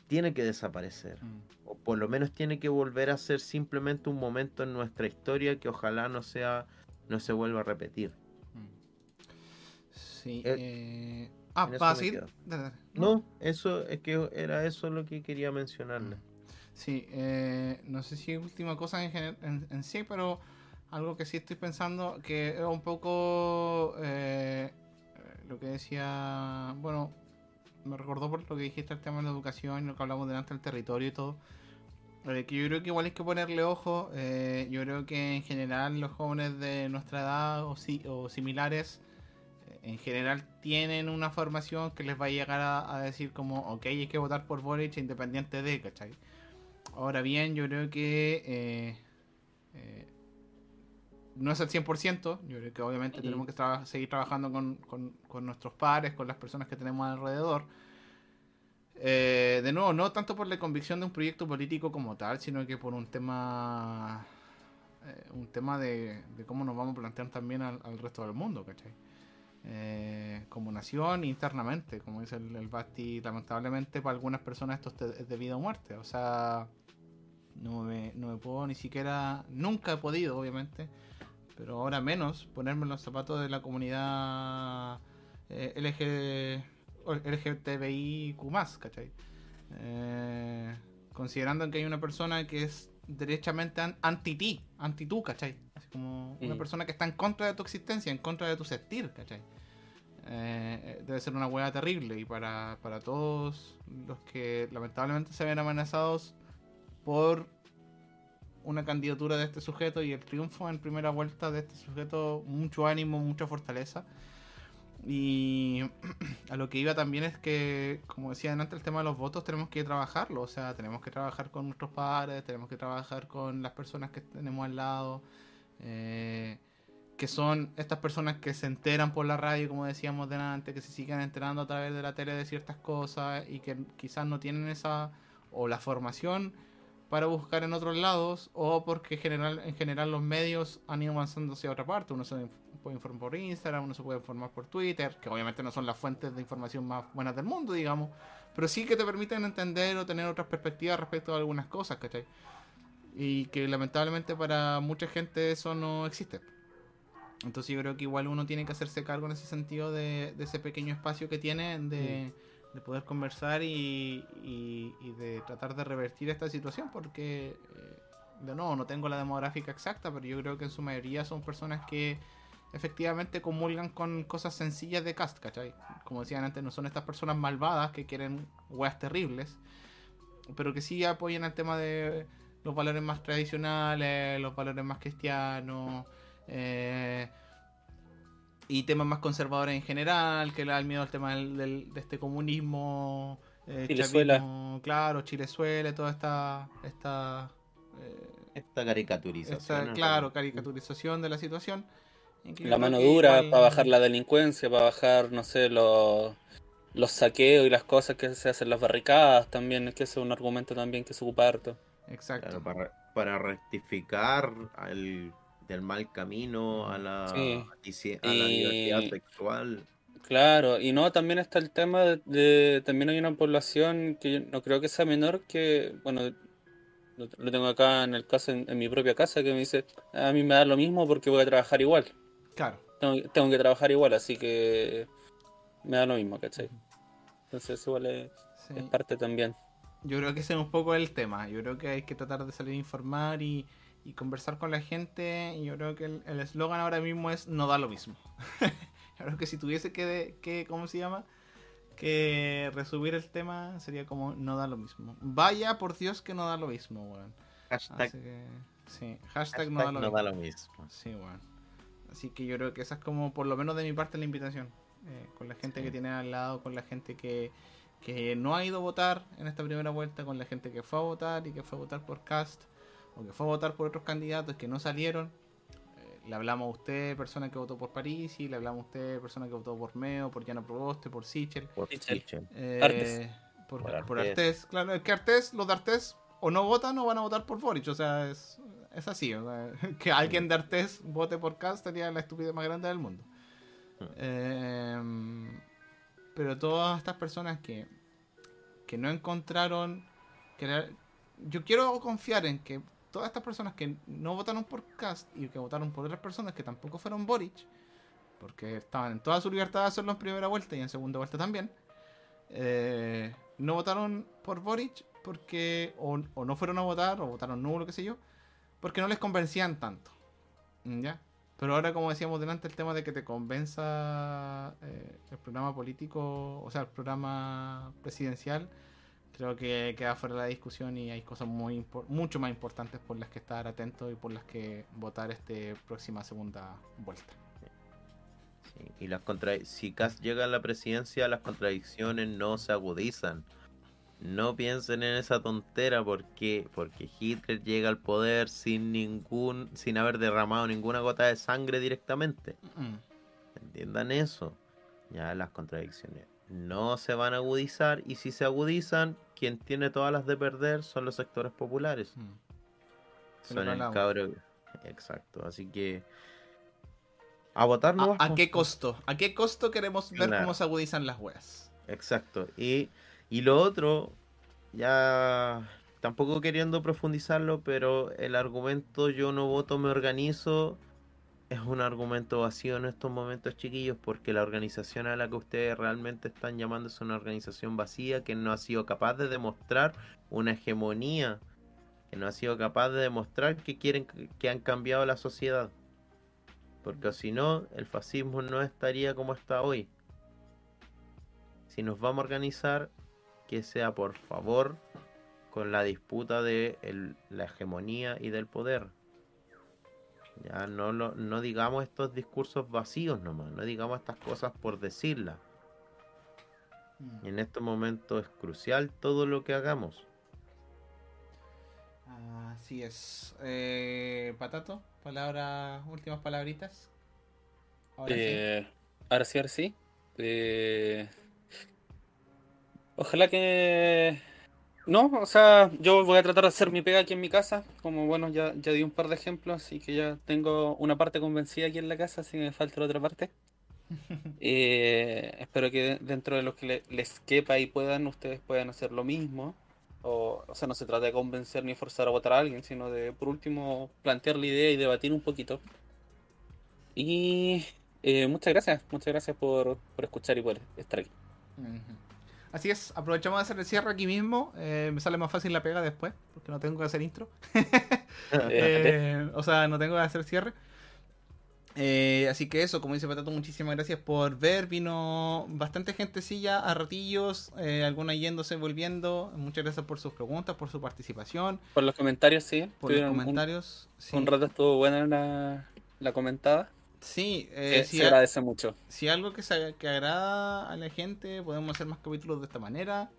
tiene que desaparecer. Mm. O por lo menos tiene que volver a ser simplemente un momento en nuestra historia que ojalá no sea, no se vuelva a repetir. Mm. Sí. Eh, eh, Ah, dale. No, eso es que era eso lo que quería mencionarle. Sí, eh, no sé si última cosa en, en, en sí, pero algo que sí estoy pensando que es un poco eh, lo que decía, bueno, me recordó por lo que dijiste el tema de la educación y lo que hablamos delante del territorio y todo. eh, que yo creo que igual hay que ponerle ojo. eh, yo creo que en general los jóvenes de nuestra edad o, si- o similares eh, en general tienen una formación que les va a llegar a, decir como, ok, hay que votar por Boric independiente de, ¿cachai? Ahora bien, yo creo que eh, no es al 100%, yo creo que obviamente tenemos que traba- seguir trabajando con, con- con nuestros pares, con las personas que tenemos alrededor. Eh, de nuevo, no tanto por la convicción de un proyecto político como tal, sino que por un tema eh, un tema de, de cómo nos vamos a plantear también al, al resto del mundo, ¿cachai? Eh, como nación internamente, como dice el, el Basti, lamentablemente para algunas personas esto es de vida o muerte, o sea, no me, no me puedo ni siquiera, nunca he podido, obviamente, pero ahora menos ponerme en los zapatos de la comunidad eh, LG, LGTBIQ+, ¿cachai? Eh, considerando que hay una persona que es derechamente an- anti-ti, anti-tú, ¿cachai? Así como una Mm. persona que está en contra de tu existencia, en contra de tu sentir, ¿cachai? Eh, debe ser una hueá terrible y para, para todos los que lamentablemente se ven amenazados por una candidatura de este sujeto y el triunfo en primera vuelta de este sujeto, mucho ánimo, mucha fortaleza. Y a lo que iba también es que, como decía antes, el tema de los votos tenemos que trabajarlo. O sea, tenemos que trabajar con nuestros padres, tenemos que trabajar con las personas que tenemos al lado. eh, que son estas personas que se enteran por la radio, como decíamos delante, que se siguen enterando a través de la tele de ciertas cosas y que quizás no tienen esa o la formación para buscar en otros lados o porque general, en general los medios han ido avanzando hacia otra parte. Uno se puede informar por Instagram, uno se puede informar por Twitter, que obviamente no son las fuentes de información más buenas del mundo, digamos, pero sí que te permiten entender o tener otras perspectivas respecto a algunas cosas, ¿cachai? Y que lamentablemente para mucha gente eso no existe. Entonces yo creo que igual uno tiene que hacerse cargo en ese sentido de, de ese pequeño espacio que tiene de, de poder conversar y, y- y de tratar de revertir esta situación porque eh, de nuevo no tengo la demográfica exacta pero yo creo que en su mayoría son personas que efectivamente comulgan con cosas sencillas de cast, ¿cachai? Como decían antes, no son estas personas malvadas que quieren weas terribles pero que sí apoyan el tema de los valores más tradicionales, los valores más cristianos, eh, y temas más conservadores en general, que le da el miedo al tema del, del- de este comunismo. Eh, Chilezuela. chavismo, claro, Chilezuela, toda esta. esta eh, Esta caricaturización. esta, ¿no? claro, caricaturización de la situación. La mano dura igual- para bajar la delincuencia, para bajar, no sé, los, los saqueos y las cosas que se hacen las barricadas también, es que ese es un argumento también que se ocupa harto. Exacto. Claro, para, para rectificar al, del mal camino a la, Sí. a la Y- libertad sexual. Claro, y no, también está el tema de, de- también hay una población que yo no creo que sea menor que, bueno, lo, lo tengo acá en el caso, en, en mi propia casa, que me dice, a mí me da lo mismo porque voy a trabajar igual, Claro. tengo, tengo que trabajar igual, así que me da lo mismo, ¿cachai? Entonces igual es, sí. es parte también. Yo creo que ese es un poco el tema. Yo creo que hay que tratar de salir a informar y, y conversar con la gente. Y yo creo que el eslogan ahora mismo es no da lo mismo. yo creo que si tuviese que, de- que, ¿cómo se llama? Que resumir el tema sería como no da lo mismo. Vaya por Dios que no da lo mismo, weón. Hashtag, que, sí, hashtag, hashtag no da lo no mismo. da lo mismo. Sí, weón. Así que yo creo que esa es como, por lo menos de mi parte, la invitación. Eh, con la gente Sí. que tiene al lado, con la gente que, que no ha ido a votar en esta primera vuelta, con la gente que fue a votar y que fue a votar por Cast, o que fue a votar por otros candidatos que no salieron. Eh, le hablamos a usted, persona que votó por París, y le hablamos a usted, persona que votó por Meo, por Llano Proboste, por Sichel. Por Sichel. Eh, Artes. Por, Por por Artés. Artés. Claro, es que Artés, los de Artés o no votan o van a votar por Boric. O sea, es, es así. o sea, que alguien de Artés vote por Cast sería la estupidez más grande del mundo. Eh, pero todas estas personas que, que no encontraron... Que la- yo quiero confiar en que todas estas personas que no votaron por Cast y que votaron por otras personas que tampoco fueron Boric, porque estaban en toda su libertad de hacerlo en primera vuelta y en segunda vuelta también, eh, no votaron por Boric porque o, o no fueron a votar o votaron nulo, qué sé yo, porque no les convencían tanto. ¿Mm, ¿Ya? Pero ahora, como decíamos delante, el tema de que te convenza eh, el programa político, o sea, el programa presidencial, creo que queda fuera de la discusión y hay cosas muy mucho más importantes por las que estar atentos y por las que votar este próxima segunda vuelta. Sí, Y las contra... si Kass llega a la presidencia, las contradicciones no se agudizan. No piensen en esa tontera porque porque Hitler llega al poder sin ningún sin haber derramado ninguna gota de sangre directamente. Mm, Entiendan eso. Ya las contradicciones no se van a agudizar y si se agudizan, quien tiene todas las de perder son los sectores populares. mm. Son el cabro. Exacto. Así que a votar no ¿A, a qué costo? ¿A qué costo queremos ver Claro. cómo se agudizan las weas? Exacto. Y, y lo otro, ya tampoco queriendo profundizarlo, pero el argumento yo no voto, me organizo, es un argumento vacío en estos momentos, chiquillos, porque la organización a la que ustedes realmente están llamando es una organización vacía que no ha sido capaz de demostrar una hegemonía, que no ha sido capaz de demostrar que quieren que han cambiado la sociedad. Porque si no, el fascismo no estaría como está hoy si nos vamos a organizar, que sea por favor con la disputa de la hegemonía y del poder. Ya no, lo, no digamos estos discursos vacíos nomás, no digamos estas cosas por decirlas. Y en estos momentos es crucial todo lo que hagamos. Así es. Eh, Patato, palabras, últimas palabritas. Ahora sí. Eh, ahora sí, ahora sí. Eh, ojalá que... No, o sea, yo voy a tratar de hacer mi pega aquí en mi casa. Como bueno, ya, ya di un par de ejemplos, así que ya tengo una parte convencida aquí en la casa, así que me falta la otra parte. Eh, espero que dentro de lo que le- les quepa y puedan, ustedes puedan hacer lo mismo. O, o sea, no se trata de convencer ni forzar a votar a alguien, sino de, por último, plantear la idea y debatir un poquito. Y eh, muchas gracias, muchas gracias por, por escuchar y por estar aquí. Así es, aprovechamos de hacer el cierre aquí mismo. eh, me sale más fácil la pega después, porque no tengo que hacer intro. Eh, o sea, no tengo que hacer cierre. Eh, así que eso, como dice Patato, muchísimas gracias por ver. Vino bastante gentecilla a ratillos, eh, alguna yéndose, volviendo. Muchas gracias por sus preguntas, por su participación, Por los comentarios, sí. por los un- comentarios. Sí. Un, rato estuvo buena la, la comentada. Sí, Eh, si, se a- agradece mucho. si algo que, se- que agrada a la gente, podemos hacer más capítulos de esta manera.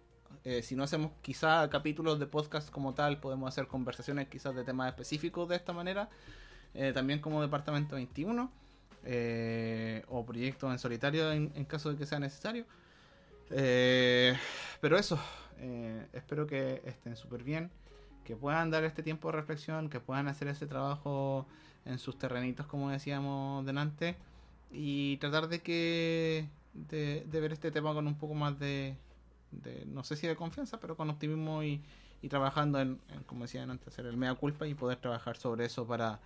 Eh, si no hacemos quizá capítulos de podcast como tal, podemos hacer conversaciones quizás de temas específicos de esta manera. Eh, también como Departamento 21. eh, o proyectos en solitario en, en caso de que sea necesario. Eh, pero eso, eh, espero que estén súper bien, que puedan dar este tiempo de reflexión, que puedan hacer ese trabajo en sus terrenitos, como decíamos delante, y tratar de que de, de ver este tema con un poco más de, de, no sé si de confianza, pero con optimismo y, y trabajando en, en, como decían antes, hacer el mea culpa y poder trabajar sobre eso para,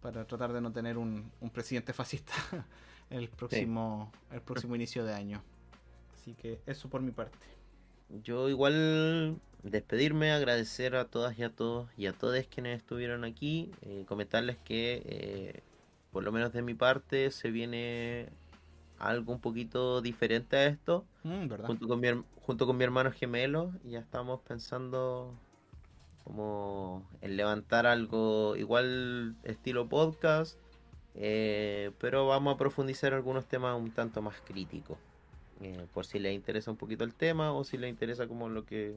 para tratar de no tener un, un presidente fascista el próximo, el próximo inicio de año. Así que eso por mi parte. Yo igual despedirme, agradecer a todas y a todos y a todos quienes estuvieron aquí, eh, comentarles que eh, por lo menos de mi parte se viene algo un poquito diferente a esto, Mm, junto con mi, junto con mi hermano gemelo, y ya estamos pensando como en levantar algo igual estilo podcast, eh, pero vamos a profundizar algunos temas un tanto más críticos, eh, por si les interesa un poquito el tema o si les interesa como lo que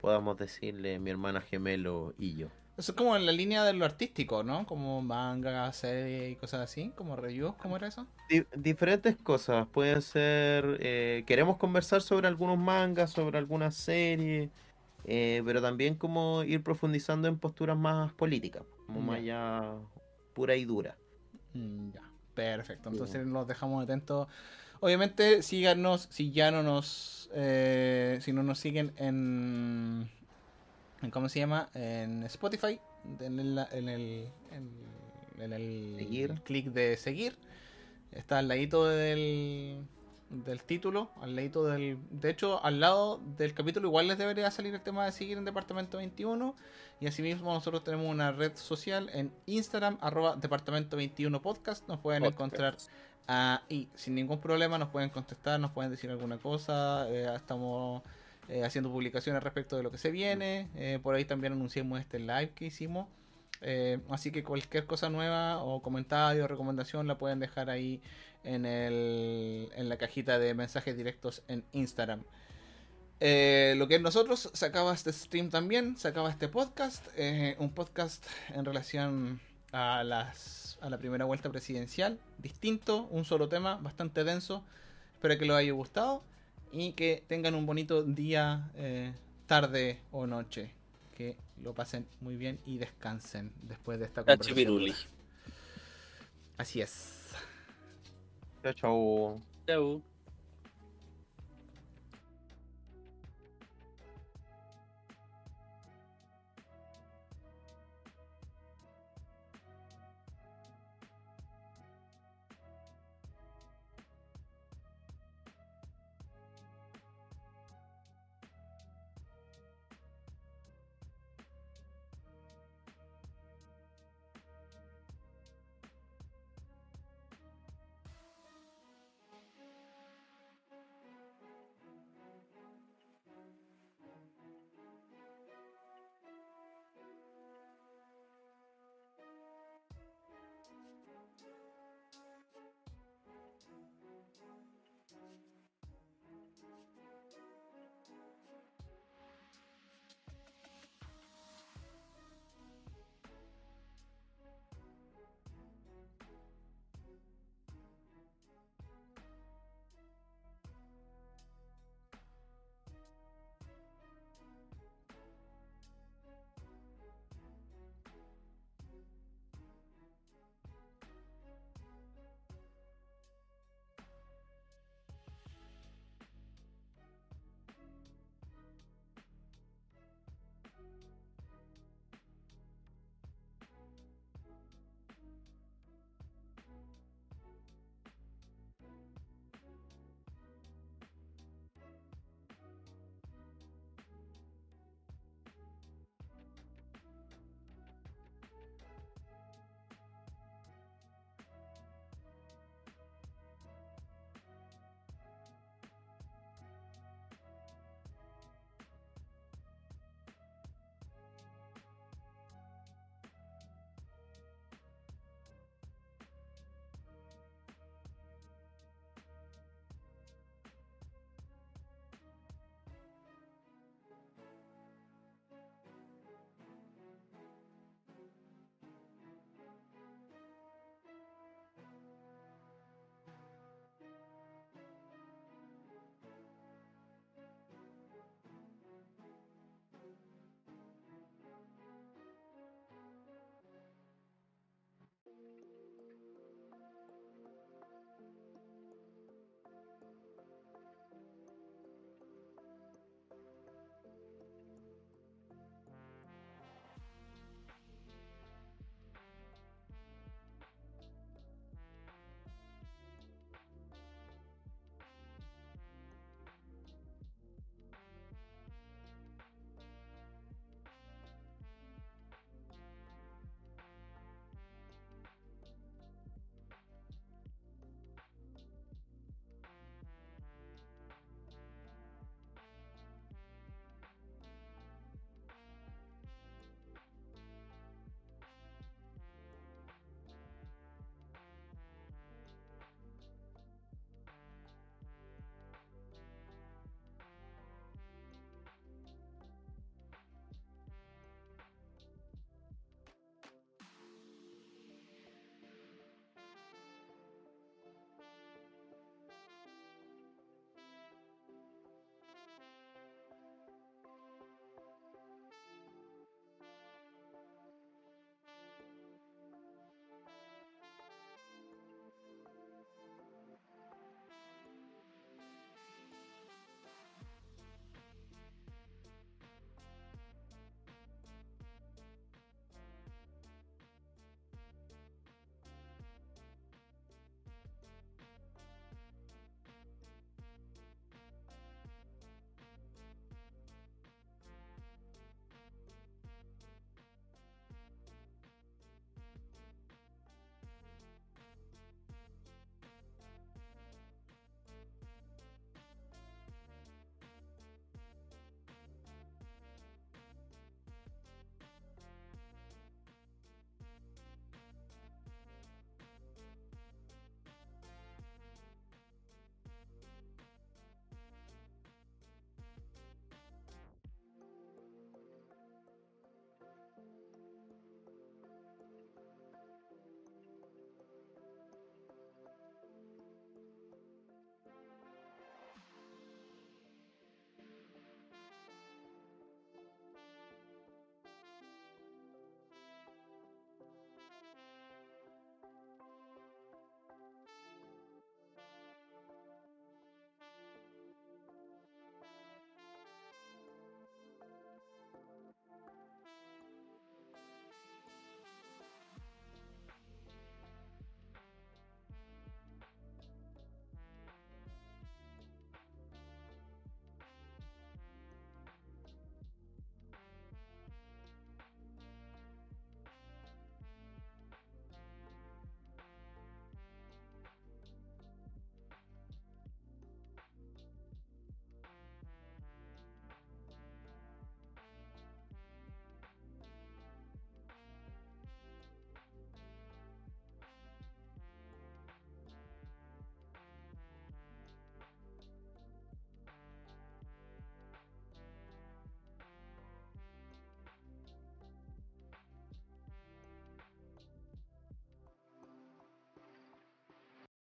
podamos decirle mi hermana gemelo y yo. Eso es como en la línea de lo artístico, ¿no? Como manga, serie y cosas así, como reviews, ¿cómo era eso? Di- diferentes cosas, pueden ser, eh, queremos conversar sobre algunos mangas, sobre algunas series, eh, pero también como ir profundizando en posturas más políticas, como más ya pura y dura. Mm, ya, perfecto. Entonces los dejamos atentos. Obviamente, síganos si ya no nos. eh, si no nos siguen en. en ¿Cómo se llama? En Spotify. Denle la- en el. En, en el clic de seguir. Está al ladito del. Del título, al ladito del. De hecho, al lado del capítulo, igual les debería salir el tema de seguir en Departamento 21. Y asimismo, nosotros tenemos una red social en Instagram, arroba Departamento 21 Podcast. Nos pueden Podcast. encontrar ahí sin ningún problema. Nos pueden contestar, nos pueden decir alguna cosa. eh, estamos eh, haciendo publicaciones respecto de lo que se viene. eh, por ahí también anunciamos este live que hicimos. Eh, así que cualquier cosa nueva o comentario o recomendación la pueden dejar ahí en, el, en la cajita de mensajes directos en Instagram. Eh, lo que es nosotros, se acaba este stream también, se acaba este podcast, eh, un podcast en relación a, las, a la primera vuelta presidencial, distinto, un solo tema, bastante denso, espero que les haya gustado y que tengan un bonito día, tarde o noche, que lo pasen muy bien y descansen después de esta conversación. Así es. Chao, chao. Chau.